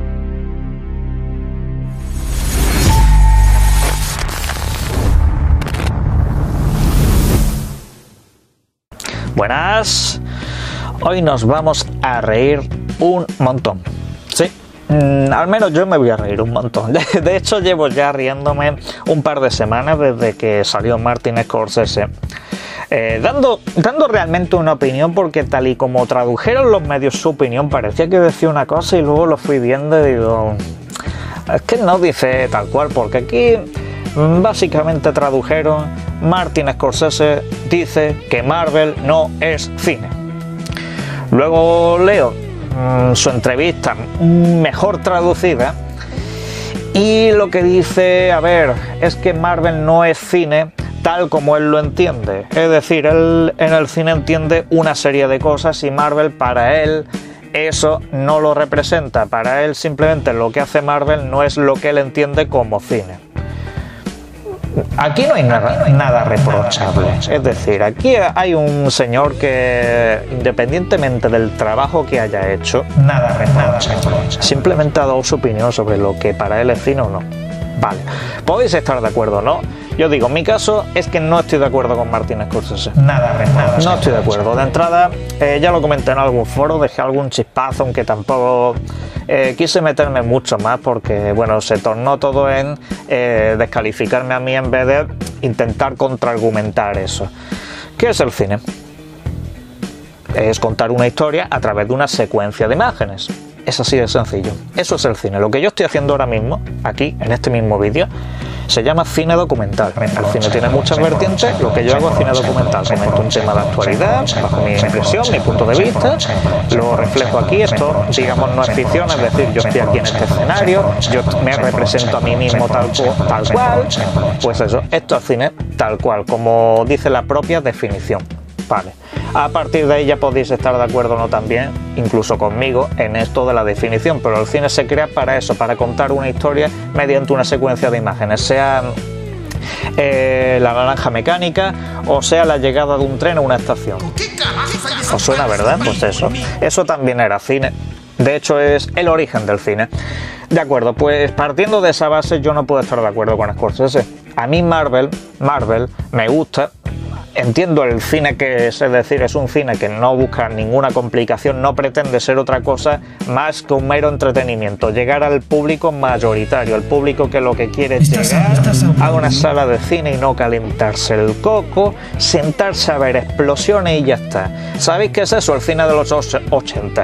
Buenas. Hoy nos vamos a reír un montón. Sí, mm, al menos yo me voy a reír un montón. [LAUGHS] De, hecho, llevo ya riéndome un par de semanas desde que salió Martin Scorsese. Eh, dando, dando realmente una opinión, porque tal y como tradujeron los medios su opinión, parecía que decía una cosa y luego lo fui viendo y digo. Es que no dice tal cual, porque aquí básicamente tradujeron Martin Scorsese dice que Marvel no es cine. Luego leo mmm, su entrevista mejor traducida y lo que dice, a ver, es que Marvel no es cine tal como él lo entiende. Es decir, él en el cine entiende una serie de cosas y Marvel para él eso no lo representa. Para él simplemente lo que hace Marvel no es lo que él entiende como cine. Aquí no hay nada, nada reprochable. Es decir, aquí hay un señor que, independientemente del trabajo que haya hecho, nada reprochable. Simplemente ha dado su opinión sobre lo que para él es cine o no. Vale, podéis estar de acuerdo o no. Yo digo, mi caso es que no estoy de acuerdo con Martin Scorsese. Nada reprochable. No estoy de acuerdo. De entrada, eh, ya lo comenté en algún foro, dejé algún chispazo, aunque tampoco eh, quise meterme mucho más porque, bueno, se tornó todo en eh, descalificarme a mí en vez de intentar contraargumentar eso. ¿Qué es el cine? Es contar una historia a través de una secuencia de imágenes. Es así de sencillo. Eso es el cine. Lo que yo estoy haciendo ahora mismo, aquí, en este mismo vídeo, se llama cine documental. El cine tiene muchas vertientes, lo que yo hago es cine documental. Comento un tema de actualidad, bajo mi impresión, mi punto de vista, lo reflejo aquí. Esto, digamos, no es ficción, es decir, yo estoy aquí en este escenario, yo me represento a mí mismo tal, tal cual. Pues eso, esto es cine tal cual, como dice la propia definición. Vale. A partir de ahí ya podéis estar de acuerdo o no también, incluso conmigo, en esto de la definición, pero el cine se crea para eso, para contar una historia mediante una secuencia de imágenes, sea eh, la naranja mecánica o sea la llegada de un tren a una estación. ¿Os suena, verdad? Pues eso. Eso también era cine. De hecho, es el origen del cine. De acuerdo, pues partiendo de esa base, yo no puedo estar de acuerdo con Scorsese. A mí Marvel, Marvel, me gusta, entiendo el cine que es, es decir, es un cine que no busca ninguna complicación, no pretende ser otra cosa más que un mero entretenimiento, llegar al público mayoritario, al público que lo que quiere es llegar a una sala de cine y no calentarse el coco, sentarse a ver explosiones y ya está. ¿Sabéis qué es eso? El cine de los 80.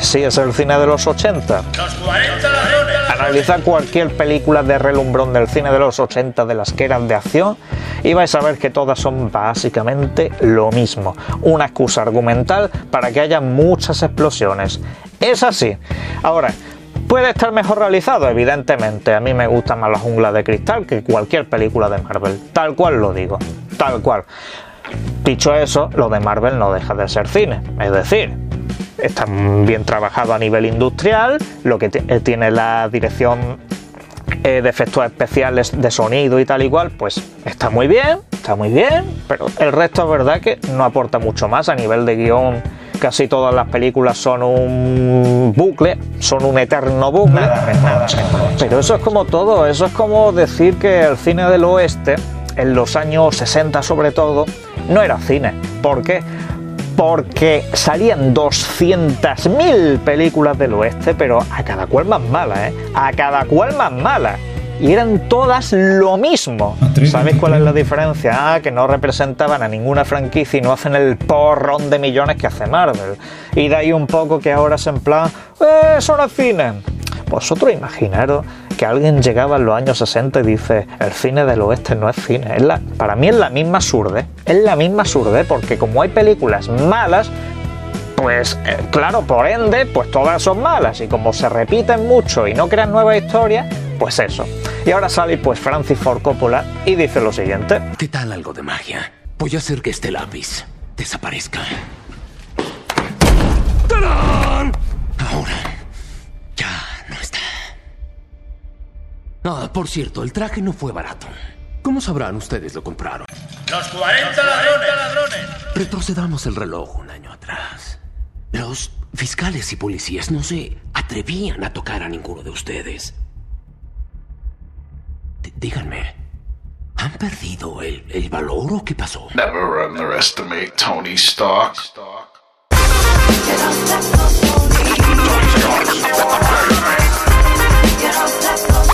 Sí, es el cine de los 80. Los 40 ladrones. Analizad cualquier película de relumbrón del cine de los 80 de las que eran de acción y vais a ver que todas son básicamente lo mismo. Una excusa argumental para que haya muchas explosiones. Es así. Ahora, ¿Puede estar mejor realizado? Evidentemente, a mí me gusta más la jungla de cristal que cualquier película de Marvel. Tal cual lo digo. Tal cual. Dicho eso, lo de Marvel no deja de ser cine. Es decir, está bien trabajado a nivel industrial, lo que tiene la dirección eh, de efectos especiales de sonido y tal igual, pues está muy bien, está muy bien, pero el resto es verdad que no aporta mucho más a nivel de guion. Casi todas las películas son un bucle, son un eterno bucle. Pero eso es como todo, eso es como decir que el cine del oeste, en los años 60 sobre todo, no era cine. ¿Por qué? Porque salían 200.000 películas del oeste, pero a cada cual más mala, ¿eh? A cada cual más mala. Y eran todas lo mismo. ¿Sabéis cuál es la diferencia? Ah, que no representaban a ninguna franquicia y no hacen el porrón de millones que hace Marvel. Y de ahí un poco que ahora es en plan, ¡eh, es cine! Vosotros imaginaros que alguien llegaba en los años 60 y dice, el cine del oeste no es cine. Es la, para mí es la misma surde. Es la misma surde porque como hay películas malas, Pues eh, claro, por ende, pues todas son malas y como se repiten mucho y no crean nuevas historias, pues eso. Y ahora sale pues Francis Ford Coppola y dice lo siguiente. ¿Qué tal algo de magia? Voy a hacer que este lápiz desaparezca. ¡Tarán! Ahora ya no está. Ah, por cierto, el traje no fue barato. ¿Cómo sabrán ustedes lo compraron? Los 40 ladrones. Retrocedamos el reloj un año atrás. Los fiscales y policías no se atrevían a tocar a ninguno de ustedes. D- díganme, ¿han perdido el, el valor o qué pasó? Never underestimate Tony Stark.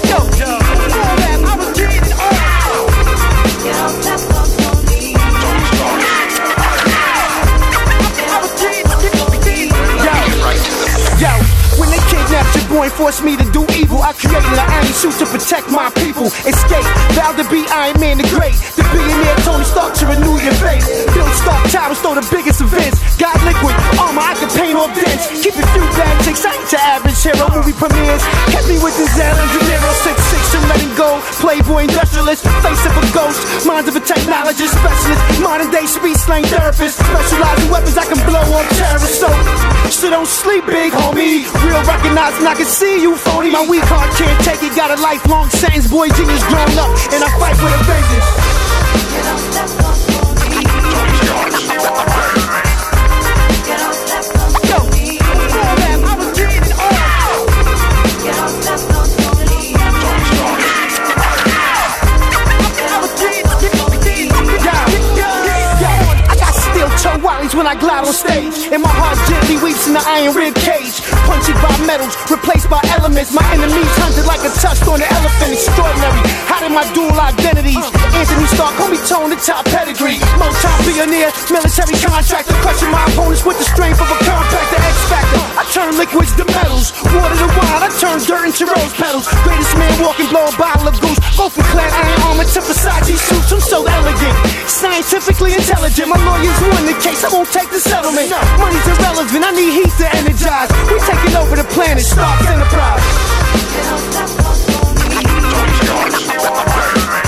Yo, and forced me to do evil, I created an iron suit to protect my people. Escape, vowed to be Iron Man the Great. The billionaire Tony Stark to renew your faith. Build Stark Towers, throw the biggest events. Got liquid armor, I can paint all dents. Keep it few bad chicks, I ain't average hero. Movie premieres, kept me with De Niro. Six six and letting go. Playboy industrialist, face of a ghost, minds of a technologist specialist. Modern day speed slang therapist, specializing weapons I can blow on terrorists. So, so don't sleep, big homie. Real recognizing I can see you, phony. My weak heart can't take it. Got a lifelong sentence, boy, genius grown up, and I fight with a vengeance. I was dreaming, skip on the team, I got steel toe wallies when I glide on stage. And my heart gently weeps in the iron rib cage. Punctured by metals, replaced by elements. My enemies hunted like a tusk on an elephant. Extraordinary. How did my dual identities? Anthony Stark, homie tone, the top pedigree. Motown pioneer, military contractor. Crushing my opponents with the strength of a compactor X Factor. I turn liquids to metals, water to wine. I turn dirt into rose petals. Greatest man walking, blow a bottle of goose. Go from clad iron armor to Versace suits. I'm so elegant, scientifically intelligent. My lawyers won the case. I won't take the settlement. Money's irrelevant. I need heat to energize. We taking over the planet. Stark Enterprise. Charge.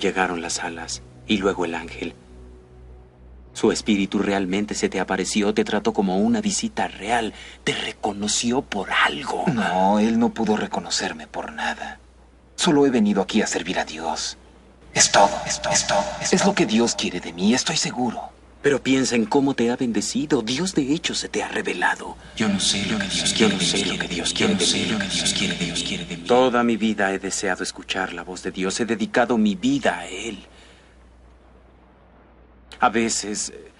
Llegaron las alas y luego el ángel. Su espíritu realmente se te apareció, te trató como una visita real, te reconoció por algo. No, él no pudo reconocerme por nada. Solo he venido aquí a servir a Dios. Es todo, es todo, es todo. Es, lo que Dios quiere de mí, estoy seguro. Pero piensa en cómo te ha bendecido. Dios de hecho se te ha revelado. Yo no sé lo que Dios Yo quiere no de sé mí. lo que Dios Yo quiere no de sé mí. lo que Dios quiere de Dios quiere de mí. Toda mi vida he deseado escuchar la voz de Dios. He dedicado mi vida a Él. A veces eh,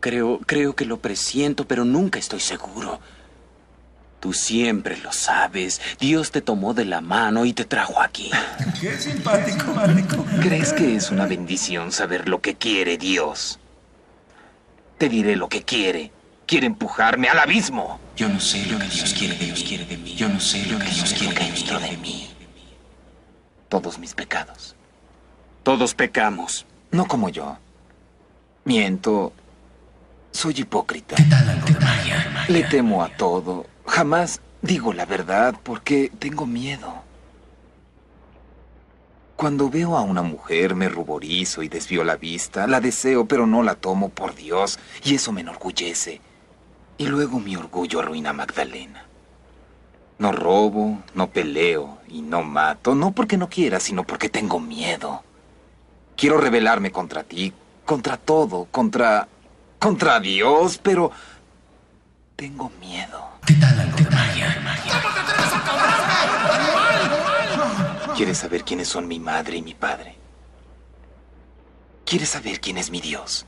creo, creo que lo presiento, pero nunca estoy seguro. Tú siempre lo sabes. Dios te tomó de la mano y te trajo aquí. [LAUGHS] Qué simpático, Mático. ¿Crees que es una bendición saber lo que quiere Dios? Te diré lo que quiere. Quiere empujarme al abismo. Yo no sé lo que Dios quiere de Dios quiere de mí. Yo no sé lo que Dios quiere de mí. Todos mis pecados. Todos pecamos. No como yo. Miento. Soy hipócrita. Le temo a todo. Jamás digo la verdad porque tengo miedo. Cuando veo a una mujer me ruborizo y desvío la vista. La deseo, pero no la tomo por Dios. Y eso me enorgullece. Y luego mi orgullo arruina a Magdalena. No robo, no peleo y no mato. No porque no quiera, sino porque tengo miedo. Quiero rebelarme contra ti, contra todo, contra... contra Dios, pero... Tengo miedo. ¿Qué tal algo? ¿Quieres saber quiénes son mi madre y mi padre? ¿Quieres saber quién es mi Dios?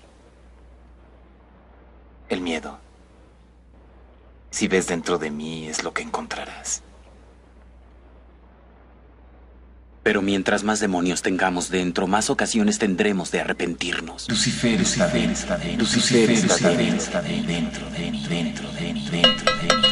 El miedo. Si ves dentro de mí es lo que encontrarás. Pero mientras más demonios tengamos dentro, más ocasiones tendremos de arrepentirnos. Lucifer está dentro, Lucifer está dentro, dentro, dentro, dentro, dentro, dentro.